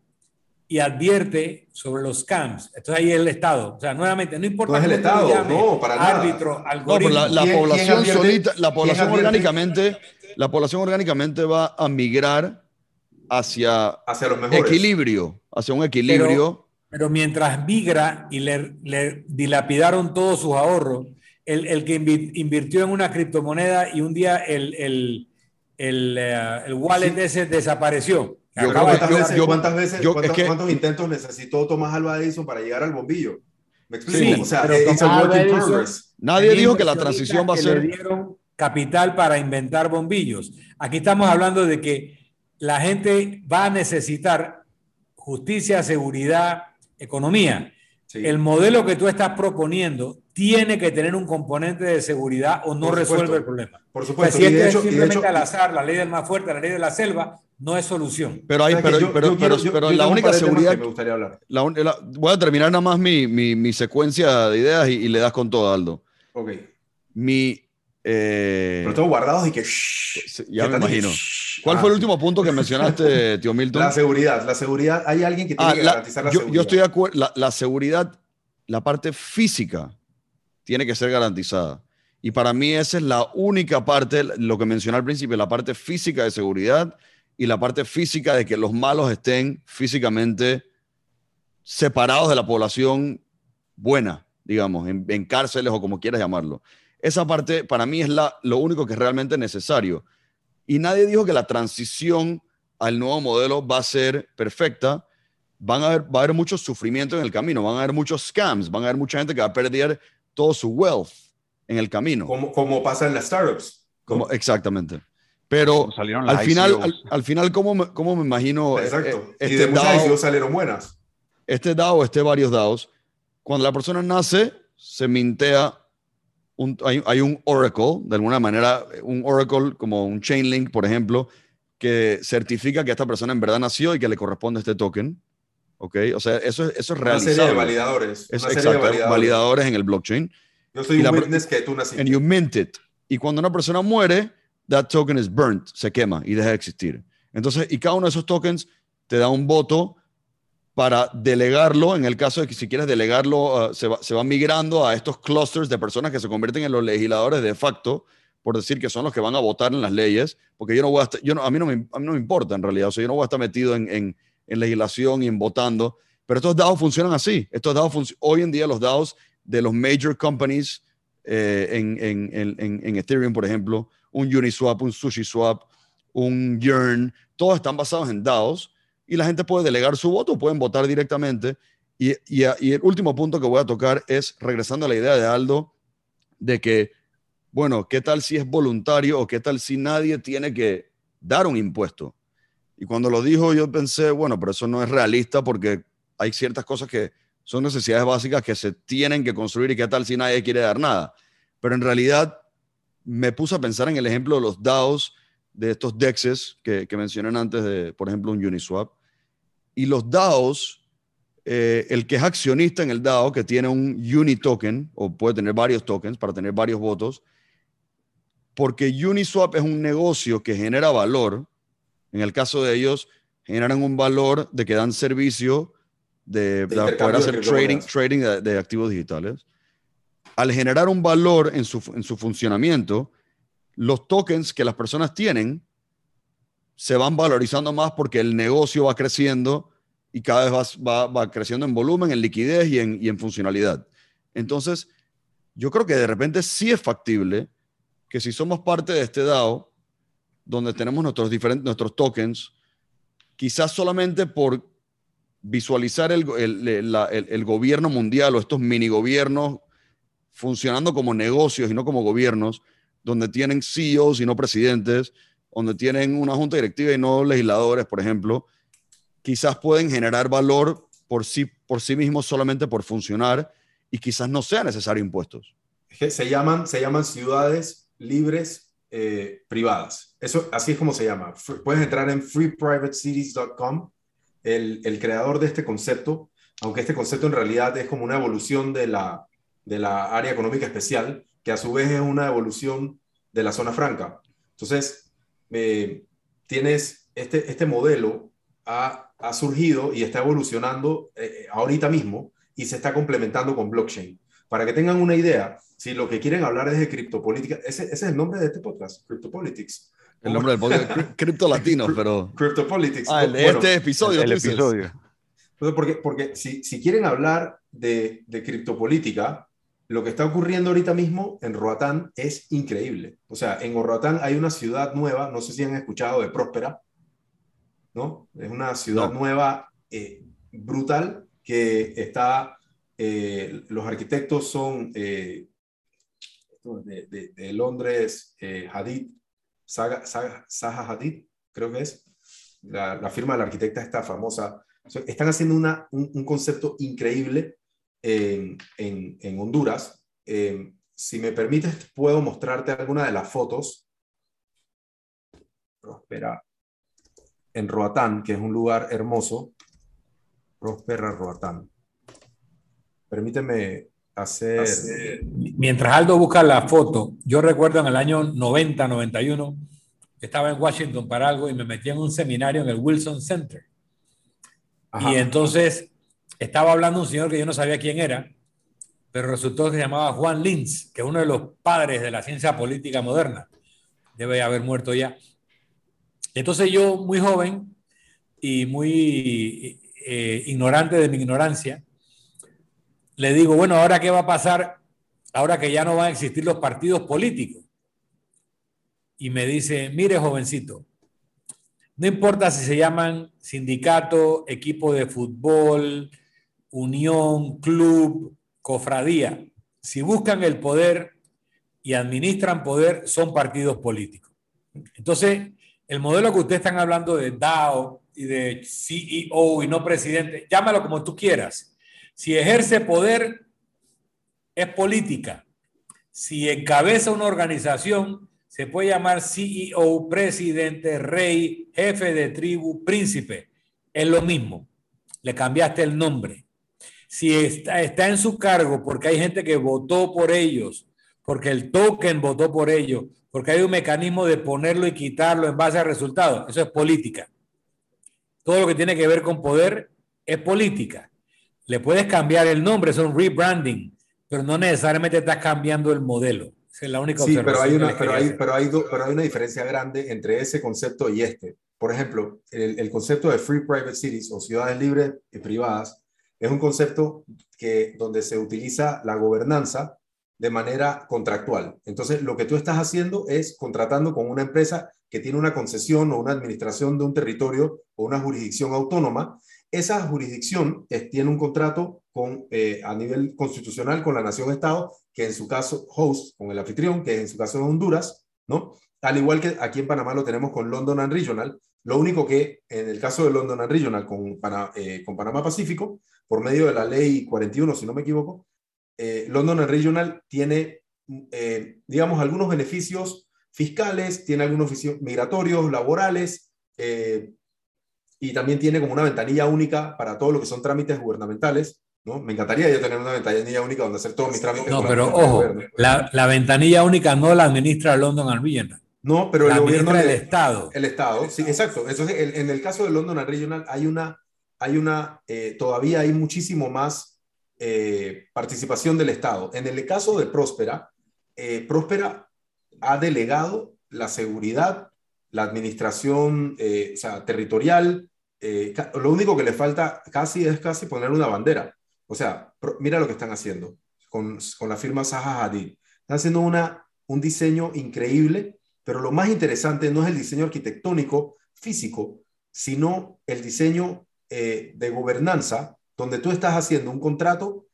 y advierte sobre los scams. Entonces ahí es el Estado. O sea, nuevamente, no importa. No es el Estado, no, para nada. Árbitro, algoritmo. No, la, la población solita, la población orgánicamente, la población orgánicamente va a migrar hacia, hacia los equilibrio, hacia un equilibrio. Pero, mientras migra y le, le, dilapidaron todos sus ahorros, el, el, que invirtió en una criptomoneda y un día el, el, el, eh, el wallet ese desapareció ¿Cuántas, veces, ¿cuántos, intentos necesitó Tomás Alva Edison para llegar al bombillo? ¿Me explico? o sea, it's a work in progress. Nadie dijo que la transición va a ser... Le dieron capital para inventar bombillos. Aquí estamos hablando de que la gente va a necesitar justicia, seguridad, economía. El modelo que tú estás proponiendo tiene que tener un componente de seguridad o no resuelve el problema. Por supuesto. si es simplemente al azar, la ley del más fuerte, la ley de la selva, no es solución. Pero hay, pero, pero, pero, la única seguridad. me gustaría hablar. voy a terminar nada más mi, mi, mi secuencia de ideas y, y, le das con todo, Aldo. Ok. Mi eh, Pero todos guardados y que... ya me imagino. ¿Cuál fue el ah, último punto que mencionaste, (laughs) tío Milton? La seguridad. La seguridad. Hay alguien que tiene ah, que garantizar la, seguridad. Yo estoy de acuerdo. La, seguridad, la parte física, tiene que ser garantizada. Y para mí esa es la única parte, lo que mencioné al principio, la parte física de seguridad y la parte física de que los malos estén físicamente separados de la población buena, digamos, en, en cárceles o como quieras llamarlo. Esa parte para mí es la, lo único que es realmente necesario. Y nadie dijo que la transición al nuevo modelo va a ser perfecta. Van a haber, va a haber mucho sufrimiento en el camino, van a haber muchos scams, van a haber mucha gente que va a perder todo su wealth en el camino. Como, como pasa en las startups. Como, exactamente. Pero al final, al, final, ¿cómo me, cómo me imagino? Exacto. Este y de muchas salieron buenas. Este DAO, este varios DAOs, cuando la persona nace, se mintea hay, un Oracle, de alguna manera, un Oracle como un Chainlink, por ejemplo, que certifica que esta persona en verdad nació y que le corresponde este token. ¿Ok? O sea, eso, eso es realizable. Una serie de validadores. Es, exacto, validadores. en el blockchain. Yo soy un witness que tú naciste. And you mint it. Y cuando una persona muere, that token is burnt, se quema y deja de existir. Entonces, y cada uno de esos tokens te da un voto para delegarlo, en el caso de que si quieres delegarlo, ah, se, va, migrando a estos clusters de personas que se convierten en los legisladores de facto, por decir que son los que van a votar en las leyes, porque yo no voy a, yo no, a, mí no me, a mí no me importa en realidad, o sea, yo no voy a estar metido en, en, legislación y en votando, pero estos DAOs funcionan así, estos DAOs hoy en día los DAOs de los major companies eh, en, en, en, Ethereum, por ejemplo, un Uniswap, un SushiSwap, un Yearn, todos están basados en DAOs, y la gente puede delegar su voto, pueden votar directamente. Y, y, el último punto que voy a tocar es, regresando a la idea de Aldo, de que, bueno, ¿qué tal si es voluntario o qué tal si nadie tiene que dar un impuesto? Y cuando lo dijo yo pensé, bueno, pero eso no es realista porque hay ciertas cosas que son necesidades básicas que se tienen que construir y qué tal si nadie quiere dar nada. Pero en realidad me puse a pensar en el ejemplo de los DAOs, de estos DEXs que, que mencioné antes, de, por ejemplo, un Uniswap. Y los DAOs, eh, el que es accionista en el DAO, que tiene un Unitoken, o puede tener varios tokens para tener varios votos, porque Uniswap es un negocio que genera valor, en el caso de ellos, generan un valor de que dan servicio de, poder hacer trading, trading de, activos digitales. Al generar un valor en su, en su funcionamiento, los tokens que las personas tienen se van valorizando más porque el negocio va creciendo y cada vez va, va, creciendo en volumen, en liquidez y en, y en, funcionalidad. Entonces, yo creo que de repente sí es factible que si somos parte de este DAO, donde tenemos nuestros, diferentes, nuestros tokens, quizás solamente por visualizar el, el, el gobierno mundial o estos mini gobiernos funcionando como negocios y no como gobiernos, donde tienen CEOs y no presidentes, donde tienen una junta directiva y no legisladores, por ejemplo, quizás pueden generar valor por sí, por sí mismos solamente por funcionar y quizás no sea necesario impuestos. Se llaman, se llaman ciudades libres eh, privadas. Eso, así es como se llama. Puedes entrar en freeprivatecities.com. El, el creador de este concepto, aunque este concepto en realidad es como una evolución de la, de la área económica especial, que a su vez es una evolución de la zona franca. Entonces, eh, tienes este, este modelo ha, ha, surgido y está evolucionando eh, ahorita mismo y se está complementando con blockchain. Para que tengan una idea, si lo que quieren hablar es de criptopolítica, ese, ese es el nombre de este podcast, Cryptopolitics. El nombre del podcast, Cripto Latino, pero... Cryptopolitics. Ah, el de este episodio. El episodio. Porque, porque si, si quieren hablar de, de criptopolítica, lo que está ocurriendo ahorita mismo en Roatán es increíble. O sea, en Roatán hay una ciudad nueva, no sé si han escuchado de Próspera, ¿no? Es una ciudad nueva eh, brutal que está eh, los arquitectos son de, Londres, Hadid, Zaha Hadid, creo que es, la, firma de la arquitecta esta famosa. Están haciendo una, un, concepto increíble en, en, Honduras. si me permites, puedo mostrarte alguna de las fotos. Prospera en Roatán, que es un lugar hermoso. Prospera Roatán. Permíteme hacer... Mientras Aldo busca la foto, yo recuerdo en el año 90, 91, estaba en Washington para algo y me metí en un seminario en el Wilson Center. Y entonces estaba hablando un señor que yo no sabía quién era, pero resultó que se llamaba Juan Linz, que es uno de los padres de la ciencia política moderna. Debe haber muerto ya. Entonces yo, muy joven y muy eh, ignorante de mi ignorancia, le digo, bueno, ahora qué va a pasar ahora que ya no van a existir los partidos políticos. Y me dice, mire jovencito, no importa si se llaman sindicato, equipo de fútbol, unión, club, cofradía, si buscan el poder y administran poder, son partidos políticos. Entonces, el modelo que ustedes están hablando de DAO y de CEO y no presidente, llámalo como tú quieras. Si ejerce poder, es política. Si encabeza una organización, se puede llamar CEO, presidente, rey, jefe de tribu, príncipe. Es lo mismo. Le cambiaste el nombre. Si está, está en su cargo porque hay gente que votó por ellos, porque el token votó por ellos, porque hay un mecanismo de ponerlo y quitarlo en base a resultados. Eso es política. Todo lo que tiene que ver con poder es política. Le puedes cambiar el nombre, es un rebranding, pero no necesariamente estás cambiando el modelo. Esa es la única sí, pero hay, una, pero, hay, pero, hay pero hay una diferencia grande entre ese concepto y este. Por ejemplo, el, el, concepto de Free Private Cities o ciudades libres y privadas es un concepto que, donde se utiliza la gobernanza de manera contractual. Entonces, lo que tú estás haciendo es contratando con una empresa que tiene una concesión o una administración de un territorio o una jurisdicción autónoma. Esa jurisdicción tiene un contrato con, eh, a nivel constitucional con la nación-estado, que en su caso, host, con el anfitrión, que en su caso es Honduras, ¿no? Al igual que aquí en Panamá lo tenemos con London and Regional, lo único que en el caso de London and Regional con, eh, con Panamá Pacífico, por medio de la ley 41, si no me equivoco, eh, London Regional tiene, eh, digamos, algunos beneficios fiscales, tiene algunos beneficios migratorios, laborales, eh, y también tiene como una ventanilla única para todo lo que son trámites gubernamentales. ¿no? Me encantaría yo tener una ventanilla única donde hacer todos mis trámites. No, pero ojo, la, la, ventanilla única no la administra London Regional. No, pero el gobierno del Estado. El Estado, sí, exacto. Entonces, en el caso de London Regional hay una, hay una, todavía hay muchísimo más eh, participación del Estado. En el caso de Próspera, eh, Próspera ha delegado la seguridad, la administración eh, territorial. lo único que le falta casi es casi poner una bandera. O sea, mira lo que están haciendo con, la firma Zaha Hadid. Están haciendo una, un diseño increíble, pero lo más interesante no es el diseño arquitectónico físico, sino el diseño de gobernanza donde tú estás haciendo un contrato,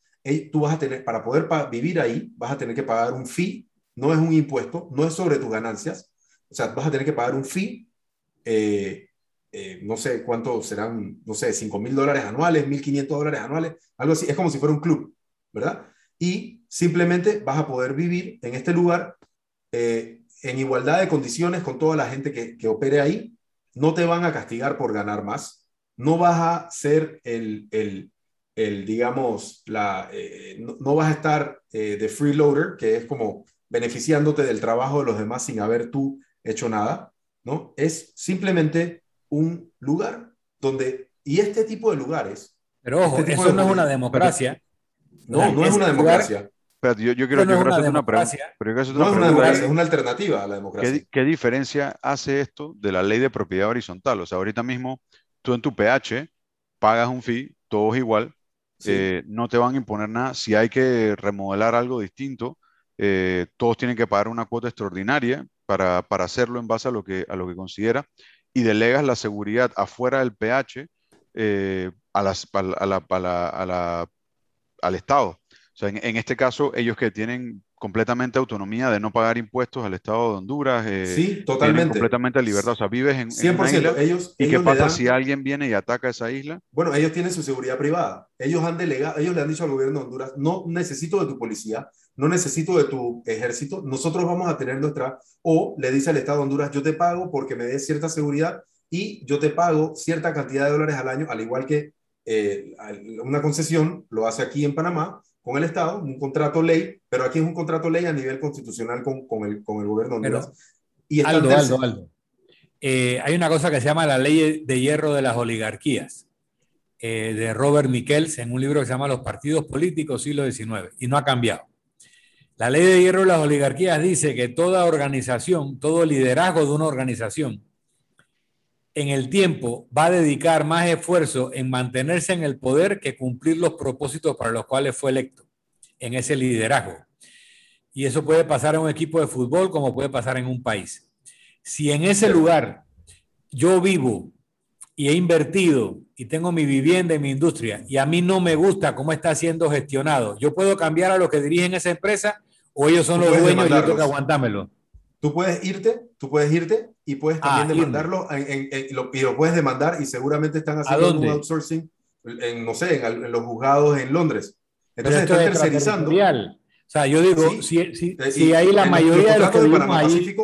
tú vas a tener, para poder vivir ahí, vas a tener que pagar un fee, no es un impuesto, no es sobre tus ganancias, o sea, vas a tener que pagar un fee, eh, eh, no sé cuánto serán, no sé, 5 mil dólares anuales, 1.500 dólares anuales, algo así, es como si fuera un club, ¿verdad? Y simplemente vas a poder vivir en este lugar eh, en igualdad de condiciones con toda la gente que, que opere ahí, no te van a castigar por ganar más, no vas a ser el, el, el digamos, la, eh, no, vas a estar eh, de freeloader, que es como beneficiándote del trabajo de los demás sin haber tú hecho nada, ¿no? Es simplemente un lugar donde, y este tipo de lugares... Pero ojo, este eso no es una democracia. no, no es una democracia. Pero yo, yo quiero, no hacerte una pregunta. no es una democracia, es una alternativa a la democracia. ¿Qué, ¿Qué, diferencia hace esto de la ley de propiedad horizontal? O sea, ahorita mismo tú en tu PH pagas un fee, todo es igual, eh, no te van a imponer nada. Si hay que remodelar algo distinto, eh, todos tienen que pagar una cuota extraordinaria para, para, hacerlo en base a lo, que, a lo que considera y delegas la seguridad afuera del PH eh, a, las, a, la, a, la, al Estado. O sea, en, este caso, ellos que tienen completamente autonomía de no pagar impuestos al Estado de Honduras. Eh, sí, totalmente. completamente libertad. O sea, vives en, 100%. ellos, ¿Y qué pasa si alguien viene y ataca esa isla? Bueno, ellos tienen su seguridad privada. Ellos han delegado, ellos le han dicho al gobierno de Honduras, no necesito de tu policía, no necesito de tu ejército, nosotros vamos a tener nuestra, o le dice al Estado de Honduras, yo te pago porque me des cierta seguridad y yo te pago cierta cantidad de dólares al año, al igual que eh, una concesión lo hace aquí en Panamá con el Estado, un contrato ley, pero aquí es un contrato ley a nivel constitucional con, con, el, con el, gobierno de Honduras. y Aldo, Aldo, Aldo. Eh, hay una cosa que se llama la ley de hierro de las oligarquías, eh, de Robert Michels, en un libro que se llama Los partidos políticos siglo XIX, y no ha cambiado. La ley de hierro de las oligarquías dice que toda organización, todo liderazgo de una organización, en el tiempo va a dedicar más esfuerzo en mantenerse en el poder que cumplir los propósitos para los cuales fue electo, en ese liderazgo. Y eso puede pasar en un equipo de fútbol como puede pasar en un país. Si en ese lugar yo vivo y he invertido y tengo mi vivienda y mi industria y a mí no me gusta cómo está siendo gestionado, yo puedo cambiar a los que dirigen esa empresa o ellos son los dueños y yo tengo que aguantármelo. Tú puedes irte, tú puedes irte y puedes ah, también demandarlo y, lo, puedes demandar y seguramente están haciendo un outsourcing, en, no sé, en, los juzgados en Londres. Entonces están tercerizando. O sea, yo digo, si, si, eh, si ahí la mayoría de los que vivimos ahí,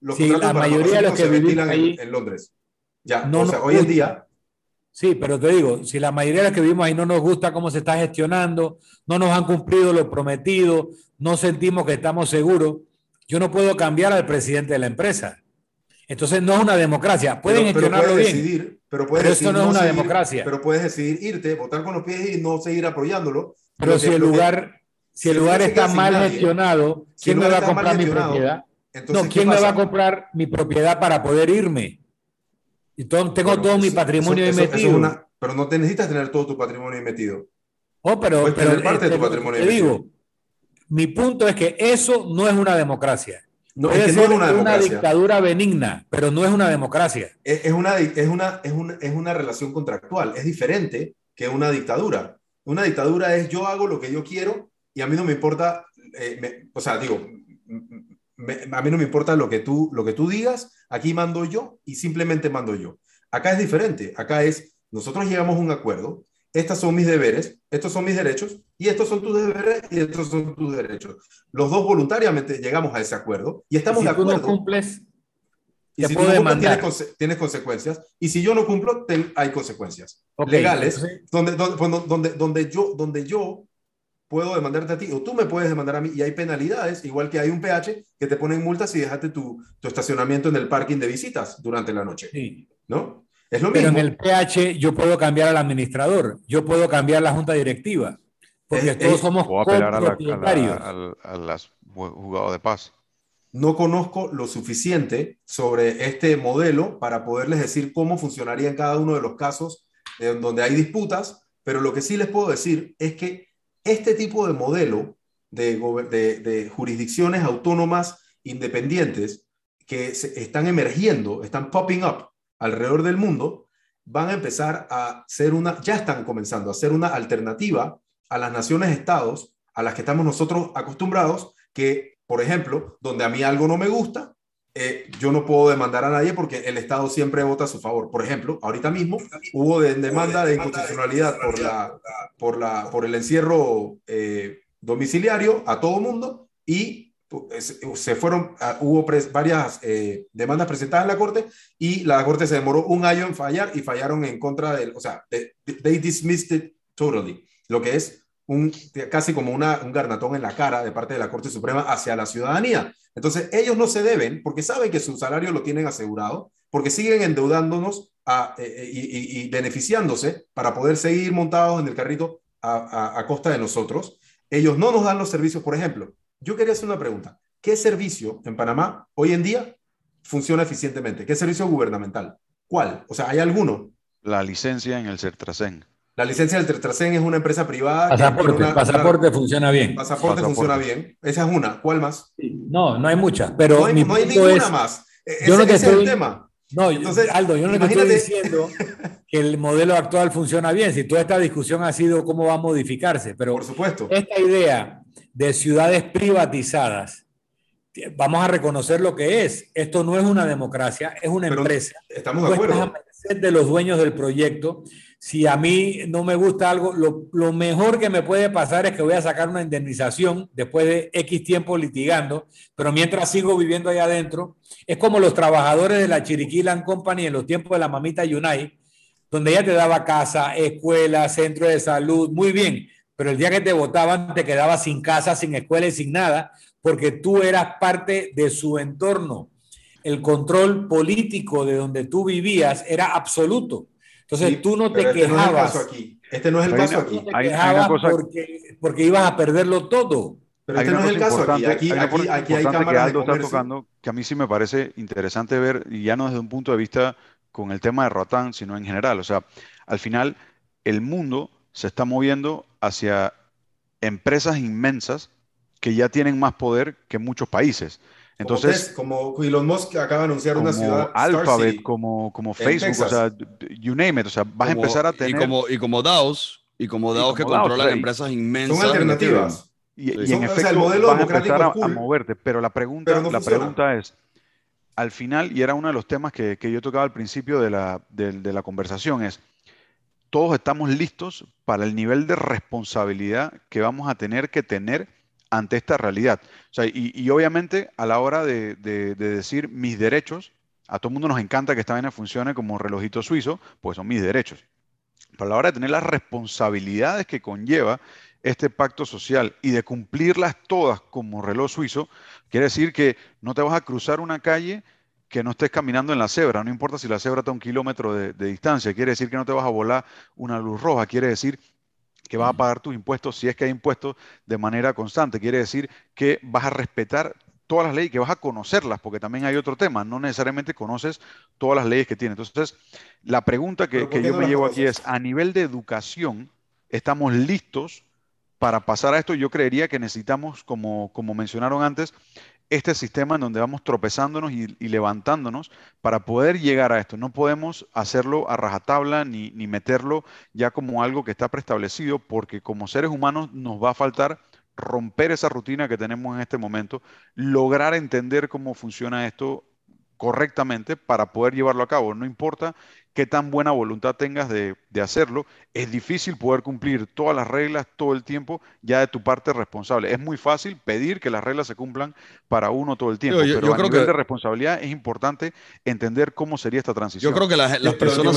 los si la mayoría de los que vivimos ahí en, Londres. Ya, no o sea, hoy en día Sí, pero te digo, si la mayoría de los que vivimos ahí no nos gusta cómo se está gestionando, no nos han cumplido lo prometido, no sentimos que estamos seguros, yo no puedo cambiar al presidente de la empresa. Entonces no es una democracia. Pueden gestionarlo bien. Decidir, pero, puedes esto no es una democracia. Pero puedes decidir irte, votar con los pies y no seguir apoyándolo. Pero si el lugar, si el lugar está mal gestionado, ¿quién me va a comprar mi propiedad? no, ¿quién me va a comprar mi propiedad para poder irme? Y tengo todo mi patrimonio ahí metido. pero no te necesitas tener todo tu patrimonio ahí metido. Oh, pero, pero parte de tu patrimonio te digo, mi punto es que eso no es una democracia. No, es, una, dictadura benigna, pero no es una democracia. Es, una, es, una, es, una, es una relación contractual, es diferente que una dictadura. Una dictadura es yo hago lo que yo quiero y a mí no me importa, eh, o sea, digo, a mí no me importa lo que, tú, lo que tú digas, aquí mando yo y simplemente mando yo. Acá es diferente, acá es, nosotros llegamos a un acuerdo, estas son mis deberes, estos son mis derechos, y estos son tus deberes y estos son tus derechos. Los dos voluntariamente llegamos a ese acuerdo y estamos de acuerdo. Si tú no cumples, y si tú no tienes, consecuencias, y si yo no cumplo, hay consecuencias legales, donde, donde, donde, donde, yo, donde yo puedo demandarte a ti o tú me puedes demandar a mí y hay penalidades, igual que hay un PH que te ponen multas si dejaste tu, tu estacionamiento en el parking de visitas durante la noche. Sí. ¿No? Pero en el PH yo puedo cambiar al administrador, yo puedo cambiar la junta directiva, porque todos somos o apelar a, la, a, de paz. No conozco lo suficiente sobre este modelo para poderles decir cómo funcionaría en cada uno de los casos en donde hay disputas, pero lo que sí les puedo decir es que este tipo de modelo de, de, de jurisdicciones autónomas independientes que se están emergiendo, están popping up alrededor del mundo van a empezar a ser una, ya están comenzando a ser una alternativa a las naciones-estados a las que estamos nosotros acostumbrados, que, por ejemplo, donde a mí algo no me gusta, eh, yo no puedo demandar a nadie porque el Estado siempre vota a su favor. Por ejemplo, ahorita mismo hubo demanda de inconstitucionalidad por, la, por, la, por el encierro eh, domiciliario a todo mundo y se fueron, ah, hubo varias eh, demandas presentadas en la Corte y la Corte se demoró un año en fallar y fallaron en contra del, o sea, they, dismissed it totally, lo que es un, casi como una, un garnatón en la cara de parte de la Corte Suprema hacia la ciudadanía. Entonces, ellos no se deben porque saben que su salario lo tienen asegurado, porque siguen endeudándonos a, eh, eh, y, beneficiándose para poder seguir montados en el carrito a, a costa de nosotros. Ellos no nos dan los servicios, por ejemplo, yo quería hacer una pregunta. ¿Qué servicio en Panamá hoy en día funciona eficientemente? ¿Qué servicio gubernamental? ¿Cuál? O sea, ¿hay alguno? La licencia en el Certracen. La licencia del Certracen es una empresa privada. Pasaporte, pasaporte funciona bien. Pasaporte, funciona bien. Esa es una. ¿Cuál más? No, no hay muchas, pero no hay, ninguna más. E-, yo ese, no es el tema. No, Entonces, Aldo, yo no te estoy diciendo (laughs) que el modelo actual funciona bien. Si toda esta discusión ha sido cómo va a modificarse, pero por supuesto. esta idea de ciudades privatizadas, vamos a reconocer lo que es. Esto no es una democracia, es una empresa. Estamos de acuerdo. de los dueños del proyecto si a mí no me gusta algo, lo, mejor que me puede pasar es que voy a sacar una indemnización después de X tiempo litigando, pero mientras sigo viviendo allá adentro, es como los trabajadores de la Chiriquilan Company en los tiempos de la mamita Unai, donde ella te daba casa, escuela, centro de salud, muy bien, pero el día que te votaban te quedabas sin casa, sin escuela y sin nada, porque tú eras parte de su entorno. El control político de donde tú vivías era absoluto. Entonces tú no te este quejabas. aquí. Este no es el caso aquí. hay, una cosa... porque, porque ibas a perderlo todo. Pero este no es el caso aquí. Aquí, aquí, aquí hay cámaras que Aldo está tocando que a mí sí me parece interesante ver, y ya no desde un punto de vista con el tema de Roatán, sino en general. O sea, al final el mundo se está moviendo hacia empresas inmensas que ya tienen más poder que muchos países. Entonces, como, Elon Musk acaba de anunciar una ciudad. Alphabet, como, como Facebook, o sea, you name it, o sea, vas a empezar a tener. Y como, y como DAOs, y como DAOs que controlan empresas inmensas. Son alternativas. Y, en efecto, el modelo vas a empezar a, moverte. Pero la pregunta, la pregunta es: al final, y era uno de los temas que, que yo tocaba al principio de la, de, de la conversación, es todos estamos listos para el nivel de responsabilidad que vamos a tener que tener ante esta realidad. y, obviamente a la hora de, decir mis derechos, a todo el mundo nos encanta que esta vaina funcione como relojito suizo, pues son mis derechos. Pero a la hora de tener las responsabilidades que conlleva este pacto social y de cumplirlas todas como reloj suizo, quiere decir que no te vas a cruzar una calle que no estés caminando en la cebra, no importa si la cebra está a un kilómetro de, de distancia, quiere decir que no te vas a volar una luz roja, quiere decir que vas a pagar tus impuestos, si es que hay impuestos, de manera constante. Quiere decir que vas a respetar todas las leyes, que vas a conocerlas, porque también hay otro tema, no necesariamente conoces todas las leyes que tiene. Entonces, la pregunta que, yo me llevo aquí es, a nivel de educación, ¿estamos listos para pasar a esto? Yo creería que necesitamos, como, como mencionaron antes, este sistema en donde vamos tropezándonos y, levantándonos para poder llegar a esto. No podemos hacerlo a rajatabla ni, ni meterlo ya como algo que está preestablecido porque como seres humanos nos va a faltar romper esa rutina que tenemos en este momento, lograr entender cómo funciona esto correctamente para poder llevarlo a cabo. No importa qué tan buena voluntad tengas de, hacerlo, es difícil poder cumplir todas las reglas todo el tiempo ya de tu parte responsable. Es muy fácil pedir que las reglas se cumplan para uno todo el tiempo, pero a nivel que, de responsabilidad es importante entender cómo sería esta transición. Yo creo que las, personas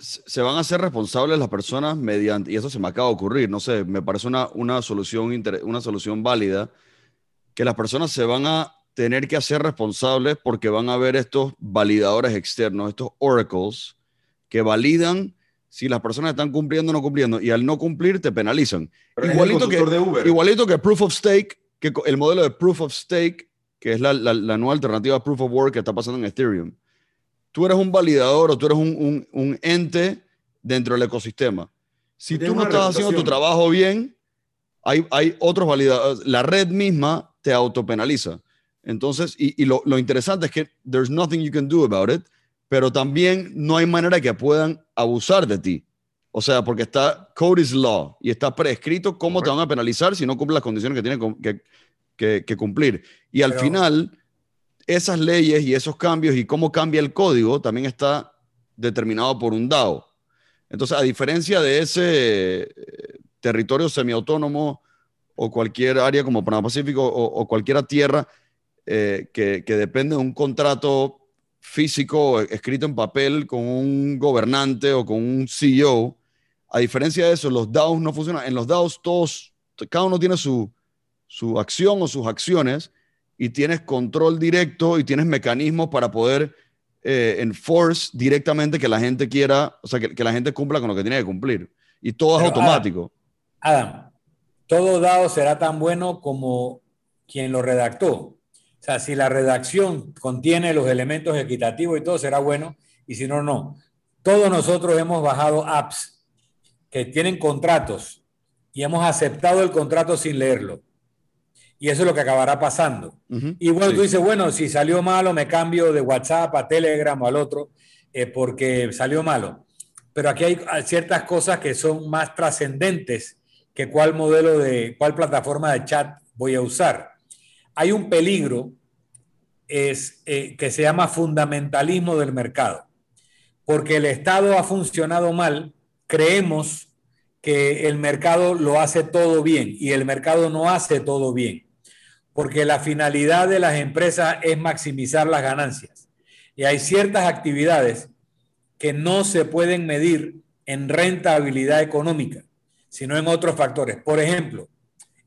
se van, a hacer responsables las personas mediante, y eso se me acaba de ocurrir, no sé, me parece una, una, solución, una solución válida, que las personas se van a tener que hacer responsables porque van a ver estos validadores externos, estos oracles, que validan si las personas están cumpliendo o no cumpliendo, y al no cumplir te penalizan. igualito, que, igualito que Proof of Stake, que el modelo de Proof of Stake, que es la, nueva alternativa a Proof of Work que está pasando en Ethereum. Tú eres un validador o tú eres un, ente dentro del ecosistema. Si tú no estás haciendo tu trabajo bien, hay, hay otros validadores. La red misma te autopenaliza. Entonces, y, lo, lo, interesante es que there's nothing you can do about it, pero también no hay manera que puedan abusar de ti. O sea, porque está code is law y está prescrito cómo te van a penalizar si no cumples las condiciones que tienen que, que, cumplir. Y al final, esas leyes y esos cambios y cómo cambia el código también está determinado por un DAO. Entonces, a diferencia de ese eh, territorio semiautónomo o cualquier área como Panamá Pacífico o, o cualquier tierra eh, que, que, depende de un contrato físico escrito en papel con un gobernante o con un CEO. A diferencia de eso, los DAOs no funcionan. En los DAOs todos, cada uno tiene su, su acción o sus acciones y tienes control directo y tienes mecanismos para poder eh, enforce directamente que la gente quiera, o sea, que, que, la gente cumpla con lo que tiene que cumplir. Y todo es automático. Adam, todo DAO será tan bueno como quien lo redactó. O sea, si la redacción contiene los elementos equitativos y todo, será bueno, y si no, no. Todos nosotros hemos bajado apps que tienen contratos y hemos aceptado el contrato sin leerlo. Y eso es lo que acabará pasando. Y bueno, tú dices, bueno, si salió malo, me cambio de WhatsApp a Telegram o al otro, eh, porque salió malo. Pero aquí hay ciertas cosas que son más trascendentes que cuál modelo de, cuál plataforma de chat voy a usar. Hay un peligro eh, que se llama fundamentalismo del mercado, porque el Estado ha funcionado mal, creemos que el mercado lo hace todo bien y el mercado no hace todo bien, porque la finalidad de las empresas es maximizar las ganancias. Y hay ciertas actividades que no se pueden medir en rentabilidad económica, sino en otros factores. Por ejemplo,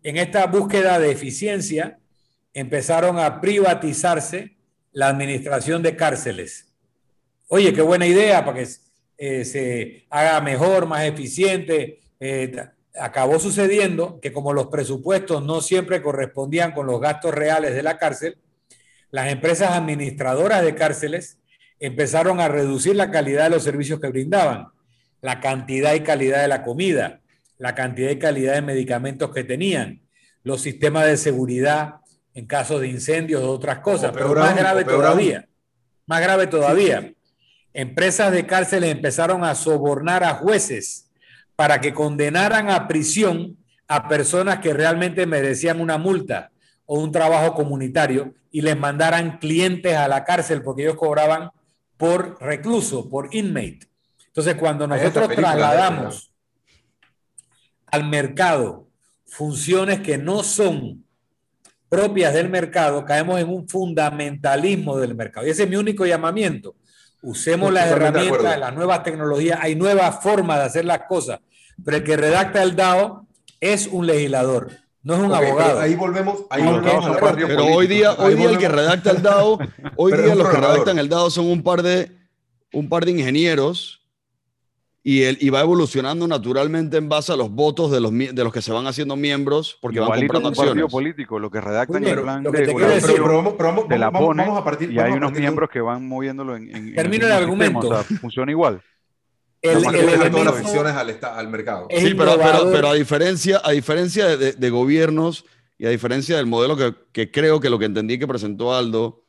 en esta búsqueda de eficiencia empezaron a privatizarse la administración de cárceles. Oye, qué buena idea para que eh, se haga mejor, más eficiente, eh, acabó sucediendo que como los presupuestos no siempre correspondían con los gastos reales de la cárcel, las empresas administradoras de cárceles empezaron a reducir la calidad de los servicios que brindaban, la cantidad y calidad de la comida, la cantidad y calidad de medicamentos que tenían, los sistemas de seguridad en caso de incendios o otras cosas, pero más grave todavía, más grave todavía. Empresas de cárceles empezaron a sobornar a jueces para que condenaran a prisión a personas que realmente merecían una multa o un trabajo comunitario y les mandaran clientes a la cárcel porque ellos cobraban por recluso, por inmate. Entonces, cuando nosotros trasladamos al mercado funciones que no son propias del mercado, caemos en un fundamentalismo del mercado. Y ese es mi único llamamiento. Usemos las herramientas, las nuevas tecnologías, hay nuevas formas de hacer las cosas, pero el que redacta el DAO es un legislador, no es un abogado. Ahí volvemos, ahí volvemos a la Pero hoy día, hoy día el que redacta el DAO, (laughs) hoy día los que redactan el DAO son un par de, un par de ingenieros y, él, y va evolucionando naturalmente en base a los votos de los, de los que se van haciendo miembros porque van comprando un partido político, lo que redactan el plan de, de la pone y hay unos miembros que van moviéndolo en, Termino el argumento. funciona igual. El, el, el todas las al, al mercado. Sí, pero, pero, pero, a diferencia, a diferencia de, de, gobiernos y a diferencia del modelo que, que creo que lo que entendí que presentó Aldo,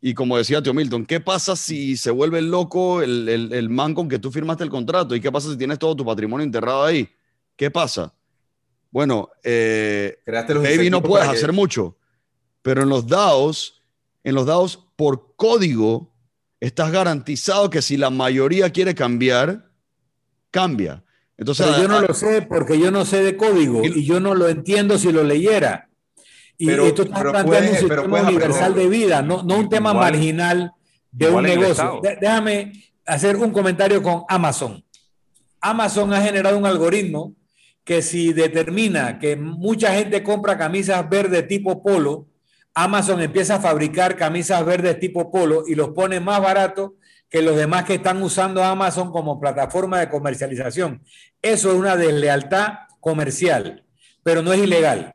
y como decía Tío Milton, ¿qué pasa si se vuelve loco el, el, man con que tú firmaste el contrato? ¿Y qué pasa si tienes todo tu patrimonio enterrado ahí? ¿Qué pasa? Bueno, eh, baby no puedes hacer mucho, pero en los DAOs, en los DAOs por código, estás garantizado que si la mayoría quiere cambiar, cambia. Entonces, pero yo no lo sé porque yo no sé de código y yo no lo entiendo si lo leyera. Y pero, esto está planteando un sistema universal de vida, no, no un tema marginal de un negocio. déjame hacer un comentario con Amazon. Amazon ha generado un algoritmo que si determina que mucha gente compra camisas verdes tipo polo, Amazon empieza a fabricar camisas verdes tipo polo y los pone más baratos que los demás que están usando Amazon como plataforma de comercialización. Eso es una deslealtad comercial, pero no es ilegal.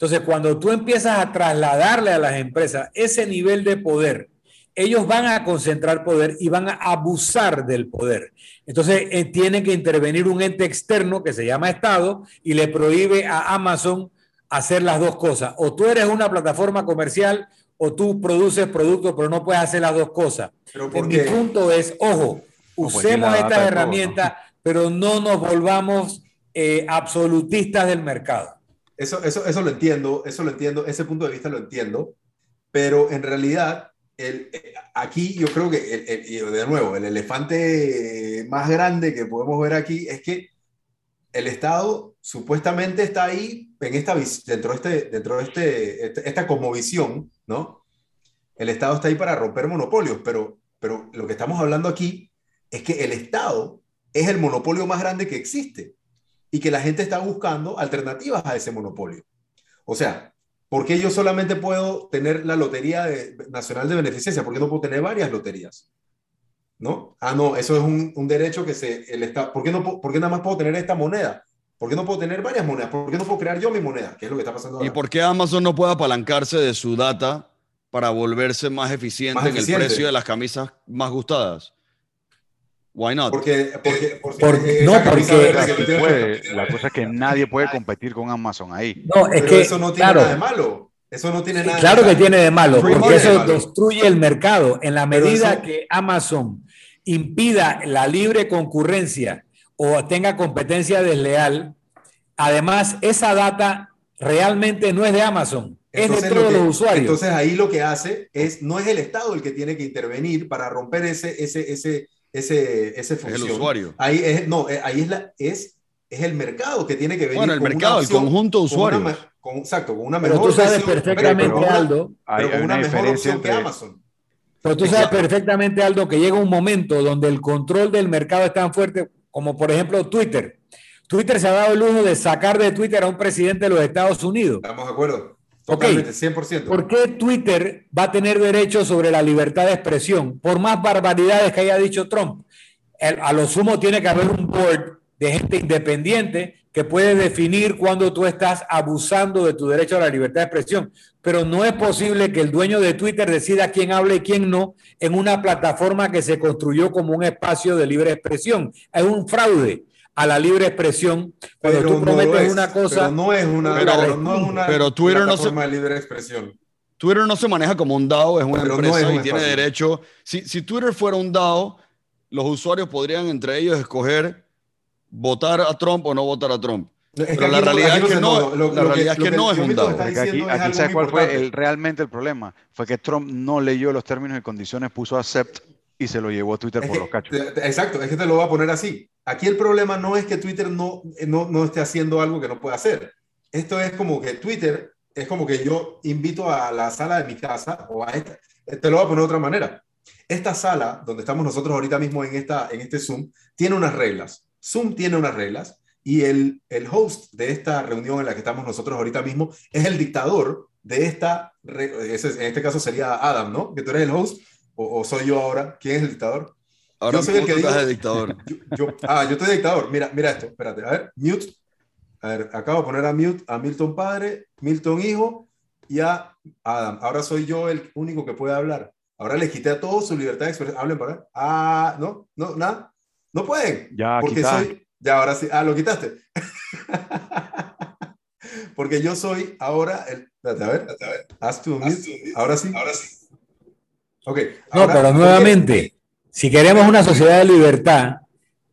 Entonces, cuando tú empiezas a trasladarle a las empresas ese nivel de poder, ellos van a concentrar poder y van a abusar del poder. Entonces, eh, tiene que intervenir un ente externo que se llama Estado y le prohíbe a Amazon hacer las dos cosas. O tú eres una plataforma comercial o tú produces productos, pero no puedes hacer las dos cosas. mi punto es, ojo, pues usemos estas herramientas, pero no nos volvamos eh, absolutistas del mercado. Eso, eso, eso lo entiendo, eso lo entiendo, ese punto de vista lo entiendo, pero en realidad el, eh, aquí yo creo que, el, de nuevo, el elefante más grande que podemos ver aquí es que el Estado supuestamente está ahí en esta, dentro de, este, dentro de este, este esta visión, ¿no? El Estado está ahí para romper monopolios, pero, pero lo que estamos hablando aquí es que el Estado es el monopolio más grande que existe y que la gente está buscando alternativas a ese monopolio. O sea, ¿por qué yo solamente puedo tener la Lotería Nacional de Beneficencia? ¿Por qué no puedo tener varias loterías? ¿No? Ah, no, eso es un, derecho que se, el está, ¿por qué, no, ¿por qué nada más puedo tener esta moneda? ¿Por qué no puedo tener varias monedas? ¿Por qué no puedo crear yo mi moneda? ¿Qué es lo que está pasando ahora? ¿Y por qué Amazon no puede apalancarse de su data para volverse más eficiente, en el precio de las camisas más gustadas? Why not? Porque, porque, no, porque la cosa es que nadie puede competir con Amazon ahí. No, es que eso no tiene nada de malo. Eso no tiene nada. Claro que tiene de malo, porque eso destruye el mercado. En la medida que Amazon impida la libre concurrencia o tenga competencia desleal, además esa data realmente no es de Amazon, es de todos los usuarios. Entonces ahí lo que hace es, no es el Estado el que tiene que intervenir para romper ese, ese, ese, ese, ese función. el usuario. Ahí es, no, eh, ahí es, la, es, es el mercado que tiene que venir. Bueno, el mercado, el conjunto de usuarios. Con, exacto, con una mejor Pero tú sabes perfectamente, Aldo, pero con una, mejor opción que Amazon. Pero tú sabes perfectamente, Aldo, que llega un momento donde el control del mercado es tan fuerte como, por ejemplo, Twitter. Twitter se ha dado el lujo de sacar de Twitter a un presidente de los Estados Unidos. Estamos de acuerdo. Totalmente, 100%. ¿Por qué Twitter va a tener derecho sobre la libertad de expresión? Por más barbaridades que haya dicho Trump. a lo sumo tiene que haber un board de gente independiente que puede definir cuando tú estás abusando de tu derecho a la libertad de expresión. Pero no es posible que el dueño de Twitter decida quién habla y quién no en una plataforma que se construyó como un espacio de libre expresión. Es un fraude a la libre expresión cuando tú prometes una cosa. Pero no es una, pero, no es una pero Twitter no se, de libre expresión. Twitter no se maneja como un DAO, es una empresa y tiene derecho. Si, si Twitter fuera un DAO, los usuarios podrían entre ellos escoger votar a Trump o no votar a Trump. Pero la realidad es que no, la realidad es que no es un DAO. Aquí, aquí ¿sabes cuál fue el, realmente el problema? Fue que Trump no leyó los términos y condiciones, puso accept y se lo llevó a Twitter por los cachos. Exacto, es que te lo voy a poner así. Aquí el problema no es que Twitter no, no, no esté haciendo algo que no puede hacer. Esto es como que Twitter es como que yo invito a la sala de mi casa o a esta, te lo voy a poner de otra manera. Esta sala donde estamos nosotros ahorita mismo en, esta, en este Zoom tiene unas reglas. Zoom tiene unas reglas y el, el host de esta reunión en la que estamos nosotros ahorita mismo es el dictador de esta, en este caso sería Adam, ¿no? Que tú eres el host, o, soy yo ahora. ¿Quién es el dictador? Ahora yo soy el que digo, dictador. (laughs) Yo, ah, yo estoy dictador. Mira, mira esto, espérate. A ver, mute. A ver, acabo de poner a mute a Milton padre, Milton hijo y a Adam. Ahora soy yo el único que puede hablar. Ahora les quité a todos su libertad de expresión. Hablen para Ah, no, no, nada. No pueden. Ya, porque soy. Ya, ahora sí. Ah, lo quitaste. (laughs) porque yo soy ahora el. Espérate, a ver, a ver. Haz tu Ahora sí. Ahora sí. Ok. no, pero nuevamente, si queremos una sociedad de libertad,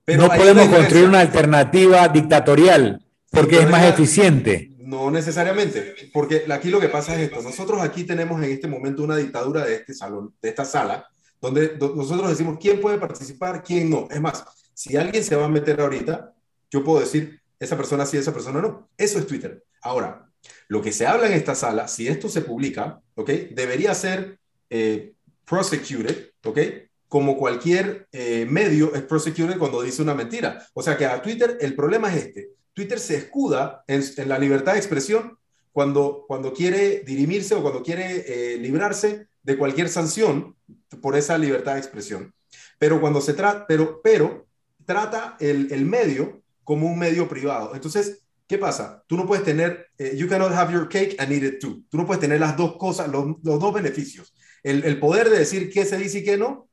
no podemos construir una alternativa dictatorial porque es más eficiente. No necesariamente, porque aquí lo que pasa es esto. Nosotros aquí tenemos en este momento una dictadura de este salón, de esta sala, donde nosotros decimos quién puede participar, quién no. Es más, si alguien se va a meter ahorita, yo puedo decir esa persona sí, esa persona no. Eso es Twitter. Ahora, lo que se habla en esta sala, si esto se publica, ¿ok? Debería ser eh, prosecuted, ¿ok? Como cualquier eh, medio es prosecuted cuando dice una mentira. O sea que a Twitter el problema es este. Twitter se escuda en, la libertad de expresión cuando, cuando quiere dirimirse o cuando quiere eh, librarse de cualquier sanción por esa libertad de expresión. Pero cuando se trata, pero, pero trata el, el, medio como un medio privado. Entonces, ¿qué pasa? Tú no puedes tener, eh, you cannot have your cake and eat it too. Tú no puedes tener las dos cosas, los, los dos beneficios. El, el, poder de decir qué se dice y qué no,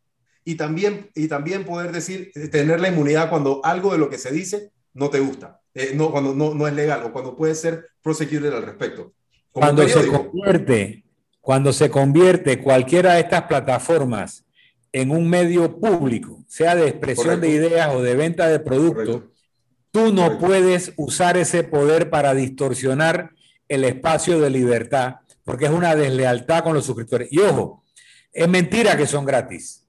y también, y también poder decir, tener la inmunidad cuando algo de lo que se dice no te gusta, eh, no, cuando no, no es legal o cuando puede ser prosecuted al respecto. cuando se convierte cuando se convierte cualquiera de estas plataformas en un medio público, sea de expresión de ideas o de venta de productos, tú no puedes usar ese poder para distorsionar el espacio de libertad, porque es una deslealtad con los suscriptores. Y ojo, es mentira que son gratis,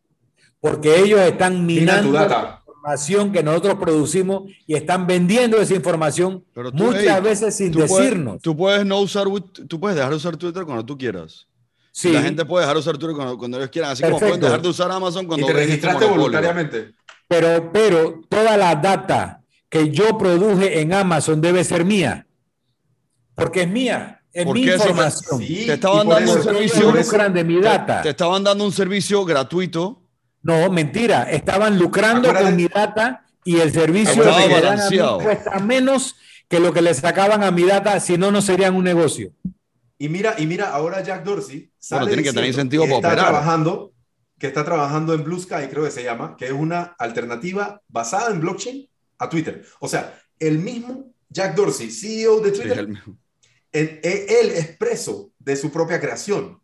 porque ellos están minando la información que nosotros producimos y están vendiendo esa información muchas veces sin decirnos. tú puedes no usar, tú puedes dejar de usar Twitter cuando tú quieras. Sí. La gente puede dejar de usar Twitter cuando, ellos quieran, así como pueden dejar de usar Amazon cuando y te registraste voluntariamente. Pero, pero toda la data que yo produje en Amazon debe ser mía, porque es mía. Es mi información. te estaban dando un servicio. de mi data. Te, estaban dando un servicio gratuito. No, mentira. Estaban lucrando con mi data y el servicio de cuesta menos que lo que le sacaban a mi data, si no, no serían un negocio. Y mira, y mira, ahora Jack Dorsey sale bueno, tiene que tener incentivo para está operar. trabajando, que está trabajando en Blue Sky, creo que se llama, que es una alternativa basada en blockchain a Twitter. O sea, el mismo Jack Dorsey, CEO de Twitter, él, él es preso de su propia creación.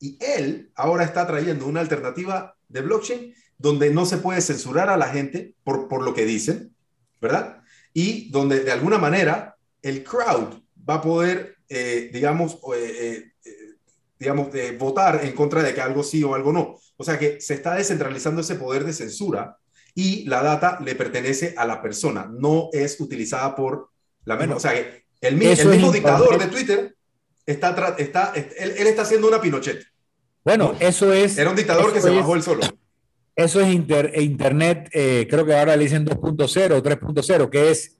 Y él ahora está trayendo una alternativa de blockchain donde no se puede censurar a la gente por, por lo que dicen, ¿verdad? Y donde de alguna manera el crowd va a poder, eh, digamos, eh, eh, digamos votar en contra de que algo sí o algo no. O sea que se está descentralizando ese poder de censura y la data le pertenece a la persona, no es utilizada por la misma. o sea que el, mismo dictador de Twitter está, está, él, está haciendo una Pinochet. Bueno, eso es. Era un dictador que se bajó el solo. Eso es Internet, creo que ahora le dicen 2.0 o 3.0, que es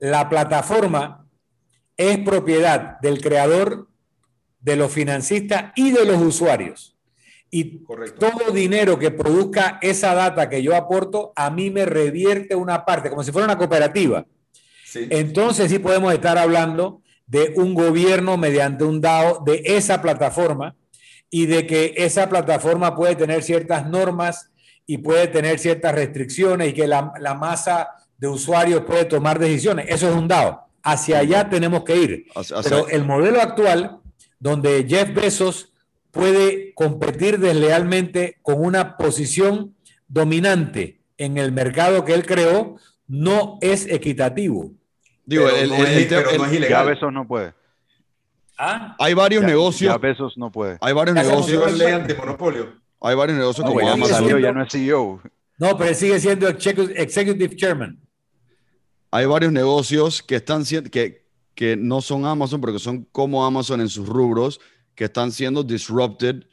la plataforma es propiedad del creador, de los financistas y de los usuarios. Y todo dinero que produzca esa data que yo aporto, a mí me revierte una parte, como si fuera una cooperativa. Entonces sí podemos estar hablando de un gobierno mediante un DAO de esa plataforma y de que esa plataforma puede tener ciertas normas y puede tener ciertas restricciones y que la, la masa de usuarios puede tomar decisiones. Eso es un DAO. Hacia allá tenemos que ir. Pero el modelo actual, donde Jeff Bezos puede competir deslealmente con una posición dominante en el mercado que él creó, no es equitativo. Digo, el, el, Ya Bezos no puede. ¿Ah? Hay varios negocios. Ya Bezos no puede. Hay varios negocios. monopolio. Hay varios negocios como Amazon. Ya no es CEO. No, pero sigue siendo executive chairman hay varios negocios que están que, que no son Amazon, pero que son como Amazon en sus rubros, que están siendo disrupted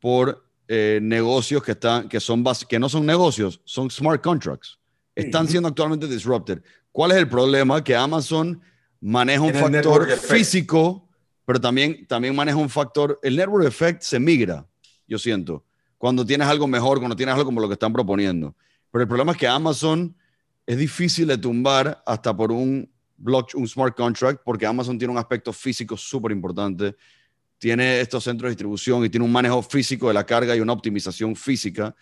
por eh, negocios que, están, que, son que no son negocios, son smart contracts. Están siendo actualmente disrupted. ¿Cuál es el problema? Que Amazon maneja un factor físico, pero también, también maneja un factor, el network effect se migra, yo siento, cuando tienes algo mejor, cuando tienes algo como lo que están proponiendo. Pero el problema es que Amazon es difícil de tumbar hasta por un block, un smart contract, porque Amazon tiene un aspecto físico súper importante. Tiene estos centros de distribución y tiene un manejo físico de la carga y una optimización física.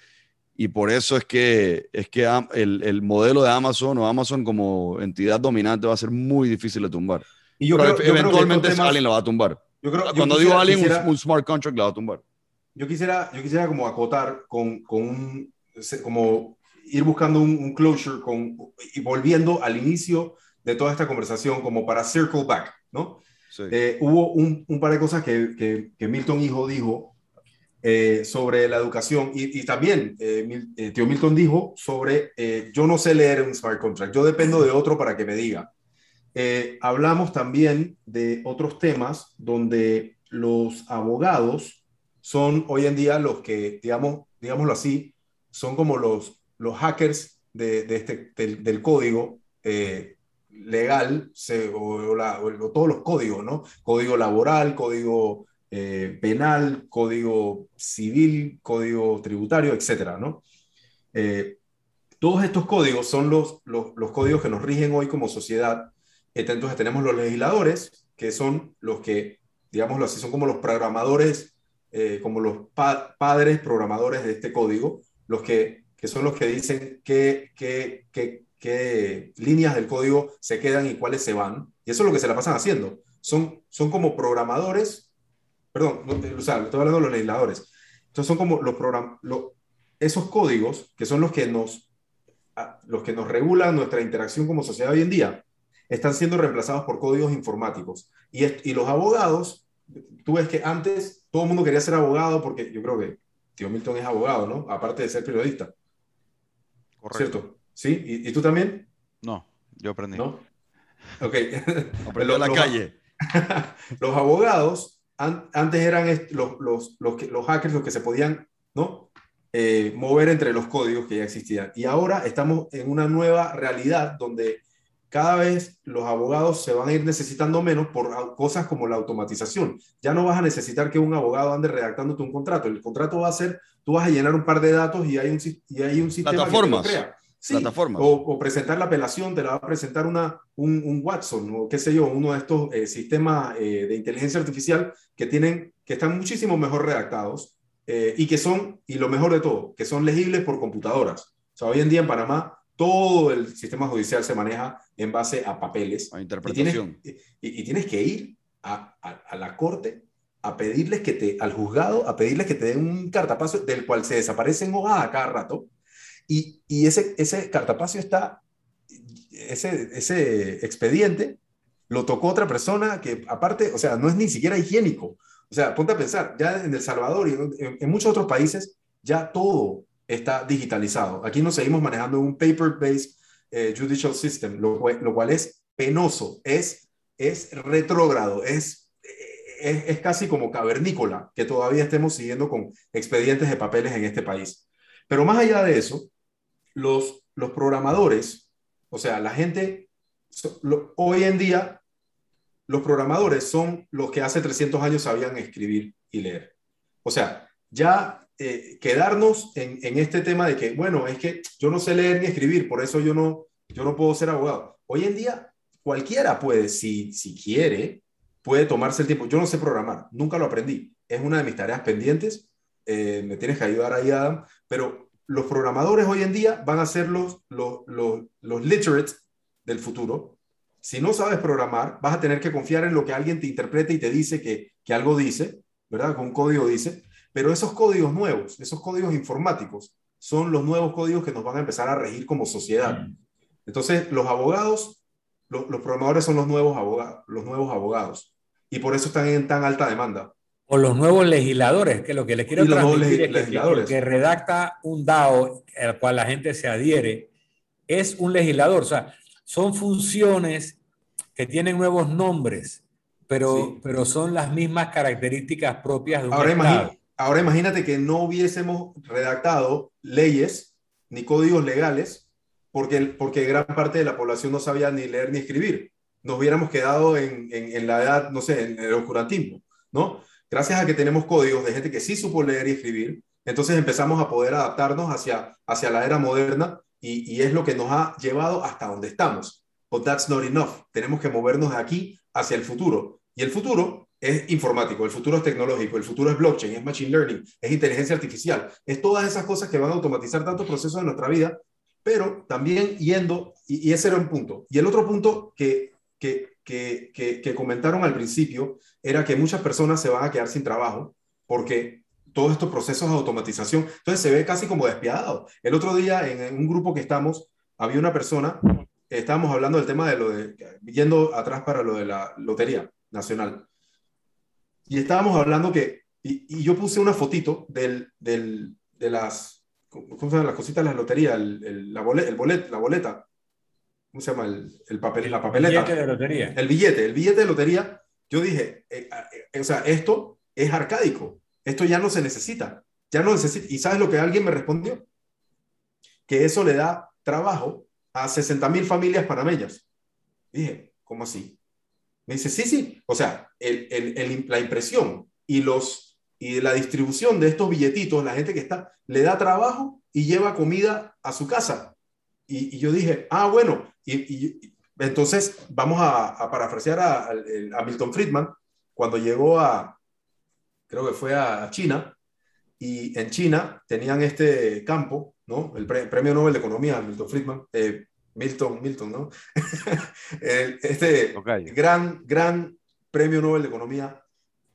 Y por eso es que, es que el, el modelo de Amazon o Amazon como entidad dominante va a ser muy difícil de tumbar. Y yo Pero eventualmente alguien lo va a tumbar. Yo creo, Cuando digo alguien, un, smart contract lo va a tumbar. Yo quisiera, yo quisiera como acotar con, con un, como ir buscando un, closure con, y volviendo al inicio de toda esta conversación como para circle back, ¿no? Eh, hubo un, un, par de cosas que, que, Milton Hijo dijo eh, sobre la educación y, también eh, Tío Milton dijo sobre yo no sé leer un smart contract, yo dependo de otro para que me diga. hablamos también de otros temas donde los abogados son hoy en día los que, digamos, digámoslo así, son como los los hackers de, este, del, código eh, legal o, todos los códigos, ¿no? Código laboral, código eh, penal, código civil, código tributario, etcétera, ¿no? Eh, todos estos códigos son los, los, códigos que nos rigen hoy como sociedad. Entonces tenemos los legisladores, que son los que, digámoslo así, son como los programadores, como los padres programadores de este código, los que que son los que dicen qué, qué, qué, qué, líneas del código se quedan y cuáles se van. Y eso es lo que se la pasan haciendo. Son, son como programadores, perdón, o sea, estoy hablando de los legisladores. Entonces son como los programas, esos códigos que son los que nos los que nos regulan nuestra interacción como sociedad hoy en día, están siendo reemplazados por códigos informáticos. Y, y los abogados, tú ves que antes todo el mundo quería ser abogado porque yo creo que Tío Milton es abogado, ¿no? Aparte de ser periodista. ¿Cierto? ¿Sí? ¿Y, tú también? No, yo aprendí. ¿No? Ok. (laughs) Aprendí (laughs) en la calle. (laughs) los abogados antes eran los, los, los, los, hackers los que se podían ¿no? Eh, mover entre los códigos que ya existían. Y ahora estamos en una nueva realidad donde cada vez los abogados se van a ir necesitando menos por cosas como la automatización. Ya no vas a necesitar que un abogado ande redactándote un contrato. El contrato va a ser, tú vas a llenar un par de datos y hay un, y hay un sistema Plataformas. que crea. Plataformas. O, presentar la apelación, te la va a presentar una, un, Watson o qué sé yo, uno de estos eh, sistemas eh, de inteligencia artificial que, tienen, que están muchísimo mejor redactados eh, y que son, y lo mejor de todo, que son legibles por computadoras. O sea, hoy en día en Panamá todo el sistema judicial se maneja en base a papeles. A interpretación. Y tienes, que ir a, a, la corte a pedirles que te, al juzgado, a pedirles que te den un cartapacio del cual se desaparecen hojas a cada rato. Y, ese, ese cartapacio está, ese, ese expediente lo tocó otra persona que aparte, o sea, no es ni siquiera higiénico. O sea, ponte a pensar, ya en El Salvador y en, muchos otros países, ya todo está digitalizado. Aquí nos seguimos manejando un paper-based eh, judicial system, lo, lo, cual es penoso, es, es retrógrado, es, es, es, casi como cavernícola que todavía estemos siguiendo con expedientes de papeles en este país. Pero más allá de eso, los, los programadores, o sea, la gente, hoy en día los programadores son los que hace 300 años sabían escribir y leer. O sea, ya eh, quedarnos en, este tema de que, bueno, es que yo no sé leer ni escribir, por eso yo no, yo no puedo ser abogado. Hoy en día, cualquiera puede, si, si quiere, puede tomarse el tiempo. Yo no sé programar, nunca lo aprendí. Es una de mis tareas pendientes. Eh, me tienes que ayudar ahí, Adam. Pero los programadores hoy en día van a ser los, los, los, los literates del futuro si no sabes programar, vas a tener que confiar en lo que alguien te interprete y te dice que, que algo dice, ¿verdad? Que un código dice. Pero esos códigos nuevos, esos códigos informáticos, son los nuevos códigos que nos van a empezar a regir como sociedad. Entonces, los abogados, los, programadores son los nuevos, abogados, los nuevos abogados. Y por eso están en tan alta demanda. O los nuevos legisladores, que lo que les quiero transmitir es que, que redacta un DAO al cual la gente se adhiere, es un legislador. O sea, son funciones que tienen nuevos nombres, pero, pero son las mismas características propias de un ahora ahora imagínate que no hubiésemos redactado leyes ni códigos legales porque, porque gran parte de la población no sabía ni leer ni escribir. Nos hubiéramos quedado en, en, la edad, no sé, en el oscurantismo, ¿no? Gracias a que tenemos códigos de gente que sí supo leer y escribir, entonces empezamos a poder adaptarnos hacia, hacia la era moderna y, es lo que nos ha llevado hasta donde estamos. But that's not enough. Tenemos que movernos de aquí hacia el futuro. Y el futuro es informático, el futuro es tecnológico, el futuro es blockchain, es machine learning, es inteligencia artificial, es todas esas cosas que van a automatizar tantos procesos de nuestra vida, pero también yendo, y, ese era un punto. Y el otro punto que, que, que, que, comentaron al principio era que muchas personas se van a quedar sin trabajo porque todos estos procesos de automatización. Entonces se ve casi como despiadado. El otro día en, un grupo que estamos, había una persona, estábamos hablando del tema de lo de, yendo atrás para lo de la Lotería Nacional. Y estábamos hablando que, y, yo puse una fotito del, del, de las, ¿cómo se llaman las cositas de la lotería? El, la, bolet, el bolet, la boleta. ¿Cómo se llama? El, el papel, la papeleta. El billete de lotería. El billete, el billete de lotería. Yo dije, eh, eh, o sea, esto es arcaico. Esto ya no se necesita. Ya no necesita. ¿Y sabes lo que alguien me respondió? Que eso le da trabajo a 60 mil familias panameñas. Dije, ¿cómo así? Me dice, sí, sí. O sea, la impresión y, los, y la distribución de estos billetitos, la gente que está, le da trabajo y lleva comida a su casa. Y, yo dije, ah, bueno. Y, entonces vamos a, a parafrasear a, a Milton Friedman cuando llegó a, creo que fue a, China, y en China tenían este campo, ¿no? El premio Nobel de Economía, Milton Friedman, eh, Milton, Milton, ¿no? (laughs) este gran, gran premio Nobel de Economía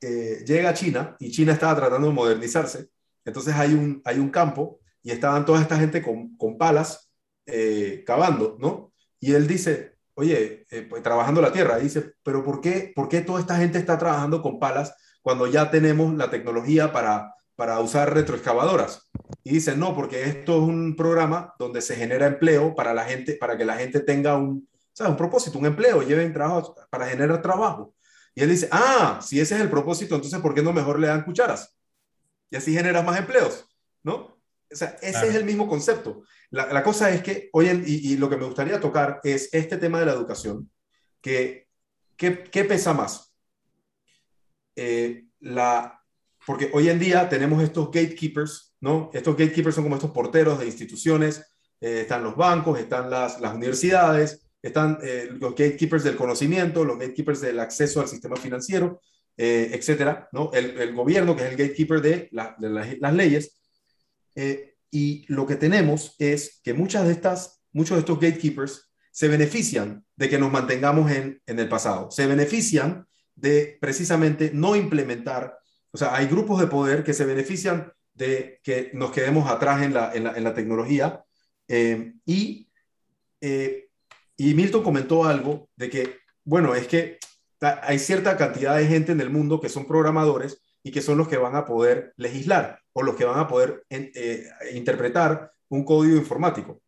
eh, llega a China y China estaba tratando de modernizarse. Entonces hay un, hay un campo y estaban toda esta gente con, con palas eh, cavando, ¿no? Y él dice, oye, pues, trabajando la tierra, dice, pero ¿por qué, ¿por qué toda esta gente está trabajando con palas cuando ya tenemos la tecnología para, para usar retroexcavadoras. Y dicen, no, porque esto es un programa donde se genera empleo para la gente, para que la gente tenga un, un propósito, un empleo, lleven trabajo para generar trabajo. Y él dice, ah, si ese es el propósito, entonces ¿por qué no mejor le dan cucharas? Y así generas más empleos, ¿no? O sea, ese es el mismo concepto. La, la cosa es que hoy, en, y, lo que me gustaría tocar es este tema de la educación, que, ¿qué pesa más? Eh, la, porque hoy en día tenemos estos gatekeepers, ¿no? Estos gatekeepers son como estos porteros de instituciones, eh, están los bancos, están las, las universidades, están eh, los gatekeepers del conocimiento, los gatekeepers del acceso al sistema financiero, eh, etcétera, ¿no? El, gobierno, que es el gatekeeper de, las leyes. Eh, y lo que tenemos es que muchas de estas, muchos de estos gatekeepers se benefician de que nos mantengamos en, el pasado, se benefician de precisamente no implementar, o sea, hay grupos de poder que se benefician de que nos quedemos atrás en la, en la, tecnología. Eh, y, eh, y Milton comentó algo de que, bueno, es que hay cierta cantidad de gente en el mundo que son programadores y que son los que van a poder legislar o los que van a poder eh, interpretar un código informático.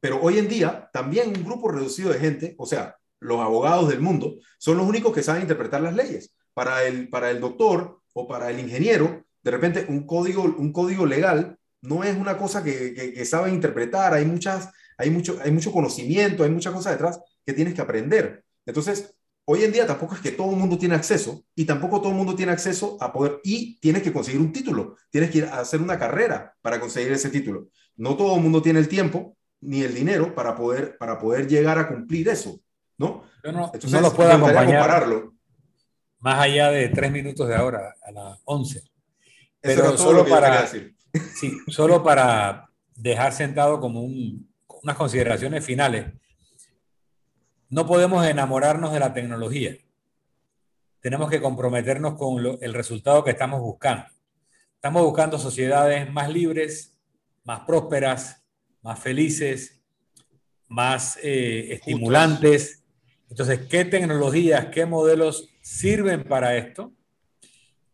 Pero hoy en día también un grupo reducido de gente, o sea, los abogados del mundo, son los únicos que saben interpretar las leyes. Para el, para el doctor o para el ingeniero, de repente un código, un código legal no es una cosa que, que, saben interpretar, hay, muchas, hay, mucho, hay mucho conocimiento, hay muchas cosas detrás que tienes que aprender. Entonces, hoy en día tampoco es que todo el mundo tiene acceso y tampoco todo el mundo tiene acceso a poder y tienes que conseguir un título, tienes que ir a hacer una carrera para conseguir ese título. No todo el mundo tiene el tiempo ni el dinero para poder, para poder llegar a cumplir eso, ¿no? Yo no, no lo puedo acompañar más allá de tres minutos de ahora, a las 11. Pero solo para, sí, solo para dejar sentado como unas consideraciones finales. No podemos enamorarnos de la tecnología. Tenemos que comprometernos con el resultado que estamos buscando. Estamos buscando sociedades más libres, más prósperas, más felices, más eh, estimulantes. Entonces, ¿qué tecnologías, qué modelos sirven para esto?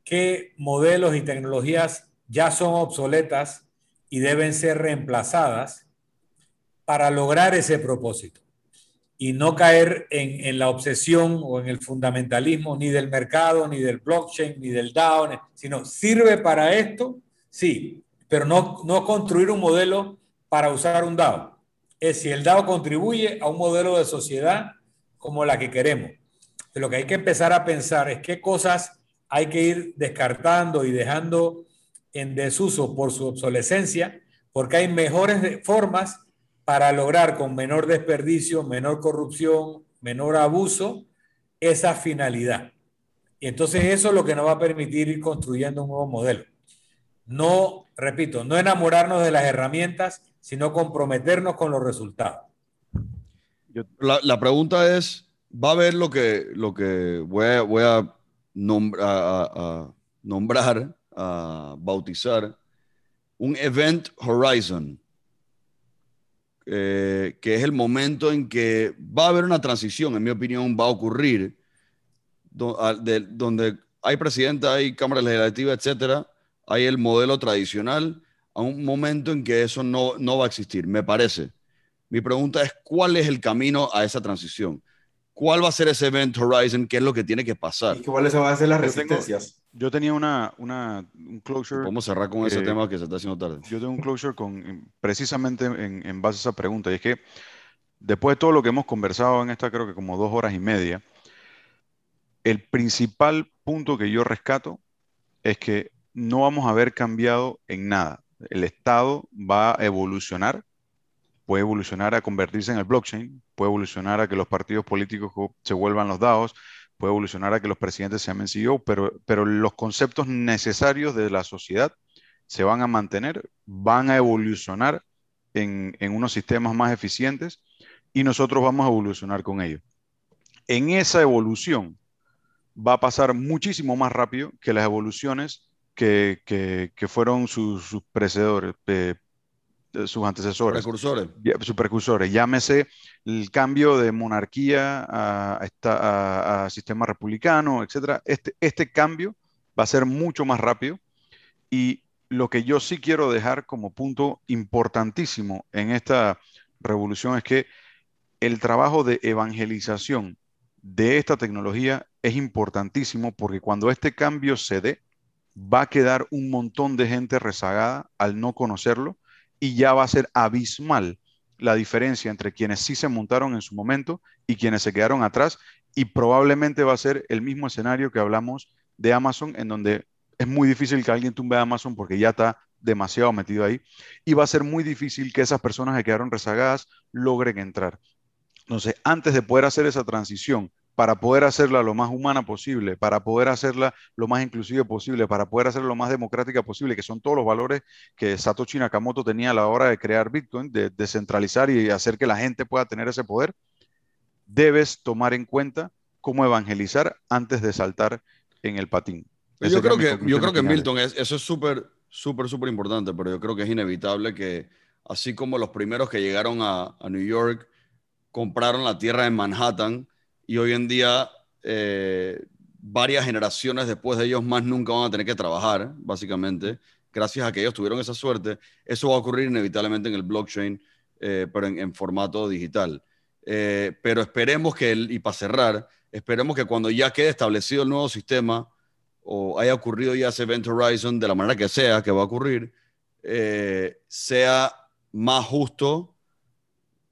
¿Qué modelos y tecnologías ya son obsoletas y deben ser reemplazadas para lograr ese propósito? Y no caer en, en la obsesión o en el fundamentalismo ni del mercado, ni del blockchain, ni del DAO, sino sirve para esto, sí, pero no, no construir un modelo para usar un DAO. Es si el DAO contribuye a un modelo de sociedad como la que queremos. lo que hay que empezar a pensar es qué cosas hay que ir descartando y dejando en desuso por su obsolescencia, porque hay mejores formas para lograr con menor desperdicio, menor corrupción, menor abuso, esa finalidad. Y entonces eso es lo que nos va a permitir ir construyendo un nuevo modelo. No, repito, no enamorarnos de las herramientas, sino comprometernos con los resultados. La, pregunta es, ¿va a haber lo que, lo que voy a, nombrar, a bautizar, un Event Horizon? Eh, que es el momento en que va a haber una transición, en mi opinión, va a ocurrir, donde hay presidenta, hay cámara legislativa, etcétera, hay el modelo tradicional, a un momento en que eso no, no va a existir, me parece. Mi pregunta es, ¿cuál es el camino a esa transición? ¿Cuál va a ser ese Event Horizon? ¿Qué es lo que tiene que pasar? ¿Y cuáles van a ser las resistencias? Yo, tenía una, una, un closure. Vamos a cerrar con ese tema que se está haciendo tarde. Yo tengo un closure con, precisamente en, en base a esa pregunta. Y es que después de todo lo que hemos conversado en esta, creo que como dos horas y media, el principal punto que yo rescato es que no vamos a haber cambiado en nada. El Estado va a evolucionar, puede evolucionar a convertirse en el blockchain, puede evolucionar a que los partidos políticos se vuelvan los DAOs, puede evolucionar a que los presidentes se llamen CEO, pero, pero los conceptos necesarios de la sociedad se van a mantener, van a evolucionar en, en unos sistemas más eficientes y nosotros vamos a evolucionar con ellos. En esa evolución va a pasar muchísimo más rápido que las evoluciones que, fueron sus, precedores, sus antecesores. Precursores. Sus precursores. Llámese el cambio de monarquía a, a, sistema republicano, etc. Este, este cambio va a ser mucho más rápido y lo que yo sí quiero dejar como punto importantísimo en esta revolución es que el trabajo de evangelización de esta tecnología es importantísimo porque cuando este cambio se dé, va a quedar un montón de gente rezagada al no conocerlo y ya va a ser abismal la diferencia entre quienes sí se montaron en su momento y quienes se quedaron atrás y probablemente va a ser el mismo escenario que hablamos de Amazon en donde es muy difícil que alguien tumbe a Amazon porque ya está demasiado metido ahí y va a ser muy difícil que esas personas que quedaron rezagadas logren entrar. Entonces, antes de poder hacer esa transición para poder hacerla lo más humana posible, para poder hacerla lo más inclusive posible, para poder hacerla lo más democrática posible, que son todos los valores que Satoshi Nakamoto tenía a la hora de crear Bitcoin, de descentralizar y hacer que la gente pueda tener ese poder, debes tomar en cuenta cómo evangelizar antes de saltar en el patín. yo creo, que, yo creo que Milton, eso es súper, súper, súper importante, pero yo creo que es inevitable que, así como los primeros que llegaron a, a New York compraron la tierra en Manhattan, y hoy en día eh, varias generaciones después de ellos más nunca van a tener que trabajar, básicamente, gracias a que ellos tuvieron esa suerte. Eso va a ocurrir inevitablemente en el blockchain, eh, pero en, formato digital. Eh, pero esperemos que, y para cerrar, esperemos que cuando ya quede establecido el nuevo sistema o haya ocurrido ya ese Event Horizon de la manera que sea que va a ocurrir, sea más justo,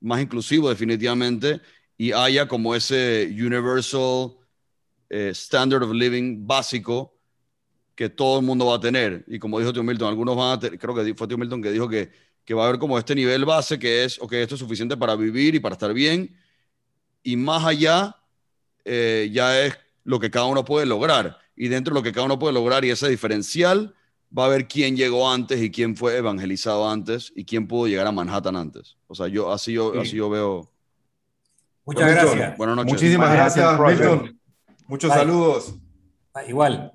más inclusivo definitivamente y haya como ese universal eh, standard of living básico que todo el mundo va a tener. Y como dijo Tío Milton, algunos van a tener, creo que fue Tío Milton que dijo que, que va a haber como este nivel base que es, ok, esto es suficiente para vivir y para estar bien. Y más allá, eh, ya es lo que cada uno puede lograr. Y dentro de lo que cada uno puede lograr y ese diferencial, va a ver quién llegó antes y quién fue evangelizado antes y quién pudo llegar a Manhattan antes. O sea, yo así yo, así yo veo Muchas gracias. Buenas noches. Muchísimas gracias, Milton. Muchos saludos. igual.